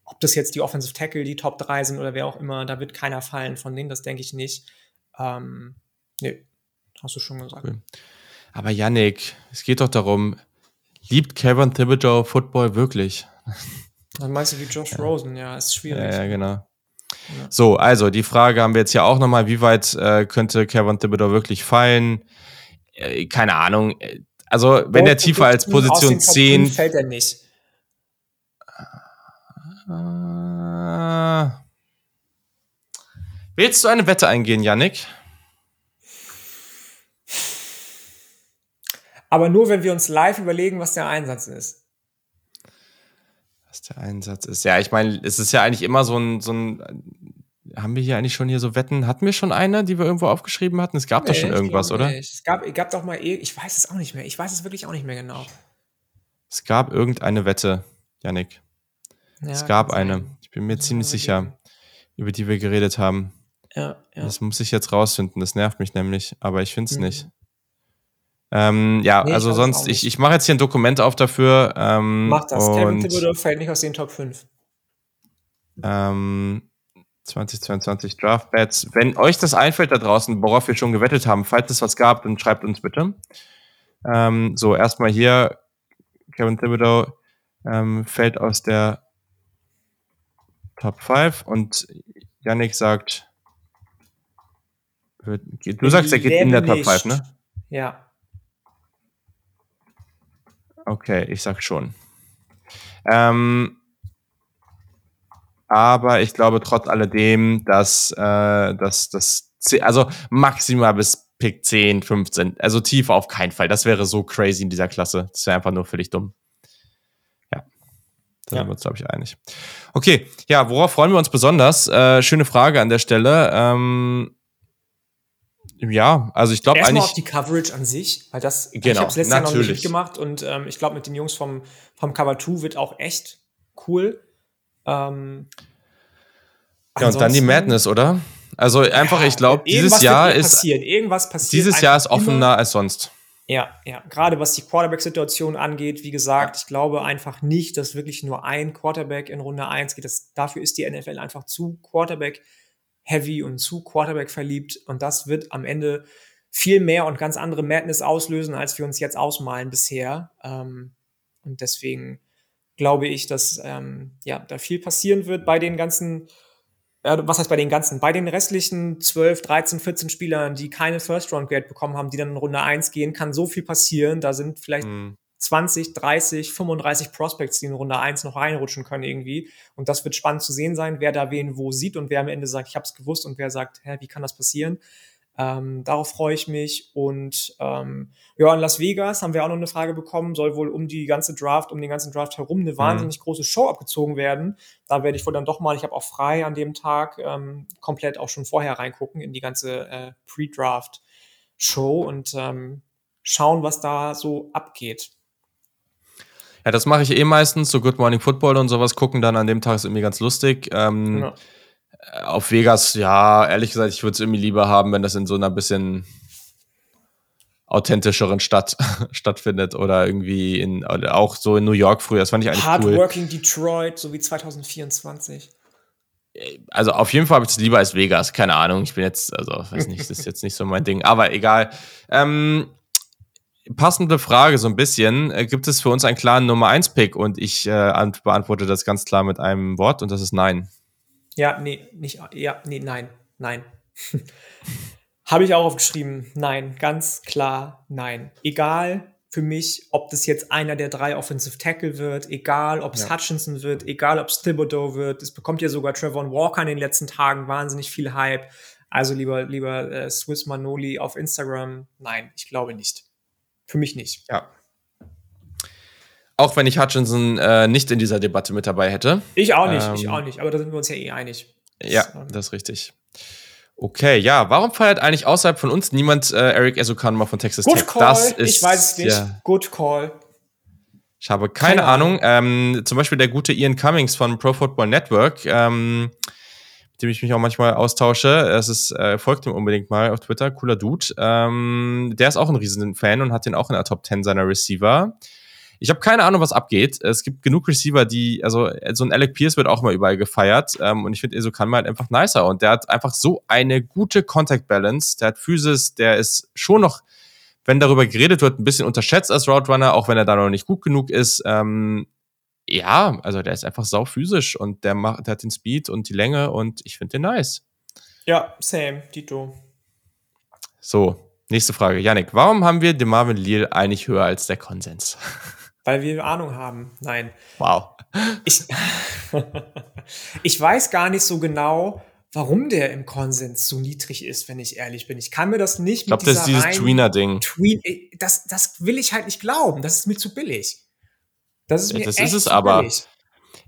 ob das jetzt die Offensive Tackle, die Top 3 sind oder wer auch immer, da wird keiner fallen von denen, das denke ich nicht. Ähm, nee, hast du schon gesagt. Cool. Aber Yannick, es geht doch darum, liebt Kevin Thibodeau Football wirklich? Dann meinst du wie Josh Rosen, ja, ist schwierig. Ja, ja, genau. So, also die Frage haben wir jetzt ja auch nochmal, wie weit äh, könnte Kevin Thibodeau wirklich fallen? Äh, keine Ahnung. Äh, Also, wenn er tiefer als Position den Top 10 5 fällt er nicht. Äh, willst du eine Wette eingehen, Yannick? Aber nur, wenn wir uns live überlegen, was der Einsatz ist. Was der Einsatz ist. Ja, ich meine, es ist ja eigentlich immer so ein, so ein. Haben wir hier eigentlich schon hier so Wetten? Hatten wir schon eine, die wir irgendwo aufgeschrieben hatten? Es gab doch Nee, schon ich irgendwas, oder? nicht. Es gab, gab doch mal, ich weiß es auch nicht mehr. Ich weiß es wirklich auch nicht mehr genau. Es gab irgendeine Wette, Yannick. Ja, es gab eine. sein. Ich bin mir wir ziemlich sicher, über die wir geredet haben. Ja, ja. Das muss ich jetzt rausfinden. Das nervt mich nämlich, aber ich finde es Mhm. nicht. Ähm, ja, Nee, ich also auch sonst, ich, ich mache jetzt hier ein Dokument auf dafür. Ähm, Mach das. Kevin Thibodeau fällt nicht aus den Top 5. ähm, 2022 Draft Bets. Wenn euch das einfällt da draußen, worauf wir schon gewettet haben, falls es was gab, dann schreibt uns bitte. Ähm, so, erstmal hier, Kevin Thibodeau ähm, fällt aus der Top 5 und Yannick sagt, wird, du sagst, er geht in der Top 5, ne? Ja. Okay, ich sag schon. Ähm, aber ich glaube trotz alledem, dass, äh, dass das, also maximal bis Pick 10, 15, also tiefer auf keinen Fall. Das wäre so crazy in dieser Klasse. Das wäre einfach nur völlig dumm. Ja. Da Ja. sind wir uns, glaube ich, einig. Okay, ja, worauf freuen wir uns besonders? Äh, schöne Frage an der Stelle. Ähm, ja, also ich glaube Erstmal eigentlich. auf die Coverage an sich, weil das, ich Genau, habe es letztes Jahr noch nicht mitgemacht und ähm, ich glaube, mit den Jungs vom, vom Cover 2 wird auch echt cool. Ähm, Ja, und dann die Madness, oder? Also einfach, ich glaube, dieses Jahr ist passieren. Irgendwas passiert. dieses Jahr ist einfach immer. offener als sonst. Ja, ja. Gerade was die Quarterback-Situation angeht, wie gesagt, ich glaube einfach nicht, dass wirklich nur ein Quarterback in Runde 1 geht. Das, dafür ist die NFL einfach zu Quarterback-heavy und zu Quarterback-verliebt. Und das wird am Ende viel mehr und ganz andere Madness auslösen, als wir uns jetzt ausmalen bisher. Ähm, und deswegen glaube ich, dass ähm, ja, da viel passieren wird bei den ganzen äh, was heißt bei den ganzen? Bei den restlichen 12, 13, 14 Spielern, die keine First-Round-Grade bekommen haben, die dann in Runde 1 gehen, kann so viel passieren. Da sind vielleicht Hm. 20, 30, 35 Prospects, die in Runde 1 noch reinrutschen können irgendwie. Und das wird spannend zu sehen sein, wer da wen wo sieht und wer am Ende sagt, ich habe es gewusst und wer sagt, hä, wie kann das passieren? Ähm, darauf freue ich mich. Und ähm, ja, in Las Vegas haben wir auch noch eine Frage bekommen, soll wohl um die ganze Draft, um den ganzen Draft herum eine wahnsinnig große Show abgezogen werden. Da werde ich wohl dann doch mal, ich habe auch frei an dem Tag, ähm, komplett auch schon vorher reingucken in die ganze äh, Pre-Draft-Show und ähm, schauen, was da so abgeht. Ja, das mache ich eh meistens, so Good Morning Football und sowas gucken dann an dem Tag ist irgendwie ganz lustig. Ähm, Ja. Auf Vegas, ja, ehrlich gesagt, ich würde es irgendwie lieber haben, wenn das in so einer bisschen authentischeren Stadt stattfindet oder irgendwie in, oder auch so in New York früher. Das fand ich eigentlich cool. Hardworking Detroit, so wie 2024. Also auf jeden Fall habe ich es lieber als Vegas. Keine Ahnung, ich bin jetzt, also weiß nicht, das ist jetzt nicht so mein Ding, aber egal. Ähm, passende Frage so ein bisschen. Äh, gibt es für uns einen klaren Nummer 1 Pick? Und ich äh, beantworte das ganz klar mit einem Wort und das ist nein. Ja, nee, nicht, ja, nee, nein, nein. Habe ich auch aufgeschrieben. Nein, ganz klar nein. Egal für mich, ob das jetzt einer der drei Offensive Tackle wird, egal ob es ja. Hutchinson wird, egal ob es Thibodeau wird. Es bekommt ja sogar Trevor Walker in den letzten Tagen wahnsinnig viel Hype. Also lieber, lieber äh, Swiss Manoli auf Instagram. Nein, ich glaube nicht. Für mich nicht. Ja. Auch wenn ich Hutchinson äh, nicht in dieser Debatte mit dabei hätte. Ich auch nicht, ähm, ich auch nicht. Aber da sind wir uns ja eh einig. Das, ja, ähm, das ist richtig. Okay, ja, warum feiert eigentlich außerhalb von uns niemand äh, Eric Esukanma von Texas Good Tech? Call. Das ist, ich weiß es nicht. Ja. Good call. Ich habe keine, keine Ahnung. Ahnung. Ähm, zum Beispiel der gute Ian Cummings von Pro Football Network, ähm, mit dem ich mich auch manchmal austausche. Es ist, äh, folgt ihm unbedingt mal auf Twitter, cooler Dude. Ähm, der ist auch ein riesen Fan und hat den auch in der Top 10 seiner Receiver. Ich habe keine Ahnung, was abgeht. Es gibt genug Receiver, die, also so ein Alec Pierce wird auch mal überall gefeiert. Ähm, und ich finde, Eso kann halt einfach nicer. Und der hat einfach so eine gute Contact Balance. Der hat Physis, der ist schon noch, wenn darüber geredet wird, ein bisschen unterschätzt als Route Runner, auch wenn er da noch nicht gut genug ist. Ähm, ja, also der ist einfach sau physisch und der macht, der hat den Speed und die Länge und ich finde den nice. Ja, same, Dito. So, nächste Frage. Yannick, warum haben wir den Marvin Leal eigentlich höher als der Konsens? Weil wir Ahnung haben. Nein. Wow. Ich, ich weiß gar nicht so genau, warum der im Konsens so niedrig ist, wenn ich ehrlich bin. Ich kann mir das nicht ich glaub, mit dieser das ist dieses Tweener-Ding. Tween, das, das will ich halt nicht glauben. Das ist mir zu billig. Das ist mir ja, das echt ist es aber. Billig.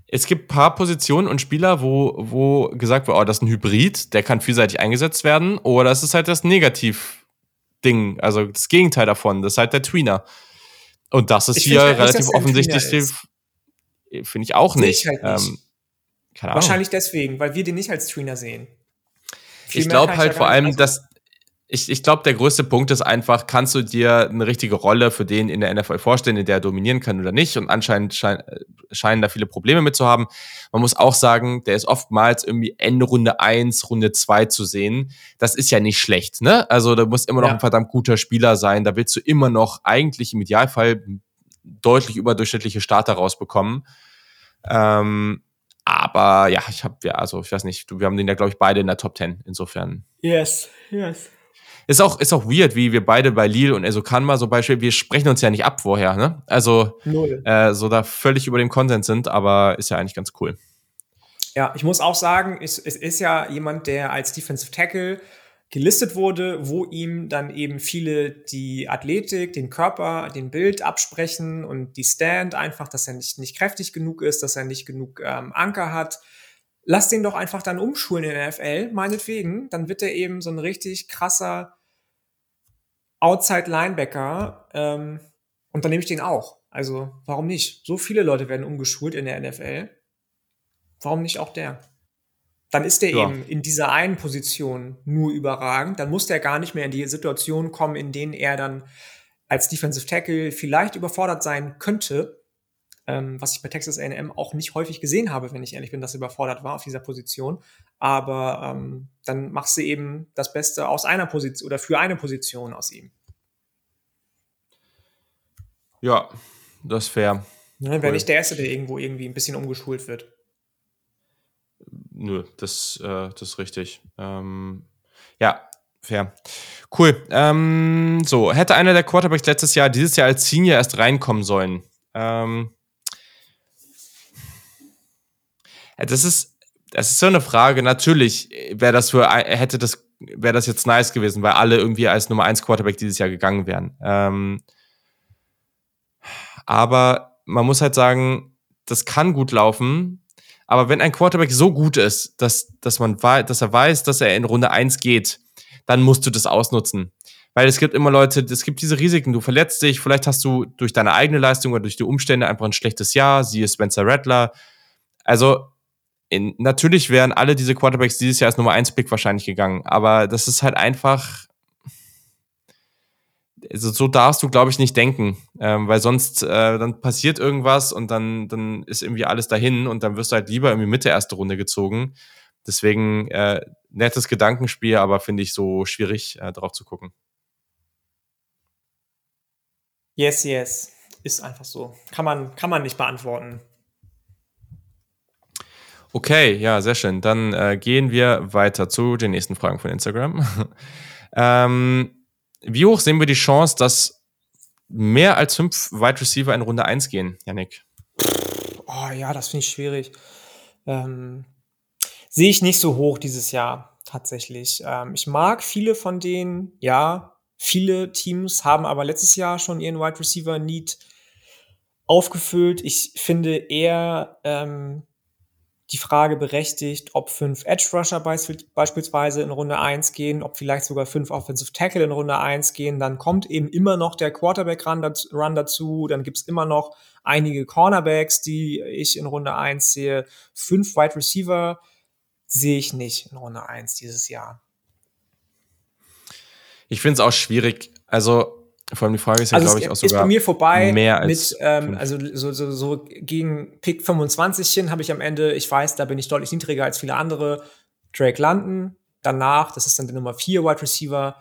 Es gibt paar Positionen und Spieler, wo, wo gesagt wird, oh, das ist ein Hybrid, der kann vielseitig eingesetzt werden. Oder es ist halt das Negativ-Ding, also das Gegenteil davon. Das ist halt der Tweener. Und das ist ich hier relativ nicht, offensichtlich, finde ich auch nicht. Ich halt nicht. Ähm, Wahrscheinlich deswegen, weil wir den nicht als Tweener sehen. Viel ich glaube halt vor allem, also dass ich, ich glaube, der größte Punkt ist einfach, kannst du dir eine richtige Rolle für den in der NFL vorstellen, in der er dominieren kann oder nicht? Und anscheinend schein, scheinen da viele Probleme mit zu haben. Man muss auch sagen, der ist oftmals irgendwie Ende Runde eins, Runde zwei zu sehen. Das ist ja nicht schlecht, ne? Also da muss immer noch ja. ein verdammt guter Spieler sein. Da willst du immer noch eigentlich im Idealfall deutlich überdurchschnittliche Starter rausbekommen. Ähm, aber ja, ich habe ja, also ich weiß nicht, wir haben den ja, glaube ich, beide in der Top 10. Insofern. Yes, yes. Ist auch, ist auch weird, wie wir beide bei Lille und Esokanma so Beispiel, wir sprechen uns ja nicht ab vorher, ne? Also, äh, so da völlig über dem Content sind, aber ist ja eigentlich ganz cool. Ja, ich muss auch sagen, es, es ist ja jemand, der als Defensive Tackle gelistet wurde, wo ihm dann eben viele die Athletik, den Körper, den Bild absprechen und die Stand einfach, dass er nicht, nicht kräftig genug ist, dass er nicht genug ähm, Anker hat. Lass den doch einfach dann umschulen in der NFL, meinetwegen. Dann wird er eben so ein richtig krasser Outside Linebacker. Ähm, und dann nehme ich den auch. Also, warum nicht? So viele Leute werden umgeschult in der NFL. Warum nicht auch der? Dann ist der ja. eben in dieser einen Position nur überragend. Dann muss der gar nicht mehr in die Situation kommen, in denen er dann als Defensive Tackle vielleicht überfordert sein könnte ähm, was ich bei Texas A&M auch nicht häufig gesehen habe, wenn ich ehrlich bin, dass er überfordert war auf dieser Position. Aber ähm, dann machst du eben das Beste aus einer Position oder für eine Position aus ihm. Ja, das ist fair. Ne, Wäre cool. nicht der Erste, der irgendwo irgendwie ein bisschen umgeschult wird. Nö, das, äh, das ist richtig. Ähm, ja, fair. Cool. Ähm, so, hätte einer der Quarterbacks letztes Jahr, dieses Jahr als Senior erst reinkommen sollen? Ähm, das ist, das ist so eine Frage. Natürlich wäre das für, hätte das, wäre das jetzt nice gewesen, weil alle irgendwie als Nummer 1 Quarterback dieses Jahr gegangen wären. Ähm, aber man muss halt sagen, das kann gut laufen. Aber wenn ein Quarterback so gut ist, dass, dass man dass er weiß, dass er in Runde 1 geht, dann musst du das ausnutzen. Weil es gibt immer Leute, es gibt diese Risiken, du verletzt dich, vielleicht hast du durch deine eigene Leistung oder durch die Umstände einfach ein schlechtes Jahr, siehe Spencer Rattler. Also in, natürlich wären alle diese Quarterbacks dieses Jahr als Nummer 1 Pick wahrscheinlich gegangen, aber das ist halt einfach, also so darfst du, glaube ich, nicht denken, ähm, weil sonst äh, dann passiert irgendwas und dann, dann ist irgendwie alles dahin und dann wirst du halt lieber irgendwie Mitte erste Runde gezogen. Deswegen äh, nettes Gedankenspiel, aber finde ich so schwierig, äh, drauf zu gucken. Yes, yes. Ist einfach so. Kann man, kann man nicht beantworten. Okay, ja, sehr schön. Dann äh, gehen wir weiter zu den nächsten Fragen von Instagram. ähm, wie hoch sehen wir die Chance, dass mehr als fünf Wide Receiver in Runde 1 gehen, Yannick? Oh ja, das finde ich schwierig. Ähm, sehe ich nicht so hoch dieses Jahr tatsächlich. Ähm, ich mag viele von denen, ja. Viele Teams haben aber letztes Jahr schon ihren Wide Receiver Need aufgefüllt. Ich finde eher ähm, die Frage berechtigt, ob fünf Edge Rusher beispielsweise in Runde 1 gehen, ob vielleicht sogar fünf Offensive Tackle in Runde 1 gehen. Dann kommt eben immer noch der Quarterback-Run dazu. Dann gibt's immer noch einige Cornerbacks, die ich in Runde 1 sehe. Fünf Wide Receiver sehe ich nicht in Runde 1 dieses Jahr. Ich finde es auch schwierig. Also, vor allem die Frage ist ja, also glaube ich, auch sogar ist bei mir vorbei mehr als mit, ähm, also so, so, so gegen Pick 25 hin habe ich am Ende, ich weiß, da bin ich deutlich niedriger als viele andere, Drake London. Danach, das ist dann der Nummer 4 Wide Receiver,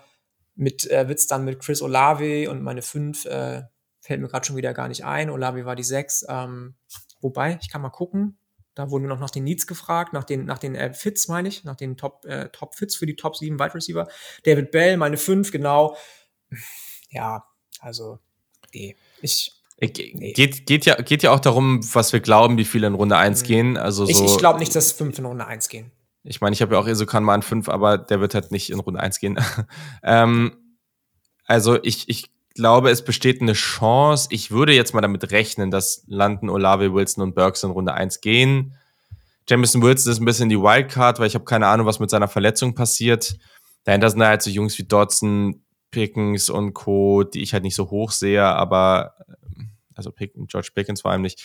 mit äh, wird's dann mit Chris Olave und meine 5 äh, fällt mir gerade schon wieder gar nicht ein. Olave war die 6. Ähm, wobei, ich kann mal gucken. Da wurden wir noch nach den Needs gefragt, nach den, nach den äh, Fits, meine ich, nach den Top, äh, Top Fits für die Top 7 Wide Receiver. David Bell, meine 5, genau. Ja, also, nee. Ich, nee. Geht, geht, ja, geht ja auch darum, was wir glauben, wie viele in Runde 1 mhm. gehen. Also so, ich ich glaube nicht, dass 5 in Runde 1 gehen. Ich meine, ich habe ja auch Isokan mal an 5, aber der wird halt nicht in Runde 1 gehen. ähm, also ich, ich glaube, es besteht eine Chance. Ich würde jetzt mal damit rechnen, dass London, Olave, Wilson und Burks in Runde 1 gehen. Jamison Wilson ist ein bisschen die Wildcard, weil ich habe keine Ahnung, was mit seiner Verletzung passiert. Dahinter sind halt so Jungs wie Dodson, Pickens und Co., die ich halt nicht so hoch sehe, aber also George Pickens vor allem nicht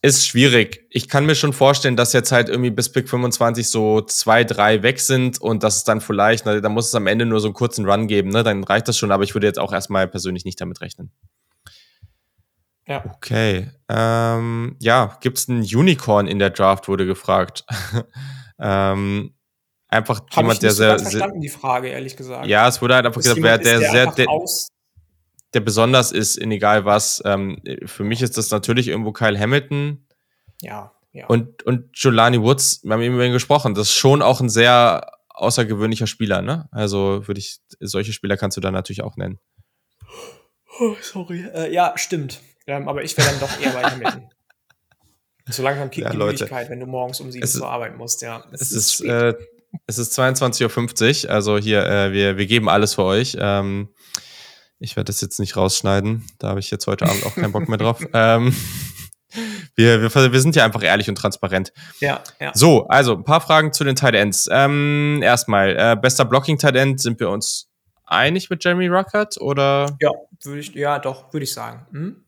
ist schwierig. Ich kann mir schon vorstellen, dass jetzt halt irgendwie bis Pick 25 so zwei, drei weg sind und das ist dann vielleicht, ne, da muss es am Ende nur so einen kurzen Run geben, ne? Dann reicht das schon, aber ich würde jetzt auch erstmal persönlich nicht damit rechnen. Ja. Okay. Ähm, ja, gibt es ein Unicorn in der Draft, wurde gefragt. ähm, einfach Hab jemand, der sehr. verstanden, die Frage, ehrlich gesagt. Ja, es wurde halt einfach Dass gesagt, wer jemand ist, der, sehr, der, der besonders ist in egal was. Ähm, für mich ist das natürlich irgendwo Kyle Hamilton. ja, ja. Und, und Jolani Woods, wir haben eben über ihn gesprochen, das ist schon auch ein sehr außergewöhnlicher Spieler, ne? Also würde ich, solche Spieler kannst du dann natürlich auch nennen. Oh, sorry. Äh, ja, stimmt. Ähm, aber ich wäre dann doch eher bei Hamilton. So langsam kickt Ja, die Leute. Müdigkeit, wenn du morgens um sieben Es ist- zur Arbeit musst, ja. Es ist, äh, es ist 22.50 Uhr, also hier, äh, wir, wir geben alles für euch. Ähm, ich werde das jetzt nicht rausschneiden, da habe ich jetzt heute Abend auch keinen Bock mehr drauf. ähm, wir, wir, wir sind ja einfach ehrlich und transparent. ja, ja. So, also ein paar Fragen zu den Tight Ends. Ähm, erstmal, äh, bester Blocking-Tight End, sind wir uns einig mit Jeremy Ruckert oder Ja, würde ich, ja, doch, würde ich sagen. Hm?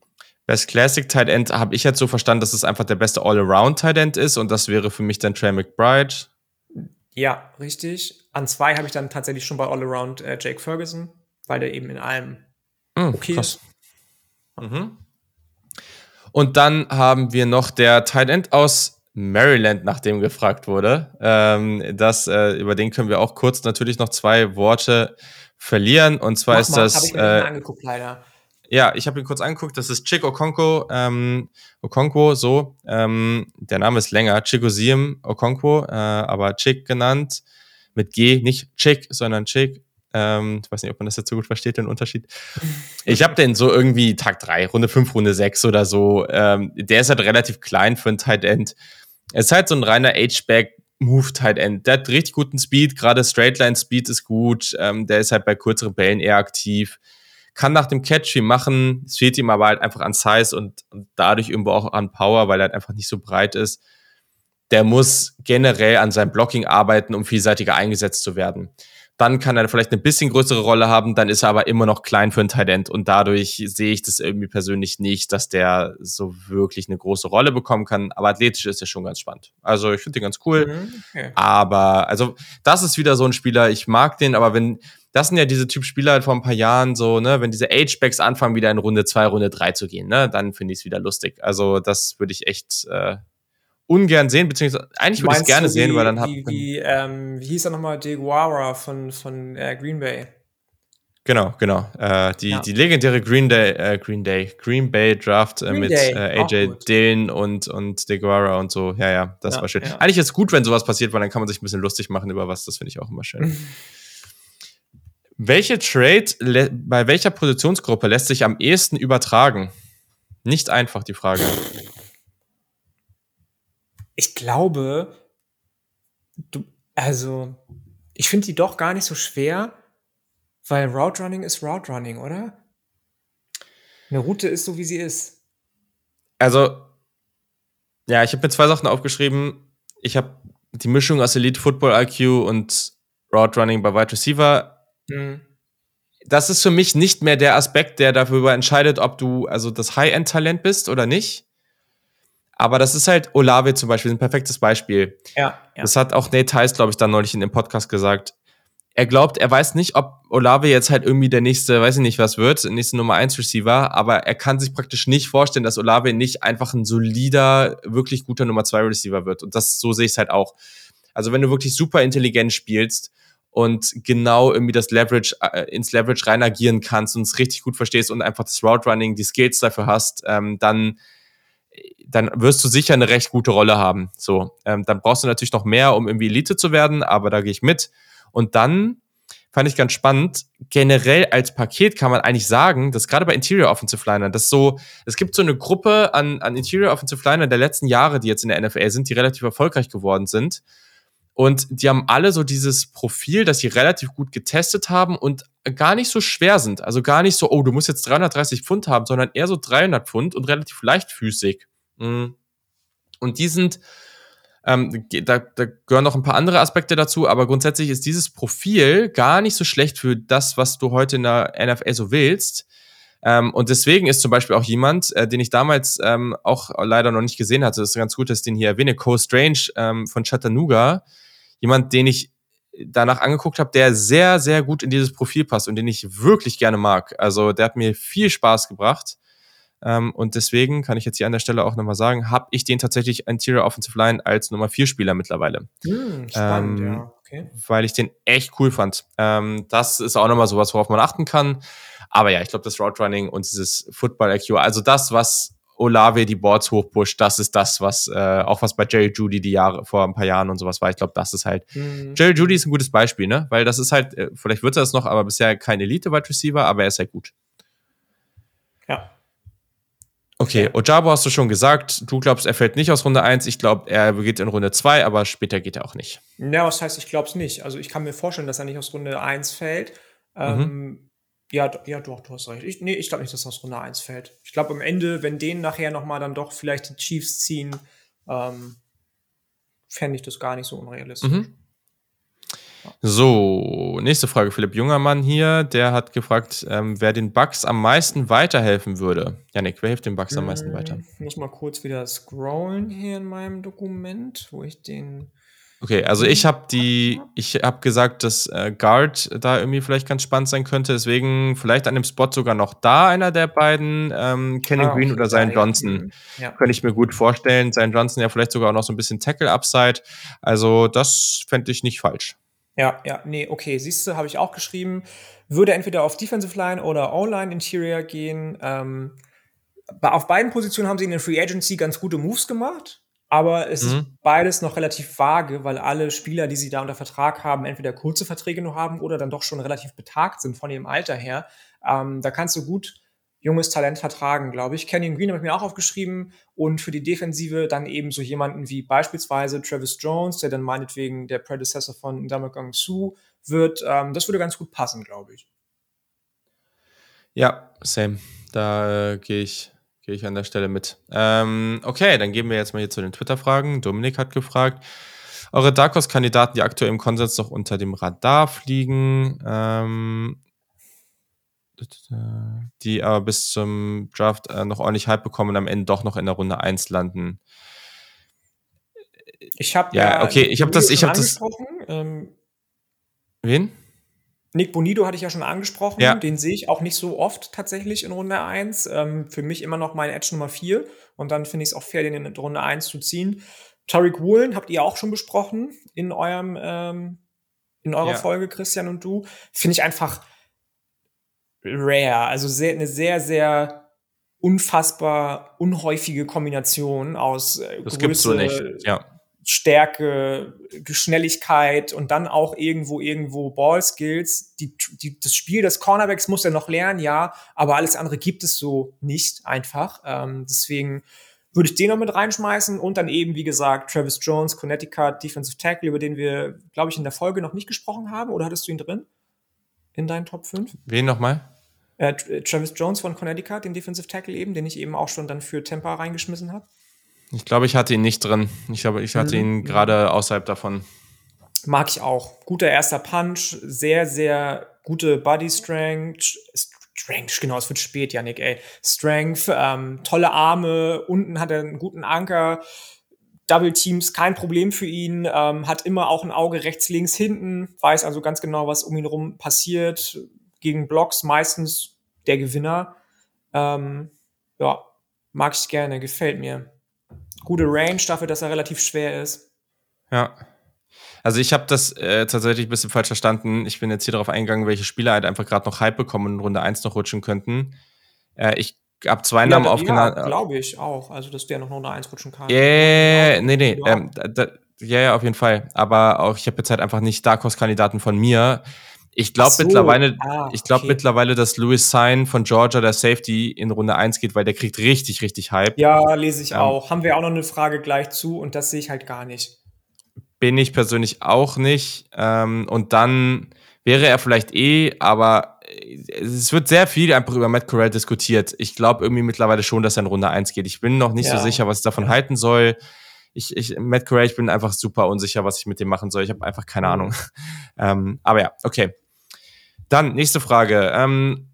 Best Classic Tight End habe ich jetzt so verstanden, dass es einfach der beste All-Around Tight End ist und das wäre für mich dann Trey McBride. Ja, richtig. An zwei habe ich dann tatsächlich schon bei All-Around äh, Jake Ferguson, weil der eben in allem Hm, Okay. krass. Mhm. Und dann haben wir noch der Tight End aus Maryland, nach dem gefragt wurde. Ähm, das, äh, über den können wir auch kurz natürlich noch zwei Worte verlieren. Und zwar Mach ist mal, das. habe ich mir äh, angeguckt, leider. Ja, ich habe ihn kurz angeguckt. Das ist Chick Okonkwo, ähm, Okonkwo, so. Ähm, der Name ist länger. Chigoziem Okonkwo, äh, aber Chick genannt. Mit G, nicht Chick, sondern Chick. Ähm, ich weiß nicht, ob man das jetzt so gut versteht, den Unterschied. Ich habe den so irgendwie Tag 3, Runde 5, Runde 6 oder so. Ähm, der ist halt relativ klein für ein Tight End. Er ist halt so ein reiner H-Back. Move Tight End. Der hat richtig guten Speed, gerade Straightline Speed ist gut. Ähm, der ist halt bei kürzeren Bällen eher aktiv kann nach dem Catch viel machen. Es fehlt ihm aber halt einfach an Size und, und dadurch irgendwo auch an Power, weil er halt einfach nicht so breit ist. Der muss generell an seinem Blocking arbeiten, um vielseitiger eingesetzt zu werden. Dann kann er vielleicht eine bisschen größere Rolle haben, dann ist er aber immer noch klein für ein Talent und dadurch sehe ich das irgendwie persönlich nicht, dass der so wirklich eine große Rolle bekommen kann. Aber athletisch ist er schon ganz spannend. Also ich finde den ganz cool. Mhm, okay. Aber, also, das ist wieder so ein Spieler, ich mag den, aber wenn, das sind ja diese Typ Spieler halt vor ein paar Jahren so, ne, wenn diese H-Backs anfangen, wieder in Runde 2, Runde 3 zu gehen, ne, dann finde ich es wieder lustig. Also, das würde ich echt äh, ungern sehen, beziehungsweise eigentlich würde ich es gerne du, sehen, weil dann hat wie, wie, ähm, wie hieß er nochmal, Deguara von, von äh, Green Bay? Genau, genau. Äh, die, ja. die legendäre Green Day, äh, Green Day, Green Bay Draft äh, mit Day, äh, AJ Dillon und, und DeGuara und so. Ja, ja, das ja, war schön. Ja. Eigentlich ist es gut, wenn sowas passiert, weil dann kann man sich ein bisschen lustig machen über was. Das finde ich auch immer schön. Welche Trade bei welcher Positionsgruppe lässt sich am ehesten übertragen? Nicht einfach die Frage. Ich glaube, du, also, ich finde die doch gar nicht so schwer, weil Route Running ist Route Running, oder? Eine Route ist so, wie sie ist. Also, ja, ich habe mir zwei Sachen aufgeschrieben. Ich habe die Mischung aus Elite Football IQ und Route Running bei Wide Receiver Mhm. Das ist für mich nicht mehr der Aspekt, der darüber entscheidet, ob du also das High-End-Talent bist oder nicht. Aber das ist halt Olave zum Beispiel, ein perfektes Beispiel. Ja, ja. Das hat auch Nate Heiss, glaube ich, dann neulich in dem Podcast gesagt. Er glaubt, er weiß nicht, ob Olave jetzt halt irgendwie der nächste, weiß ich nicht, was wird, nächste Nummer 1 Receiver, aber er kann sich praktisch nicht vorstellen, dass Olave nicht einfach ein solider, wirklich guter Nummer 2 Receiver wird. Und das, so sehe ich es halt auch. Also wenn du wirklich super intelligent spielst, und genau irgendwie das Leverage äh, ins Leverage rein agieren kannst und es richtig gut verstehst und einfach das Route Running, die Skills dafür hast, ähm, dann dann wirst du sicher eine recht gute Rolle haben. So, ähm, dann brauchst du natürlich noch mehr, um irgendwie Elite zu werden, aber da gehe ich mit. Und dann fand ich ganz spannend. Generell als Paket kann man eigentlich sagen, dass gerade bei Interior Offensive Liner, das so, es gibt so eine Gruppe an, an Interior Offensive Liner der letzten Jahre, die jetzt in der NFL sind, die relativ erfolgreich geworden sind. Und die haben alle so dieses Profil, dass sie relativ gut getestet haben und gar nicht so schwer sind. Also gar nicht so, oh, du musst jetzt 330 Pfund haben, sondern eher so 300 Pfund und relativ leichtfüßig. Mhm. Und die sind, ähm, da, da gehören noch ein paar andere Aspekte dazu, aber grundsätzlich ist dieses Profil gar nicht so schlecht für das, was du heute in der NFL so willst. Ähm, und deswegen ist zum Beispiel auch jemand, äh, den ich damals ähm, auch leider noch nicht gesehen hatte, das ist ganz gut, dass ich den hier erwähne, Cole Strange ähm, von Chattanooga, jemand, den ich danach angeguckt habe, der sehr, sehr gut in dieses Profil passt und den ich wirklich gerne mag. Also der hat mir viel Spaß gebracht. Ähm, und deswegen kann ich jetzt hier an der Stelle auch nochmal sagen, habe ich den tatsächlich Interior Offensive Line als Nummer 4 Spieler mittlerweile. Hm, spannend, ähm, ja. Okay. Weil ich den echt cool fand. Ähm, das ist auch nochmal sowas, worauf man achten kann. Aber ja, ich glaube, das Route Running und dieses Football IQ, also das, was Olave die Boards hochpusht, das ist das, was äh, auch was bei Jerry Judy die Jahre vor ein paar Jahren und sowas war. Ich glaube, das ist halt mhm. Jerry Judy ist ein gutes Beispiel, ne? Weil das ist halt, äh, vielleicht wird er das noch, aber bisher kein Elite-Wide Receiver, aber er ist halt gut. Ja. Okay, Ojabo hast du schon gesagt, du glaubst, er fällt nicht aus Runde 1. Ich glaube, er geht in Runde 2, aber später geht er auch nicht. Ja, was heißt, ich glaube es nicht. Also ich kann mir vorstellen, dass er nicht aus Runde 1 fällt. Mhm. Ähm, ja, ja, doch, du hast recht. Ich, nee, ich glaube nicht, dass das aus Runde 1 fällt. Ich glaube, am Ende, wenn den nachher nochmal dann doch vielleicht die Chiefs ziehen, ähm, fände ich das gar nicht so unrealistisch. Mhm. So, nächste Frage. Philipp Jungermann hier, der hat gefragt, ähm, wer den Bugs am meisten weiterhelfen würde. Janik, wer hilft den Bugs am meisten hm, weiter? Ich muss mal kurz wieder scrollen hier in meinem Dokument, wo ich den Okay, also ich habe die, ich habe gesagt, dass äh, Guard da irgendwie vielleicht ganz spannend sein könnte. Deswegen vielleicht an dem Spot sogar noch da einer der beiden, ähm, Kenny ah, Green oder Zion Johnson. Ja. Könnte ich mir gut vorstellen. Zion Johnson ja vielleicht sogar auch noch so ein bisschen Tackle-Upside. Also das fände ich nicht falsch. Ja, ja, nee, okay. Siehst du, habe ich auch geschrieben. Würde entweder auf Defensive Line oder O-Line Interior gehen. Ähm, auf beiden Positionen haben sie in der Free Agency ganz gute Moves gemacht. Aber es mhm. ist beides noch relativ vage, weil alle Spieler, die sie da unter Vertrag haben, entweder kurze Verträge nur haben oder dann doch schon relativ betagt sind von ihrem Alter her. Ähm, da kannst du gut junges Talent vertragen, glaube ich. Kenyon Green habe ich mir auch aufgeschrieben und für die Defensive dann eben so jemanden wie beispielsweise Travis Jones, der dann meinetwegen der Predecessor von Ndamukong Su wird. Ähm, das würde ganz gut passen, glaube ich. Ja, same. Da äh, gehe ich Gehe ich an der Stelle mit. Ähm, okay, dann gehen wir jetzt mal hier zu den Twitter-Fragen. Dominik hat gefragt, eure Dark Horse-Kandidaten, die aktuell im Konsens noch unter dem Radar fliegen, ähm, die aber bis zum Draft äh, noch ordentlich Hype bekommen und am Ende doch noch in der Runde 1 landen. Ich habe ja, ja, okay, ich habe das, ich habe das. Ähm, Wen? Nick Bonido hatte ich ja schon angesprochen. Ja. Den sehe ich auch nicht so oft tatsächlich in Runde 1. Ähm, für mich immer noch mein Edge Nummer 4. Und dann finde ich es auch fair, den in Runde 1 zu ziehen. Tariq Woolen habt ihr auch schon besprochen in eurem, ähm, in eurer ja. Folge, Christian und du. Finde ich einfach rare. Also sehr, eine sehr, sehr unfassbar unhäufige Kombination aus äh, das Größe, gibt's so nicht. Ja. Stärke, Schnelligkeit und dann auch irgendwo, irgendwo Ballskills. Die, die, das Spiel des Cornerbacks muss er noch lernen, ja, aber alles andere gibt es so nicht einfach. Ähm, deswegen würde ich den noch mit reinschmeißen und dann eben, wie gesagt, Travis Jones, Connecticut, Defensive Tackle, über den wir, glaube ich, in der Folge noch nicht gesprochen haben. Oder hattest du ihn drin? In deinen Top 5? Wen nochmal? Äh, Travis Jones von Connecticut, den Defensive Tackle eben, den ich eben auch schon dann für Tampa reingeschmissen habe. Ich glaube, ich hatte ihn nicht drin. Ich glaube, ich hatte mhm. ihn gerade außerhalb davon. Mag ich auch. Guter erster Punch, sehr, sehr gute Body Strength. Strength, genau, es wird spät, Janik, ey. Strength, ähm, tolle Arme, unten hat er einen guten Anker. Double Teams kein Problem für ihn, ähm, hat immer auch ein Auge rechts, links, hinten, weiß also ganz genau, was um ihn herum passiert. Gegen Blocks meistens der Gewinner. Ähm, ja, mag ich gerne, gefällt mir gute Range dafür, dass er relativ schwer ist. Ja. Also ich habe das äh, tatsächlich ein bisschen falsch verstanden. Ich bin jetzt hier darauf eingegangen, welche Spieler halt einfach gerade noch Hype bekommen und in Runde 1 noch rutschen könnten. Äh, ich habe zwei ja, Namen ja, aufgenannt. Ja, glaube ich auch. Also, dass der noch Runde 1 rutschen kann. Yeah, nee, nee. Ja. Ähm, da, ja, ja, auf jeden Fall. Aber auch ich habe jetzt halt einfach nicht Dark Horse-Kandidaten von mir. Ich glaube so. mittlerweile, ah, ich glaube okay. mittlerweile, dass Louis Sign von Georgia der Safety in Runde 1 geht, weil der kriegt richtig, richtig Hype. Ja, lese ich ähm, auch. Haben wir auch noch eine Frage gleich zu und das sehe ich halt gar nicht. Bin ich persönlich auch nicht. Ähm, und dann wäre er vielleicht eh, aber es wird sehr viel einfach über Matt Corral diskutiert. Ich glaube irgendwie mittlerweile schon, dass er in Runde 1 geht. Ich bin noch nicht ja. so sicher, was ich davon ja. halten soll. Ich, ich, Matt Corral, ich bin einfach super unsicher, was ich mit dem machen soll. Ich habe einfach keine mhm. Ahnung. ähm, aber ja, okay. Dann nächste Frage. Ähm,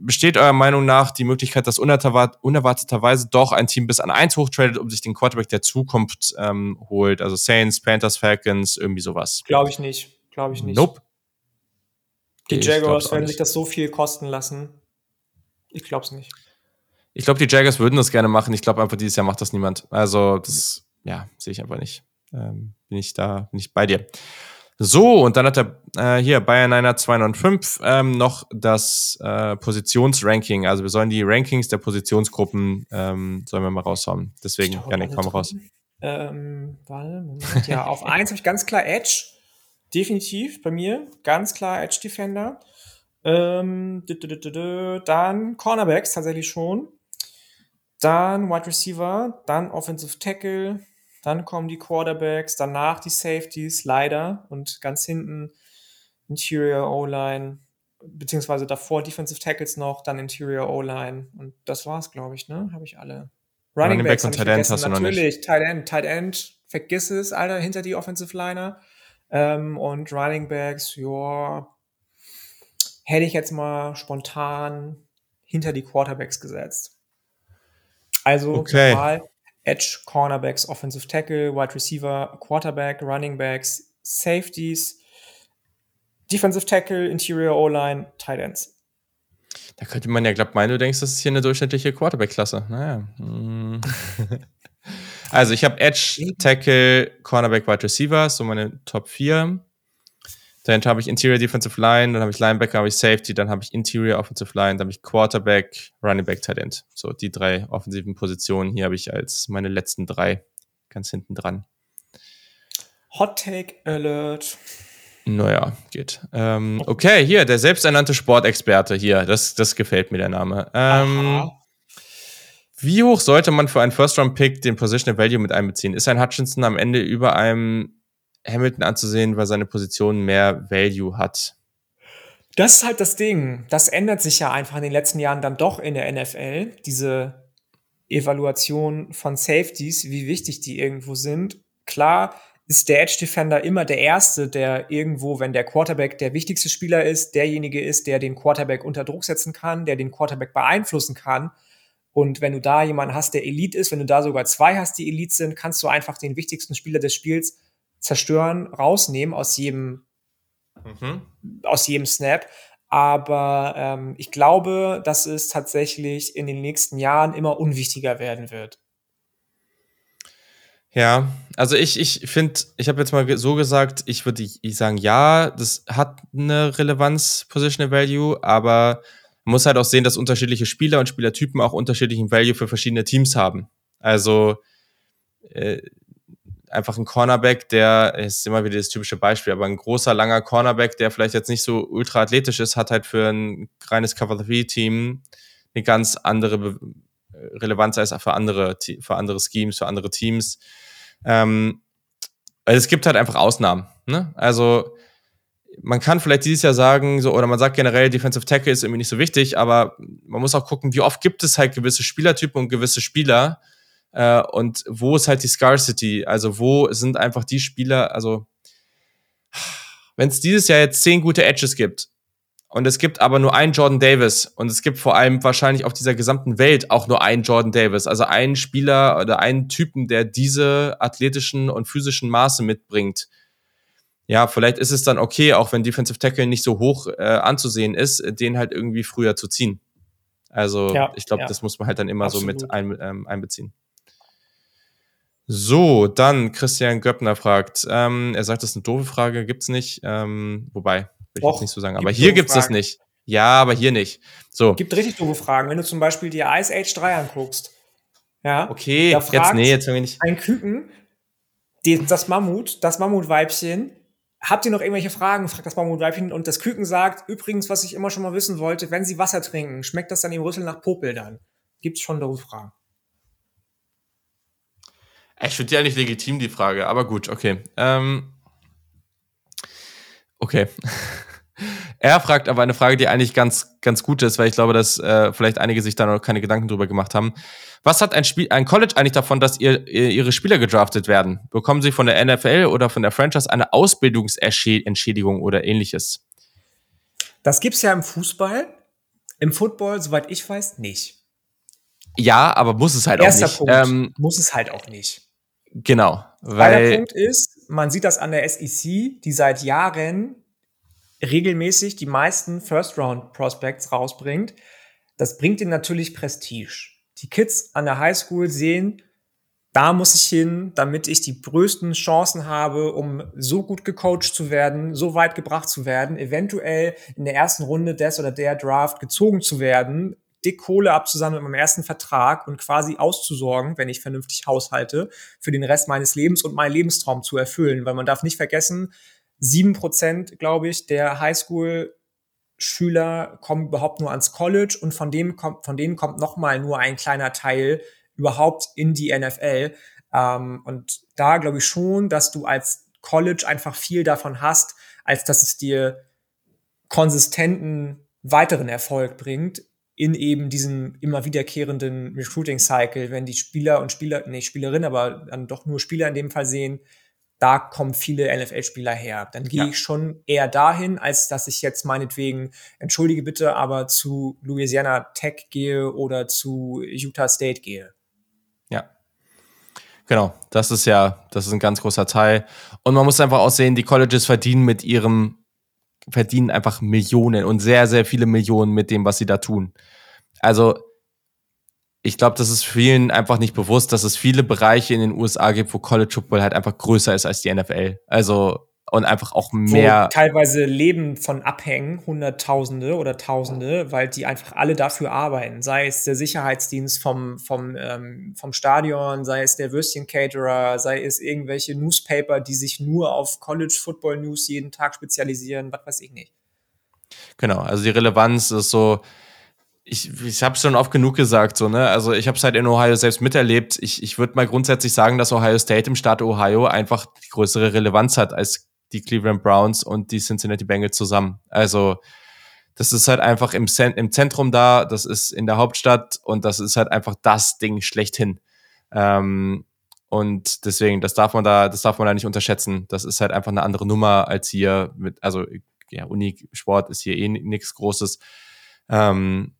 besteht eurer Meinung nach die Möglichkeit, dass unerwarteterweise doch ein Team bis an eins hochtradet, um sich den Quarterback der Zukunft ähm, holt? Also Saints, Panthers, Falcons, irgendwie sowas. Glaube ich nicht. Glaube ich nicht. Nope. Die Jaguars werden sich das so viel kosten lassen. Ich glaube es nicht. Ich glaube, die Jaguars würden das gerne machen. Ich glaube einfach, dieses Jahr macht das niemand. Also, das, ja, sehe ich einfach nicht. Ähm, bin ich da, bin ich bei dir. So, und dann hat er äh, hier Bayern Niner 205 ähm, noch das äh, Positionsranking. Also wir sollen die Rankings der Positionsgruppen ähm, sollen wir mal raushauen. Deswegen, Janik, komm raus. Ähm, warte, Moment. Ja, auf eins habe ich ganz klar Edge. Definitiv bei mir. Ganz klar Edge Defender. Ähm, dann Cornerbacks tatsächlich schon. Dann Wide Receiver. Dann Offensive Tackle dann kommen die Quarterbacks, danach die Safeties, leider. Und ganz hinten Interior O-Line, beziehungsweise davor Defensive Tackles noch, dann Interior O-Line. Und das war's, glaube ich, ne? Habe ich alle. Running, Running Backs und Tight End hast du noch nicht. Natürlich, Tight End, Tight End, vergiss es, Alter, hinter die Offensive Liner. Ähm, und Running Backs, ja, hätte ich jetzt mal spontan hinter die Quarterbacks gesetzt. Also okay. normal Edge, Cornerbacks, Offensive Tackle, Wide Receiver, Quarterback, Running Backs, Safeties, Defensive Tackle, Interior O-Line, Tight Ends. Da könnte man ja glaubt meinen, du denkst, das ist hier eine durchschnittliche Quarterback-Klasse. Naja. Hm. also ich habe Edge, Tackle, Cornerback, Wide Receiver, so meine Top 4. Dann habe ich Interior Defensive Line, dann habe ich Linebacker, habe ich Safety, dann habe ich Interior Offensive Line, dann habe ich Quarterback, Running Back, Tight End. So, die drei offensiven Positionen hier habe ich als meine letzten drei ganz hinten dran. Hot Take Alert. Naja, geht. Ähm, okay, hier, der selbsternannte Sportexperte hier. Das, das gefällt mir, der Name. Ähm, wie hoch sollte man für einen First-Round-Pick den Positional Value mit einbeziehen? Ist ein Hutchinson am Ende über einem Hamilton anzusehen, weil seine Position mehr Value hat. Das ist halt das Ding. Das ändert sich ja einfach in den letzten Jahren dann doch in der NFL. Diese Evaluation von Safeties, wie wichtig die irgendwo sind. Klar ist der Edge Defender immer der Erste, der irgendwo, wenn der Quarterback der wichtigste Spieler ist, derjenige ist, der den Quarterback unter Druck setzen kann, der den Quarterback beeinflussen kann. Und wenn du da jemanden hast, der Elite ist, wenn du da sogar zwei hast, die Elite sind, kannst du einfach den wichtigsten Spieler des Spiels zerstören, rausnehmen aus jedem, mhm. aus jedem Snap. Aber ähm, ich glaube, dass es tatsächlich in den nächsten Jahren immer unwichtiger werden wird. Ja, also ich, ich finde, ich habe jetzt mal so gesagt, ich würde ich sagen, ja, das hat eine Relevanz, Positional Value, aber man muss halt auch sehen, dass unterschiedliche Spieler und Spielertypen auch unterschiedlichen Value für verschiedene Teams haben. Also äh, einfach ein Cornerback, der ist immer wieder das typische Beispiel, aber ein großer, langer Cornerback, der vielleicht jetzt nicht so ultra athletisch ist, hat halt für ein reines Cover 3 Team eine ganz andere Be Relevanz als für andere, für andere Schemes, für andere Teams. Ähm, also es gibt halt einfach Ausnahmen. Ne? Also man kann vielleicht dieses Jahr sagen, so, oder man sagt generell, Defensive Tackle ist irgendwie nicht so wichtig, aber man muss auch gucken, wie oft gibt es halt gewisse Spielertypen und gewisse Spieler, äh, und wo ist halt die Scarcity? Also wo sind einfach die Spieler, also wenn es dieses Jahr jetzt zehn gute Edges gibt und es gibt aber nur einen Jordan Davis und es gibt vor allem wahrscheinlich auf dieser gesamten Welt auch nur einen Jordan Davis, also einen Spieler oder einen Typen, der diese athletischen und physischen Maße mitbringt. Ja, vielleicht ist es dann okay, auch wenn Defensive Tackle nicht so hoch äh, anzusehen ist, den halt irgendwie früher zu ziehen. Also ja, ich glaube, ja. das muss man halt dann immer Absolut. so mit ein, ähm, einbeziehen. So, dann Christian Göppner fragt, ähm, er sagt, das ist eine doofe Frage, gibt's nicht. Ähm, wobei, will ich Och, jetzt nicht so sagen, aber hier gibt's Fragen. das nicht. Ja, aber hier nicht. So. Gibt richtig doofe Fragen, wenn du zum Beispiel dir Ice Age 3 anguckst. Ja. Okay, jetzt nee, jetzt wir nicht. Ein Küken, die, das Mammut, das Mammutweibchen, habt ihr noch irgendwelche Fragen? fragt das Mammutweibchen und das Küken sagt, übrigens, was ich immer schon mal wissen wollte, wenn sie Wasser trinken, schmeckt das dann im Rüssel nach Popel dann? Gibt's schon doofe Fragen. Ich finde die eigentlich legitim, die Frage, aber gut, okay. Ähm, okay. er fragt aber eine Frage, die eigentlich ganz, ganz gut ist, weil ich glaube, dass äh, vielleicht einige sich da noch keine Gedanken drüber gemacht haben. Was hat ein, Spiel, ein College eigentlich davon, dass ihr, ihr, ihre Spieler gedraftet werden? Bekommen sie von der NFL oder von der Franchise eine Ausbildungsentschädigung oder ähnliches? Das gibt's ja im Fußball. Im Football, soweit ich weiß, nicht. Ja, aber muss es halt Erster auch nicht. Punkt. Ähm, muss es halt auch nicht. Genau. Weil der Punkt ist, man sieht das an der SEC, die seit Jahren regelmäßig die meisten First-Round-Prospects rausbringt. Das bringt ihnen natürlich Prestige. Die Kids an der Highschool sehen, da muss ich hin, damit ich die größten Chancen habe, um so gut gecoacht zu werden, so weit gebracht zu werden, eventuell in der ersten Runde des oder der Draft gezogen zu werden, dick Kohle abzusammeln mit meinem ersten Vertrag und quasi auszusorgen, wenn ich vernünftig haushalte, für den Rest meines Lebens und meinen Lebenstraum zu erfüllen. Weil man darf nicht vergessen, sieben Prozent, glaube ich, der Highschool Schüler kommen überhaupt nur ans College und von dem kommt, von denen kommt nochmal nur ein kleiner Teil überhaupt in die NFL. Ähm, und da glaube ich schon, dass du als College einfach viel davon hast, als dass es dir konsistenten weiteren Erfolg bringt in eben diesem immer wiederkehrenden Recruiting-Cycle, wenn die Spieler und Spieler, nee, Spielerinnen, aber dann doch nur Spieler in dem Fall sehen, da kommen viele NFL-Spieler her. Dann gehe ja. ich schon eher dahin, als dass ich jetzt meinetwegen, entschuldige bitte, aber zu Louisiana Tech gehe oder zu Utah State gehe. Ja. Genau, das ist ja, das ist ein ganz großer Teil. Und man muss einfach auch sehen, die Colleges verdienen mit ihrem verdienen einfach Millionen und sehr, sehr viele Millionen mit dem, was sie da tun. Also, ich glaube, das ist vielen einfach nicht bewusst, dass es viele Bereiche in den USA gibt, wo College Football halt einfach größer ist als die NFL. Also, und einfach auch mehr. Wo teilweise Leben von abhängen, Hunderttausende oder Tausende, weil die einfach alle dafür arbeiten. Sei es der Sicherheitsdienst vom, vom, ähm, vom Stadion, sei es der Würstchen-Caterer, sei es irgendwelche Newspaper, die sich nur auf College Football News jeden Tag spezialisieren, was weiß ich nicht. Genau, also die Relevanz ist so, ich, ich habe es schon oft genug gesagt, so, ne? Also ich habe es halt in Ohio selbst miterlebt. Ich, ich würde mal grundsätzlich sagen, dass Ohio State im Staat Ohio einfach die größere Relevanz hat als die Cleveland Browns und die Cincinnati Bengals zusammen. Also das ist halt einfach im, im Zentrum da, das ist in der Hauptstadt und das ist halt einfach das Ding schlechthin. Ähm, und deswegen, das darf man da, das darf man da nicht unterschätzen. Das ist halt einfach eine andere Nummer als hier mit, also ja, Uni-Sport ist hier eh nichts Großes. Ähm,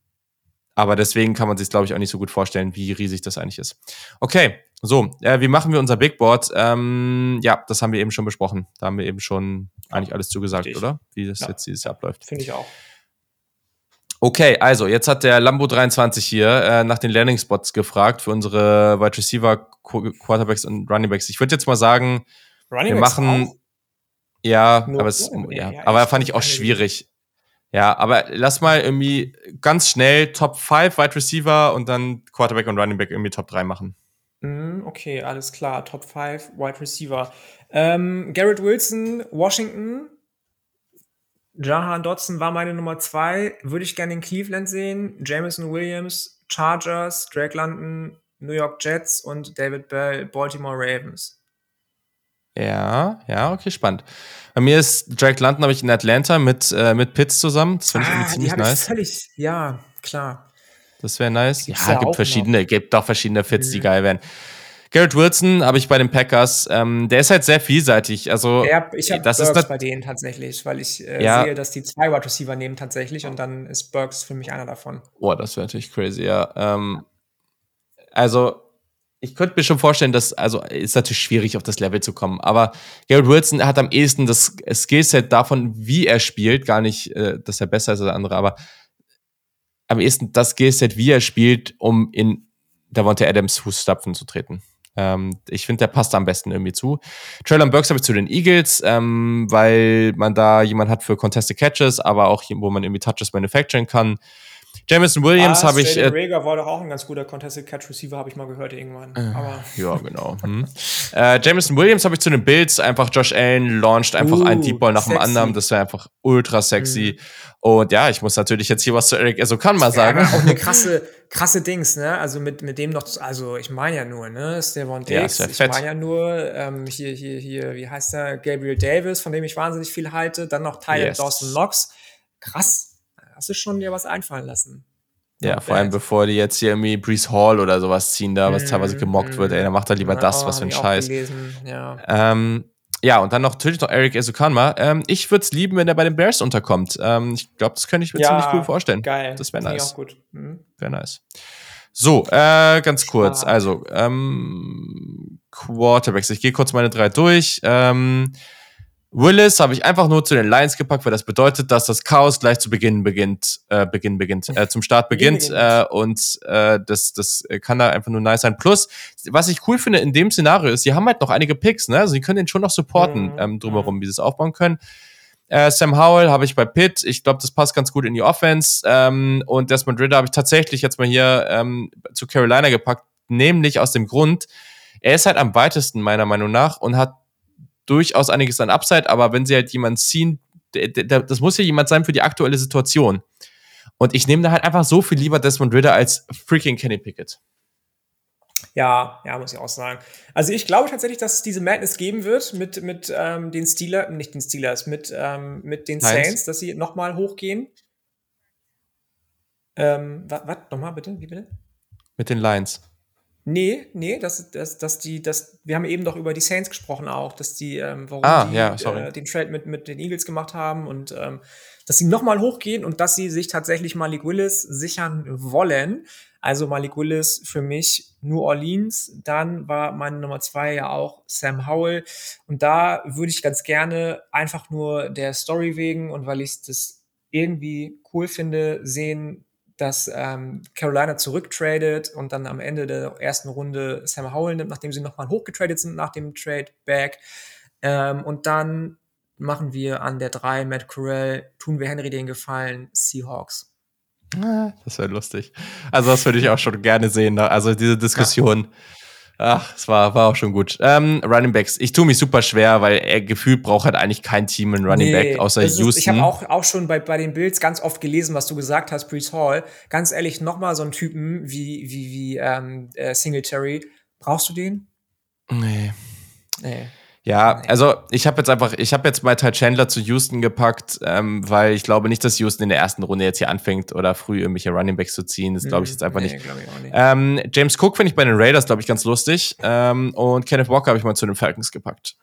aber deswegen kann man sich, glaube ich, auch nicht so gut vorstellen, wie riesig das eigentlich ist. Okay, so, äh, wie machen wir unser Big Board? Ähm, ja, das haben wir eben schon besprochen. Da haben wir eben schon eigentlich alles zugesagt, Richtig. oder? Wie das ja. jetzt dieses Jahr abläuft. Finde ich auch. Okay, also jetzt hat der Lambo 23 hier äh, nach den Learning Spots gefragt für unsere Wide Receiver, Quarterbacks und Running Backs. Ich würde jetzt mal sagen, Running wir machen auch? ja, Nur, aber es, ja, ja, aber fand ich auch schwierig. Ja, aber lass mal irgendwie ganz schnell Top 5 Wide Receiver und dann Quarterback und Running Back irgendwie Top 3 machen. Mm, okay, alles klar. Top 5 Wide Receiver. Ähm, Garrett Wilson, Washington. Jahan Dodson war meine Nummer 2. Würde ich gerne in Cleveland sehen. Jameson Williams, Chargers, Drake London, New York Jets und David Bell, Baltimore Ravens. Ja, ja, okay, spannend. Bei mir ist Drake London, habe ich in Atlanta mit, äh, mit Pitts zusammen. Das finde ich ah, irgendwie ziemlich nice. Völlig, ja, klar. Das wäre nice. ja, ja gibt verschiedene, noch. gibt auch verschiedene Fits, mhm. die geil wären. Garrett Wilson habe ich bei den Packers. Ähm, der ist halt sehr vielseitig. Also ja, ich habe das Burks ist bei denen tatsächlich, weil ich äh, ja. sehe, dass die zwei Wide Receiver nehmen tatsächlich und dann ist Burks für mich einer davon. Oh, das wäre natürlich crazy, ja. Ähm, also ich könnte mir schon vorstellen, dass, also ist natürlich schwierig, auf das Level zu kommen, aber Garrett Wilson hat am ehesten das Skillset davon, wie er spielt, gar nicht, äh, dass er besser ist als andere, aber am ehesten das Skillset, wie er spielt, um in Davante Adams Fußstapfen zu treten. Ähm, ich finde, der passt am besten irgendwie zu. Traylon Burks habe ich zu den Eagles, ähm, weil man da jemand hat für Contested Catches, aber auch wo man irgendwie Touches manufacturen kann. Jameson Williams ah, habe ich. Äh, Rager war doch auch ein ganz guter Contested Catch Receiver, habe ich mal gehört irgendwann. Äh, Aber ja, genau. Hm. äh, Jameson Williams habe ich zu den Bills einfach. Josh Allen launcht einfach uh, einen Deep Ball nach sexy. dem anderen. Das wäre einfach ultra sexy. Mhm. Und ja, ich muss natürlich jetzt hier was zu Eric also kann mal sagen. Ja, auch eine krasse, krasse Dings, ne? Also mit, mit dem noch, also ich meine ja nur, ne? Stevon Diggs, ja, ich meine ja nur, ähm, hier, hier, hier, wie heißt der? Gabriel Davis, von dem ich wahnsinnig viel halte. Dann noch Tyler yes. Dawson Knox. Krass hast du schon dir was einfallen lassen. Ja, vor allem bevor die jetzt hier irgendwie Brees Hall oder sowas ziehen da, was mm, teilweise gemockt mm, wird, ey, dann macht er lieber das, was für ein Scheiß. Ja. Ähm, ja, und dann noch natürlich noch Eric Esukanma. Ähm, ich würde es lieben, wenn er bei den Bears unterkommt. Ähm, ich glaube, das könnte ich mir ja, ziemlich cool vorstellen. Geil. Das wäre nice. Auch gut. Mhm. Wäre nice. So, äh, ganz kurz. Also, ähm, Quarterbacks. Ich gehe kurz meine drei durch. Ähm, Willis habe ich einfach nur zu den Lions gepackt, weil das bedeutet, dass das Chaos gleich zu Beginn beginnt, äh, Beginn beginnt, äh, zum Start beginnt äh, und äh, das, das kann da einfach nur nice sein. Plus, was ich cool finde in dem Szenario ist, sie haben halt noch einige Picks, ne? Also sie können den schon noch supporten mhm. ähm, drumherum, wie sie es aufbauen können. Äh, Sam Howell habe ich bei Pitt. Ich glaube, das passt ganz gut in die Offense. Ähm, und Desmond Ritter habe ich tatsächlich jetzt mal hier ähm, zu Carolina gepackt, nämlich aus dem Grund, er ist halt am weitesten meiner Meinung nach und hat durchaus einiges an Upside, aber wenn sie halt jemanden ziehen, das muss ja jemand sein für die aktuelle Situation. Und ich nehme da halt einfach so viel lieber Desmond Ritter als freaking Kenny Pickett. Ja, ja, muss ich auch sagen. Also ich glaube tatsächlich, dass es diese Madness geben wird mit, mit ähm, den Steelers, nicht den Steelers, mit, ähm, mit den Saints, Saints dass sie nochmal hochgehen. Ähm, was, nochmal bitte? Wie bitte? Mit den Lions. Nee, nee, das, das, das die, das, wir haben eben doch über die Saints gesprochen auch, dass die, ähm, warum ah, die ja, äh, den Trade mit, mit den Eagles gemacht haben und ähm, dass sie nochmal hochgehen und dass sie sich tatsächlich Malik Willis sichern wollen. Also Malik Willis für mich New Orleans. Dann war meine Nummer zwei ja auch Sam Howell. Und da würde ich ganz gerne einfach nur der Story wegen und weil ich das irgendwie cool finde, sehen, dass ähm, Carolina zurücktradet und dann am Ende der ersten Runde Sam Howell nimmt, nachdem sie nochmal hochgetradet sind nach dem Trade Back. Ähm, und dann machen wir an der 3 Matt Corell, tun wir Henry den Gefallen, Seahawks. Ah, das wäre lustig. Also das würde ich auch schon gerne sehen. Ne? Also diese Diskussion. Ja. Ach, es war, war auch schon gut. Ähm, Running Backs. Ich tue mich super schwer, weil er gefühlt braucht halt eigentlich kein Team in Running nee, Back außer ist, Houston. Ich habe auch, auch schon bei, bei den Bills ganz oft gelesen, was du gesagt hast, Brees Hall. Ganz ehrlich, nochmal so einen Typen wie, wie, wie ähm, äh, Singletary. Brauchst du den? Nee. Nee. Ja, also ich habe jetzt einfach, ich habe jetzt mal Ty Chandler zu Houston gepackt, ähm, weil ich glaube nicht, dass Houston in der ersten Runde jetzt hier anfängt oder früh irgendwelche Running Backs zu ziehen. Das glaube ich jetzt einfach nee, nicht. nicht. Ähm, James Cook finde ich bei den Raiders, glaube ich, ganz lustig. Ähm, und Kenneth Walker habe ich mal zu den Falcons gepackt.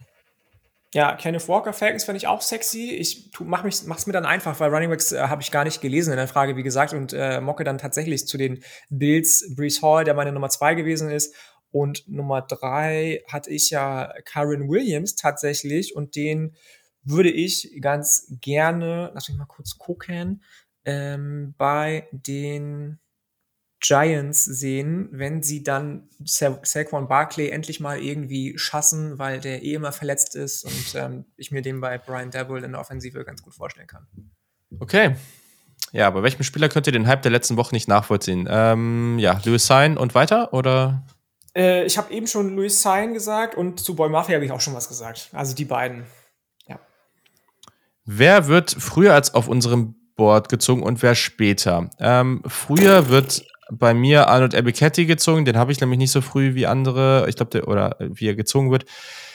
Ja, Kenneth Walker Falcons finde ich auch sexy. Ich tu, mach mich, mach's mir dann einfach, weil Running Backs äh, habe ich gar nicht gelesen in der Frage, wie gesagt, und äh, mocke dann tatsächlich zu den Bills, Brees Hall, der meine Nummer zwei gewesen ist, und Nummer drei hatte ich ja Karen Williams tatsächlich und den würde ich ganz gerne, lass mich mal kurz gucken, ähm, bei den Giants sehen, wenn sie dann Sa Saquon Barkley endlich mal irgendwie schassen, weil der eh immer verletzt ist und ähm, ich mir den bei Brian Dabble in der Offensive ganz gut vorstellen kann. Okay, Ja, bei welchem Spieler könnt ihr den Hype der letzten Woche nicht nachvollziehen? Ähm, ja, Louis Sein und weiter oder? Äh, ich habe eben schon Louis Sein gesagt und zu Boy Mafia habe ich auch schon was gesagt. Also die beiden. Ja. Wer wird früher als auf unserem Board gezogen und wer später? Ähm, früher wird bei mir Arnold Ebiketti gezogen, den habe ich nämlich nicht so früh wie andere, ich glaube, oder wie er gezogen wird.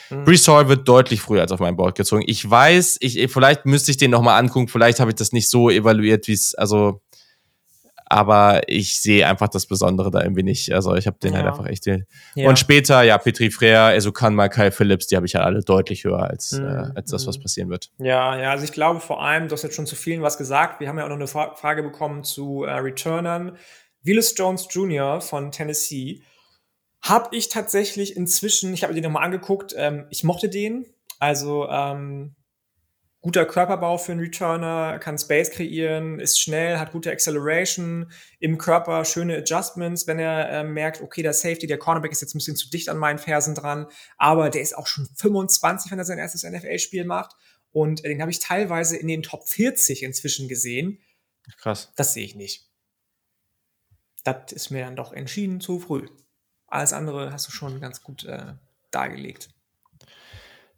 Mhm. Brees Hall wird deutlich früher als auf meinem Board gezogen. Ich weiß, ich, vielleicht müsste ich den nochmal angucken, vielleicht habe ich das nicht so evaluiert, wie es, also aber ich sehe einfach das Besondere da irgendwie nicht. Also ich habe den halt ja. halt einfach echt. Ja. Und später, ja, Petri Freer, Esukan mal Kai Phillips, die habe ich halt alle deutlich höher als, mhm. äh, als das, was mhm. passieren wird. Ja, ja, also ich glaube vor allem, du hast jetzt schon zu vielen was gesagt. Wir haben ja auch noch eine Fra Frage bekommen zu äh, Returnern. Willis Jones Jr. von Tennessee habe ich tatsächlich inzwischen, ich habe mir den nochmal angeguckt, ähm, ich mochte den. Also ähm, guter Körperbau für einen Returner, kann Space kreieren, ist schnell, hat gute Acceleration im Körper, schöne Adjustments, wenn er äh, merkt, okay, der Safety, der Cornerback ist jetzt ein bisschen zu dicht an meinen Fersen dran, aber der ist auch schon 25, wenn er sein erstes NFL-Spiel macht. Und den habe ich teilweise in den Top 40 inzwischen gesehen. Krass. Das sehe ich nicht. Das ist mir dann doch entschieden zu früh. Alles andere hast du schon ganz gut äh, dargelegt.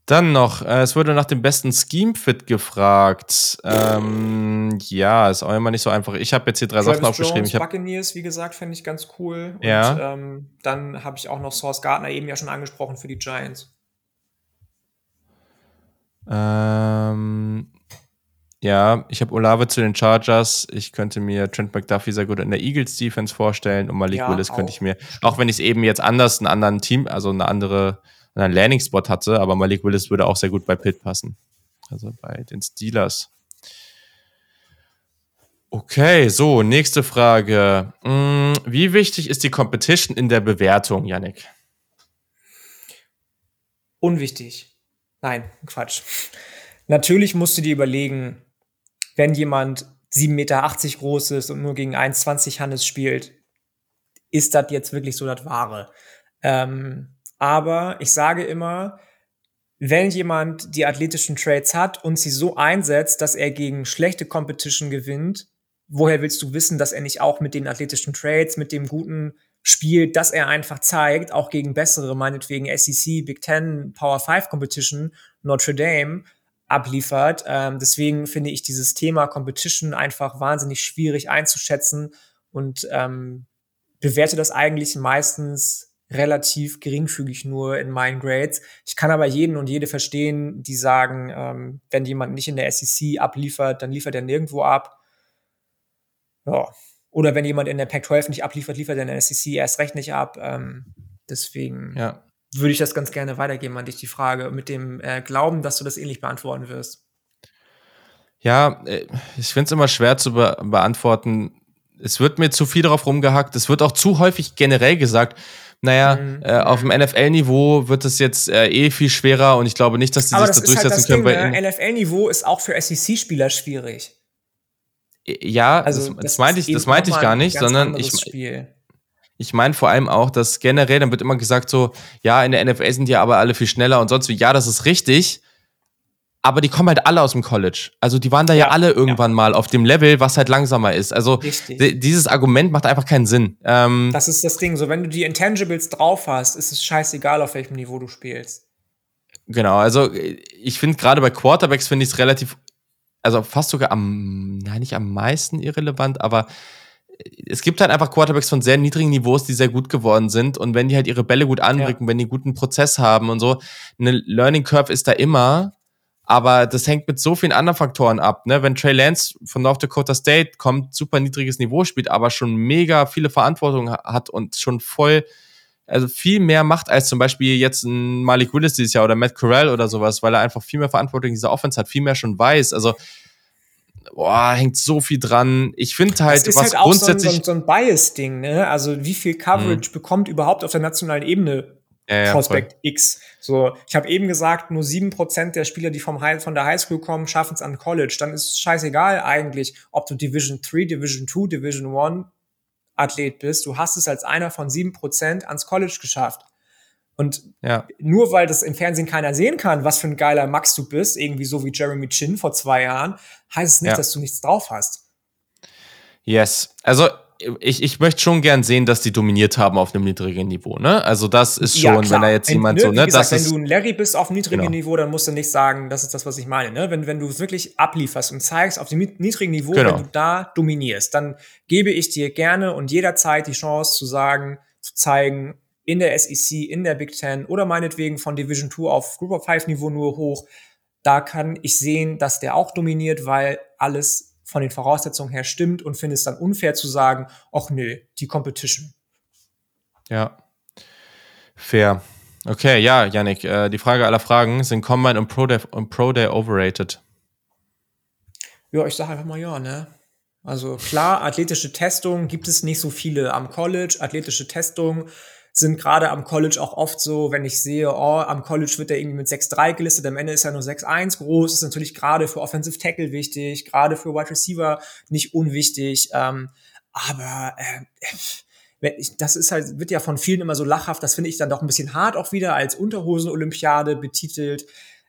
Dann noch, äh, es wurde nach dem besten Scheme-Fit gefragt. Ähm, ja, ist auch immer nicht so einfach. Ich habe jetzt hier drei Travis Sachen aufgeschrieben. Jones, ich hab, Buccaneers, wie gesagt, fände ich ganz cool. Und ja. ähm, dann habe ich auch noch Source Gardner eben ja schon angesprochen für die Giants. Ähm, ja, ich habe Olave zu den Chargers. Ich könnte mir Trent McDuffie sehr gut in der Eagles Defense vorstellen und Malik ja, Willis könnte ich mir, auch wenn ich es eben jetzt anders, einen anderen Team, also eine andere einen Landing-Spot hatte, aber Malik Willis würde auch sehr gut bei Pitt passen. Also bei den Steelers. Okay, so, nächste Frage. Hm, wie wichtig ist die Competition in der Bewertung, Yannick? Unwichtig. Nein, Quatsch. Natürlich musst du dir überlegen, wenn jemand 7,80 Meter groß ist und nur gegen 1,20 Hannes spielt, ist das jetzt wirklich so das Wahre? Ähm, aber ich sage immer, wenn jemand die athletischen Traits hat und sie so einsetzt, dass er gegen schlechte Competition gewinnt, woher willst du wissen, dass er nicht auch mit den athletischen Trades, mit dem guten Spiel, das er einfach zeigt, auch gegen bessere, meinetwegen SEC, Big Ten, Power 5 Competition, Notre Dame, abliefert. Ähm, deswegen finde ich dieses Thema Competition einfach wahnsinnig schwierig einzuschätzen und ähm, bewerte das eigentlich meistens relativ geringfügig nur in meinen Grades. Ich kann aber jeden und jede verstehen, die sagen, ähm, wenn jemand nicht in der SEC abliefert, dann liefert er nirgendwo ab. Ja. Oder wenn jemand in der Pac-12 nicht abliefert, liefert er in der SEC erst recht nicht ab. Ähm, deswegen ja. würde ich das ganz gerne weitergeben an dich, die Frage, mit dem äh, Glauben, dass du das ähnlich beantworten wirst. Ja, äh, ich finde es immer schwer zu be beantworten. Es wird mir zu viel darauf rumgehackt. Es wird auch zu häufig generell gesagt, naja, mhm. äh, auf dem NFL-Niveau wird es jetzt äh, eh viel schwerer und ich glaube nicht, dass die Aber sich da durchsetzen halt können. Ne? NFL-Niveau ist auch für SEC-Spieler schwierig. Ja, also das, das, das meinte ich, das meinte ich gar nicht, sondern ich, Spiel. ich meine vor allem auch, dass generell, dann wird immer gesagt so, ja, in der NFL sind die aber alle viel schneller und sonst wie. Ja, das ist richtig aber die kommen halt alle aus dem College. Also die waren da ja, ja alle irgendwann ja. mal auf dem Level, was halt langsamer ist. Also dieses Argument macht einfach keinen Sinn. Ähm, das ist das Ding. So, wenn du die Intangibles drauf hast, ist es scheißegal, auf welchem Niveau du spielst. Genau, also ich finde gerade bei Quarterbacks finde ich es relativ, also fast sogar am, nein, nicht am meisten irrelevant, aber es gibt halt einfach Quarterbacks von sehr niedrigen Niveaus, die sehr gut geworden sind. Und wenn die halt ihre Bälle gut anbringen, ja. wenn die einen guten Prozess haben und so, eine Learning Curve ist da immer. Aber das hängt mit so vielen anderen Faktoren ab. Ne? Wenn Trey Lance von North Dakota State kommt, super niedriges Niveau spielt, aber schon mega viele Verantwortung hat und schon voll, also viel mehr macht als zum Beispiel jetzt ein Malik Willis dieses Jahr oder Matt Corral oder sowas, weil er einfach viel mehr Verantwortung in dieser Offense hat, viel mehr schon weiß. Also boah, hängt so viel dran. Ich finde halt, was halt auch grundsätzlich so ein, so ein Bias-Ding, ne? Also wie viel Coverage mhm. bekommt überhaupt auf der nationalen Ebene ja, Prospect ja, X. So, ich habe eben gesagt, nur sieben Prozent der Spieler, die vom High, von der Highschool kommen, schaffen es an College. Dann ist es scheißegal eigentlich, ob du Division 3, Division 2, Division 1 Athlet bist. Du hast es als einer von sieben Prozent ans College geschafft. Und ja. nur weil das im Fernsehen keiner sehen kann, was für ein geiler Max du bist, irgendwie so wie Jeremy Chin vor zwei Jahren, heißt es nicht, dass du nichts drauf hast. Yes. Also ich, ich möchte schon gern sehen, dass die dominiert haben auf einem niedrigen Niveau, ne? Also das ist schon, ja, wenn da jetzt wenn, jemand ne, so, ne? Gesagt, das wenn du ein Larry bist auf niedrigem genau. Niveau, dann musst du nicht sagen, das ist das, was ich meine, ne? Wenn, wenn du es wirklich ablieferst und zeigst auf dem niedrigen Niveau, genau. wenn du da dominierst, dann gebe ich dir gerne und jederzeit die Chance zu sagen, zu zeigen, in der SEC, in der Big Ten oder meinetwegen von Division 2 auf Group of Five Niveau nur hoch, da kann ich sehen, dass der auch dominiert, weil alles von den Voraussetzungen her stimmt und finde es dann unfair zu sagen, ach nö, die Competition. Ja. Fair. Okay, ja, Yannick, äh, die Frage aller Fragen, sind Combine und Pro Day, und Pro Day overrated? Ja, ich sage einfach mal ja, ne? Also klar, athletische Testungen gibt es nicht so viele am College. Athletische Testungen sind gerade am College auch oft so, wenn ich sehe, oh, am College wird er irgendwie mit 6-3 gelistet, am Ende ist er nur 6-1 groß, ist natürlich gerade für Offensive Tackle wichtig, gerade für Wide Receiver nicht unwichtig, ähm, aber äh, das ist halt, wird ja von vielen immer so lachhaft, das finde ich dann doch ein bisschen hart auch wieder als Unterhosen-Olympiade betitelt.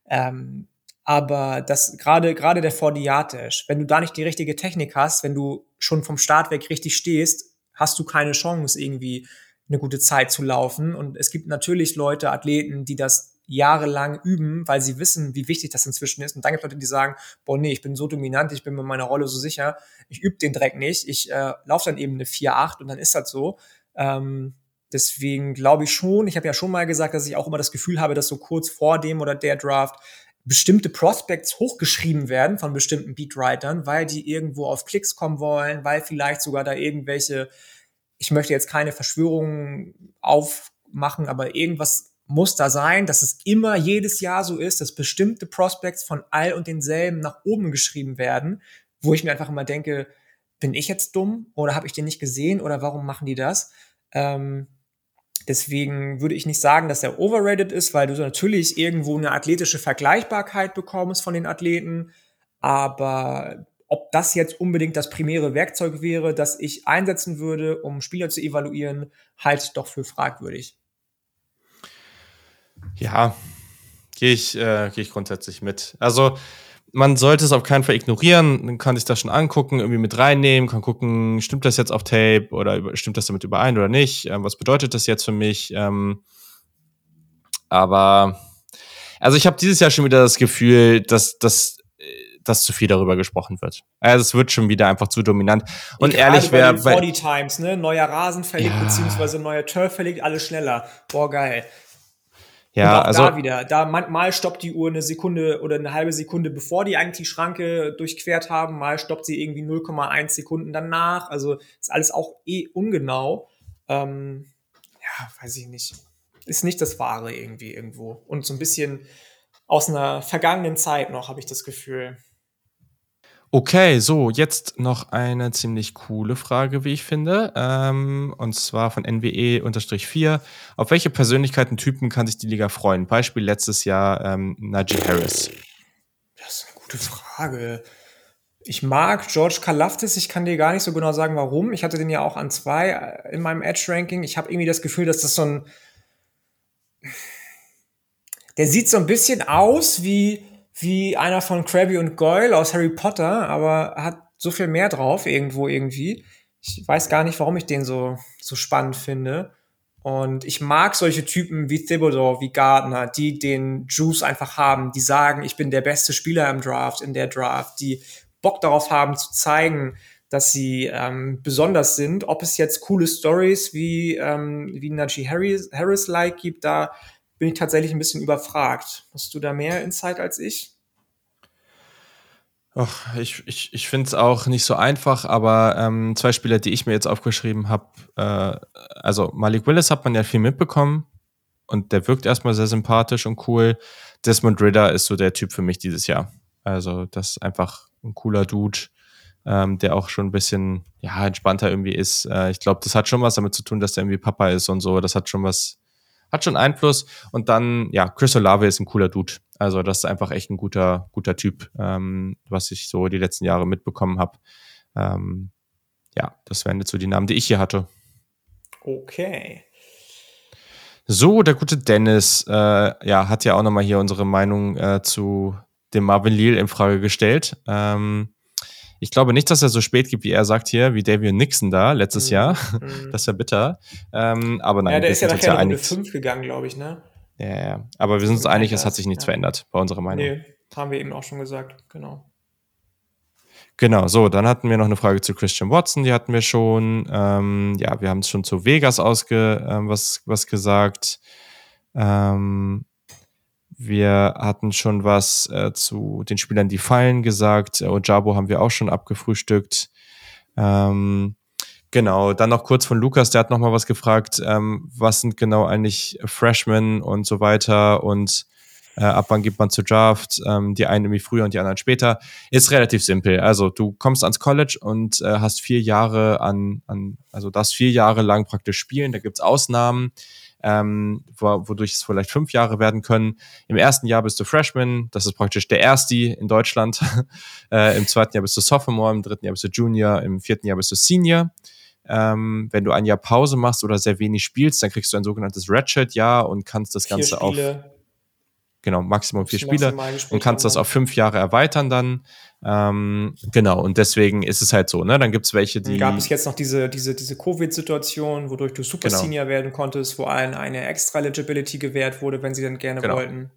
Ähm, aber das gerade gerade der Fordiatisch, wenn du da nicht die richtige Technik hast, wenn du schon vom Start weg richtig stehst, hast du keine Chance irgendwie eine gute Zeit zu laufen. Und es gibt natürlich Leute, Athleten, die das jahrelang üben, weil sie wissen, wie wichtig das inzwischen ist. Und dann gibt es Leute, die sagen, boah, nee, ich bin so dominant, ich bin mit meiner Rolle so sicher, ich übe den Dreck nicht, ich äh, laufe dann eben eine 4-8 und dann ist das so. Ähm, deswegen glaube ich schon, ich habe ja schon mal gesagt, dass ich auch immer das Gefühl habe, dass so kurz vor dem oder der Draft bestimmte Prospects hochgeschrieben werden von bestimmten Beatwritern, weil die irgendwo auf Klicks kommen wollen, weil vielleicht sogar da irgendwelche ich möchte jetzt keine Verschwörungen aufmachen, aber irgendwas muss da sein, dass es immer jedes Jahr so ist, dass bestimmte Prospects von all und denselben nach oben geschrieben werden, wo ich mir einfach immer denke, bin ich jetzt dumm oder habe ich den nicht gesehen oder warum machen die das? Ähm, deswegen würde ich nicht sagen, dass er overrated ist, weil du natürlich irgendwo eine athletische Vergleichbarkeit bekommst von den Athleten, aber ob das jetzt unbedingt das primäre Werkzeug wäre, das ich einsetzen würde, um Spieler zu evaluieren, halte ich doch für fragwürdig. Ja, gehe ich, äh, geh ich grundsätzlich mit. Also man sollte es auf keinen Fall ignorieren. Man kann sich das schon angucken, irgendwie mit reinnehmen, kann gucken, stimmt das jetzt auf Tape oder stimmt das damit überein oder nicht? Ähm, was bedeutet das jetzt für mich? Ähm, aber also ich habe dieses Jahr schon wieder das Gefühl, dass, dass dass zu viel darüber gesprochen wird. Also es wird schon wieder einfach zu dominant. Und Gerade ehrlich wäre. Bei 40 Times, ne? Neuer Rasen verlegt, ja. beziehungsweise neuer Turf verlegt, alles schneller. Boah, geil. Ja, Und auch also da wieder. Da mal stoppt die Uhr eine Sekunde oder eine halbe Sekunde, bevor die eigentlich die Schranke durchquert haben. Mal stoppt sie irgendwie 0,1 Sekunden danach. Also ist alles auch eh ungenau. Ähm, ja, weiß ich nicht. Ist nicht das Wahre irgendwie irgendwo. Und so ein bisschen aus einer vergangenen Zeit noch, habe ich das Gefühl. Okay, so, jetzt noch eine ziemlich coole Frage, wie ich finde. Ähm, und zwar von NWE-4. Auf welche Persönlichkeiten-Typen kann sich die Liga freuen? Beispiel letztes Jahr ähm, Najee Harris. Das ist eine gute Frage. Ich mag George Kalaftis, ich kann dir gar nicht so genau sagen, warum. Ich hatte den ja auch an zwei äh, in meinem Edge-Ranking. Ich habe irgendwie das Gefühl, dass das so ein. Der sieht so ein bisschen aus wie wie einer von Krabby und Goyle aus Harry Potter, aber hat so viel mehr drauf irgendwo irgendwie. Ich weiß gar nicht, warum ich den so, so spannend finde. Und ich mag solche Typen wie Thibodeau, wie Gardner, die den Juice einfach haben, die sagen, ich bin der beste Spieler im Draft, in der Draft, die Bock darauf haben zu zeigen, dass sie ähm, besonders sind. Ob es jetzt coole Stories wie, ähm, wie Najee Harris, Harris-like gibt, da bin ich tatsächlich ein bisschen überfragt. Hast du da mehr Insight als ich? Ach, ich ich, ich finde es auch nicht so einfach, aber ähm, zwei Spieler, die ich mir jetzt aufgeschrieben habe, äh, also Malik Willis hat man ja viel mitbekommen und der wirkt erstmal sehr sympathisch und cool. Desmond Ritter ist so der Typ für mich dieses Jahr. Also das ist einfach ein cooler Dude, ähm, der auch schon ein bisschen ja, entspannter irgendwie ist. Äh, ich glaube, das hat schon was damit zu tun, dass der irgendwie Papa ist und so. Das hat schon was hat schon Einfluss. Und dann, ja, Chris Olave ist ein cooler Dude. Also das ist einfach echt ein guter, guter Typ, ähm, was ich so die letzten Jahre mitbekommen habe. Ähm, ja, das wären jetzt so die Namen, die ich hier hatte. Okay. So, der gute Dennis, äh, ja, hat ja auch nochmal hier unsere Meinung äh, zu dem Marvin Leal in Frage gestellt. Ähm, Ich glaube nicht, dass er so spät gibt, wie er sagt hier, wie Davion Nixon da letztes mhm. Jahr. Mhm. das ist ja bitter. Ähm, aber nein, ja, der ist ja nachher in Runde 5 gegangen, glaube ich, ne? Ja, ja. Aber wir sind uns einig, es hat sich nichts ja. verändert bei unserer Meinung. Nee, haben wir eben auch schon gesagt, genau. Genau, so, dann hatten wir noch eine Frage zu Christian Watson, die hatten wir schon. Ähm, ja, wir haben es schon zu Vegas ausge ähm, was, was gesagt. Ähm, wir hatten schon was äh, zu den Spielern, die fallen, gesagt. Äh, Ojabo haben wir auch schon abgefrühstückt. Ähm, genau, dann noch kurz von Lukas, der hat noch mal was gefragt. Ähm, was sind genau eigentlich Freshmen und so weiter und äh, ab wann gibt man zu Draft, ähm, die einen irgendwie früher und die anderen später. Ist relativ simpel. Also du kommst ans College und äh, hast vier Jahre an, an, also das vier Jahre lang praktisch spielen. Da gibt's Ausnahmen, ähm, wo, wodurch es vielleicht fünf Jahre werden können. Im ersten Jahr bist du Freshman, das ist praktisch der Erste in Deutschland. äh, Im zweiten Jahr bist du Sophomore, im dritten Jahr bist du Junior, im vierten Jahr bist du Senior. Ähm, wenn du ein Jahr Pause machst oder sehr wenig spielst, dann kriegst du ein sogenanntes Redshirt-Jahr und kannst das Ganze auf genau, Maximum vier Spiele und kannst das auf fünf Jahre erweitern dann. Ähm, genau, und deswegen ist es halt so, ne? Dann gibt's welche, die. Gab es jetzt noch diese, diese, diese Covid-Situation, wodurch du Super genau. Senior werden konntest, wo allen eine extra Legibility gewährt wurde, wenn sie dann gerne genau. wollten.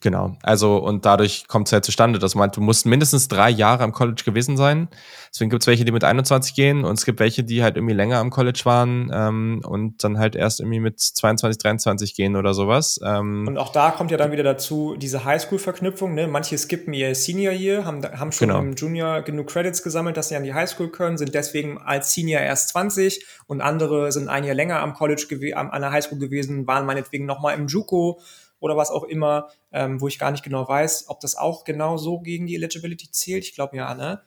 Genau. Also, und dadurch kommt es halt zustande, dass man, du musst mindestens drei Jahre am College gewesen sein. Deswegen gibt es welche, die mit 21 gehen und es gibt welche, die halt irgendwie länger am College waren ähm, und dann halt erst irgendwie mit 22, 23 gehen oder sowas. Ähm, und auch da kommt ja dann wieder dazu diese Highschool-Verknüpfung. Ne? Manche skippen ihr Senior Year, haben, haben schon genau. im Junior genug Credits gesammelt, dass sie an die Highschool können, sind deswegen als Senior erst 20 und andere sind ein Jahr länger am College, an der Highschool gewesen, waren meinetwegen nochmal im JUCO oder was auch immer, ähm, wo ich gar nicht genau weiß, ob das auch genau so gegen die Eligibility zählt. Ich glaube ja, ne?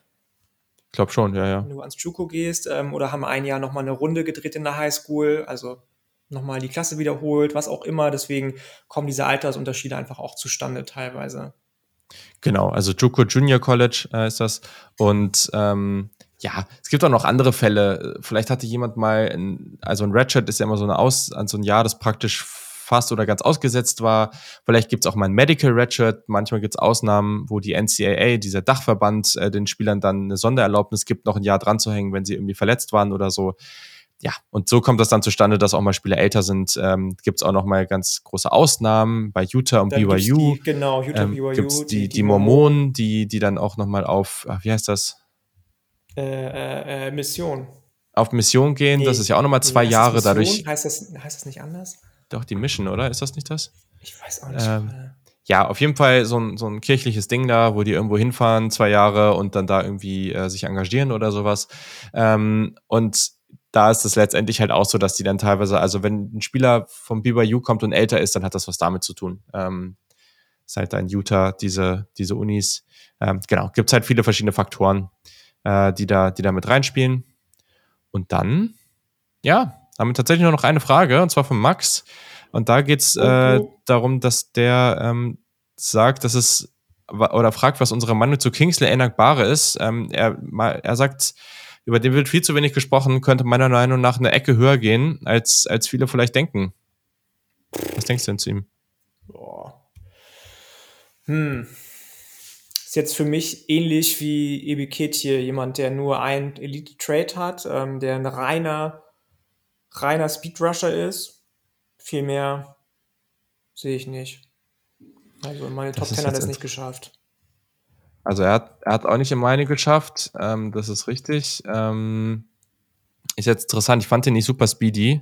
Ich glaube schon, ja, ja. Wenn du ans JUCO gehst ähm, oder haben ein Jahr nochmal eine Runde gedreht in der Highschool, also nochmal die Klasse wiederholt, was auch immer. Deswegen kommen diese Altersunterschiede einfach auch zustande teilweise. Genau, also JUCO Junior College äh, ist das. Und ähm, ja, es gibt auch noch andere Fälle. Vielleicht hatte jemand mal, ein, also ein Redshirt ist ja immer so eine Aus, so ein Jahr, das praktisch fast oder ganz ausgesetzt war. Vielleicht gibt es auch mal ein Medical Redshirt. Manchmal gibt es Ausnahmen, wo die NCAA, dieser Dachverband, äh, den Spielern dann eine Sondererlaubnis gibt, noch ein Jahr dran zu hängen, wenn sie irgendwie verletzt waren oder so. Ja, und so kommt das dann zustande, dass auch mal Spieler älter sind. Ähm, gibt es auch noch mal ganz große Ausnahmen bei Utah und dann BYU. Die, genau, Utah, ähm, BYU. Gibt's die, die, die Mormonen, die, die dann auch noch mal auf, ach, wie heißt das? Äh, äh, äh Mission. Auf Mission gehen, nee, das ist ja auch noch mal zwei Jahre Mission? dadurch. Heißt das, heißt das nicht anders? Doch, die Mission, oder? Ist das nicht das? Ich weiß auch nicht. Ähm, ja, auf jeden Fall so ein, so ein kirchliches Ding da, wo die irgendwo hinfahren, zwei Jahre und dann da irgendwie äh, sich engagieren oder sowas. Ähm, und da ist es letztendlich halt auch so, dass die dann teilweise, also wenn ein Spieler vom BYU kommt und älter ist, dann hat das was damit zu tun. Ähm, ist halt da in Utah diese, diese Unis. Ähm, genau, gibt es halt viele verschiedene Faktoren, äh, die, da, die da mit reinspielen. Und dann, ja, haben wir tatsächlich nur noch eine Frage, und zwar von Max. Und da geht es äh, darum, dass der ähm, sagt, dass es oder fragt, was unsere Meinung zu Kingsley Enagbare ist. Ähm, er, er sagt, über den wird viel zu wenig gesprochen, könnte meiner Meinung nach eine Ecke höher gehen, als, als viele vielleicht denken. Was denkst du denn zu ihm? Boah. Hm. Ist jetzt für mich ähnlich wie Ebi Ketje, jemand, der nur ein Elite-Trade hat, ähm, der ein reiner reiner Speedrusher ist. Viel mehr sehe ich nicht. Also meine Top 10 hat es nicht geschafft. Also er hat, er hat auch nicht in meine geschafft, ähm, das ist richtig. Ähm, ist jetzt interessant, ich fand den nicht super speedy.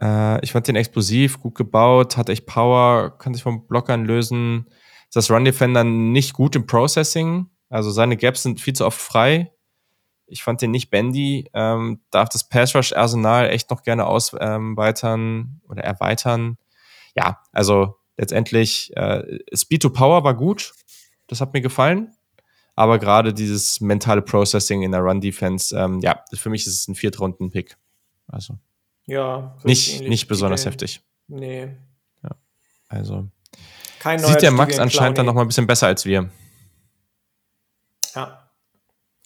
Äh, ich fand den explosiv, gut gebaut, hat echt Power, kann sich vom Blockern lösen. Ist das Run Defender nicht gut im Processing, also seine Gaps sind viel zu oft frei. Ich fand den nicht bendy. Ähm, darf das Pass Rush Arsenal echt noch gerne ausweitern ähm, oder erweitern. Ja, also letztendlich äh, Speed to Power war gut. Das hat mir gefallen. Aber gerade dieses mentale Processing in der Run Defense, ähm, ja, für mich ist es ein Viertrunden-Pick. Also ja, nicht nicht besonders Ideen. heftig. Nee. Ja, also Kein sieht der Max anscheinend dann noch mal ein bisschen besser als wir. Ja,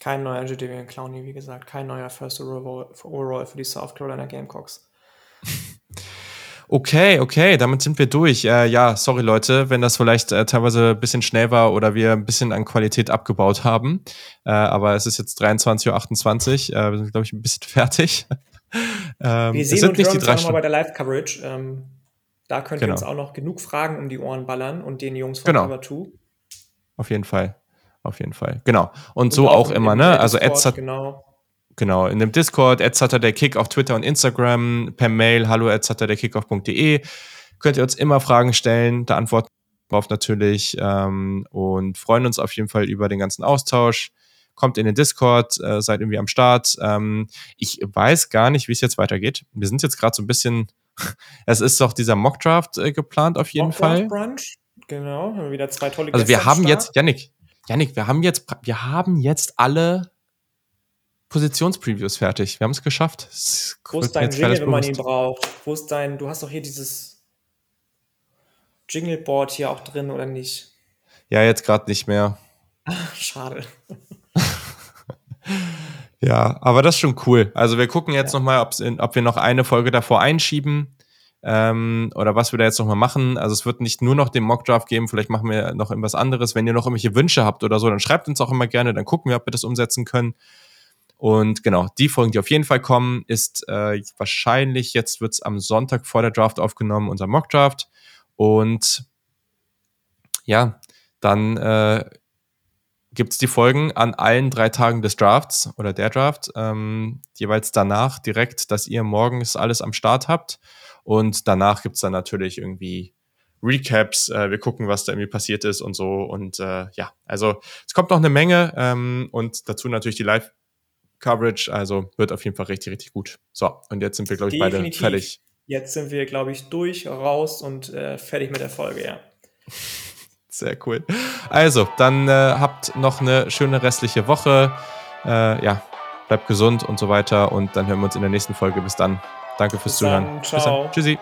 kein neuer Jadavian Clowney, wie gesagt. Kein neuer First Overall für die South Carolina Gamecocks. Okay, okay, damit sind wir durch. Äh, ja, sorry Leute, wenn das vielleicht äh, teilweise ein bisschen schnell war oder wir ein bisschen an Qualität abgebaut haben. Äh, aber es ist jetzt 23.28 Uhr. Äh, wir sind, glaube ich, ein bisschen fertig. ähm, wir sehen uns nicht die drei auch nochmal bei der Live-Coverage. Ähm, da könnt genau. ihr uns auch noch genug Fragen um die Ohren ballern und den Jungs von genau. Cover 2. Auf jeden Fall. Auf jeden Fall. Genau. Und, und so auch, auch immer, ne? Also Ads hat. Genau. Genau, in dem Discord, hat der Kick auf Twitter und Instagram, per Mail, hallo der Kickoff.de. Könnt ihr uns immer Fragen stellen, da antworten wir drauf natürlich ähm, und freuen uns auf jeden Fall über den ganzen Austausch. Kommt in den Discord, äh, seid irgendwie am Start. Ähm, ich weiß gar nicht, wie es jetzt weitergeht. Wir sind jetzt gerade so ein bisschen, es ist doch dieser Mockdraft äh, geplant auf jeden Mockdraft Fall. Brunch, genau, haben wir wieder zwei tolle Also wir haben jetzt, Yannick, Yannick, wir haben jetzt, wir haben jetzt alle Positionspreviews fertig. Wir haben es geschafft. Es Wo ist dein Jingle, wenn man ihn braucht? Wo ist dein, du hast doch hier dieses Jingleboard hier auch drin, oder nicht? Ja, jetzt gerade nicht mehr. Schade. ja, aber das ist schon cool. Also wir gucken jetzt ja. nochmal, ob wir noch eine Folge davor einschieben ähm, oder was wir da jetzt nochmal machen. Also es wird nicht nur noch den Mockdraft geben, vielleicht machen wir noch irgendwas anderes. Wenn ihr noch irgendwelche Wünsche habt oder so, dann schreibt uns auch immer gerne, dann gucken wir, ob wir das umsetzen können. Und genau, die Folgen, die auf jeden Fall kommen, ist äh, wahrscheinlich, jetzt wird es am Sonntag vor der Draft aufgenommen, unser Mock-Draft. Und ja, dann äh, gibt es die Folgen an allen drei Tagen des Drafts oder der Draft, ähm, jeweils danach direkt, dass ihr morgens alles am Start habt. Und danach gibt es dann natürlich irgendwie Recaps, äh, wir gucken, was da irgendwie passiert ist und so. Und äh, ja, also es kommt noch eine Menge ähm, und dazu natürlich die Live- Coverage. Also wird auf jeden Fall richtig, richtig gut. So, und jetzt sind wir, glaube ich, Definitiv. beide fertig. Jetzt sind wir, glaube ich, durch, raus und äh, fertig mit der Folge, ja. Sehr cool. Also, dann äh, habt noch eine schöne restliche Woche. Äh, ja, bleibt gesund und so weiter. Und dann hören wir uns in der nächsten Folge. Bis dann. Danke fürs Bis Zuhören. Dann. Bis dann. Tschüssi.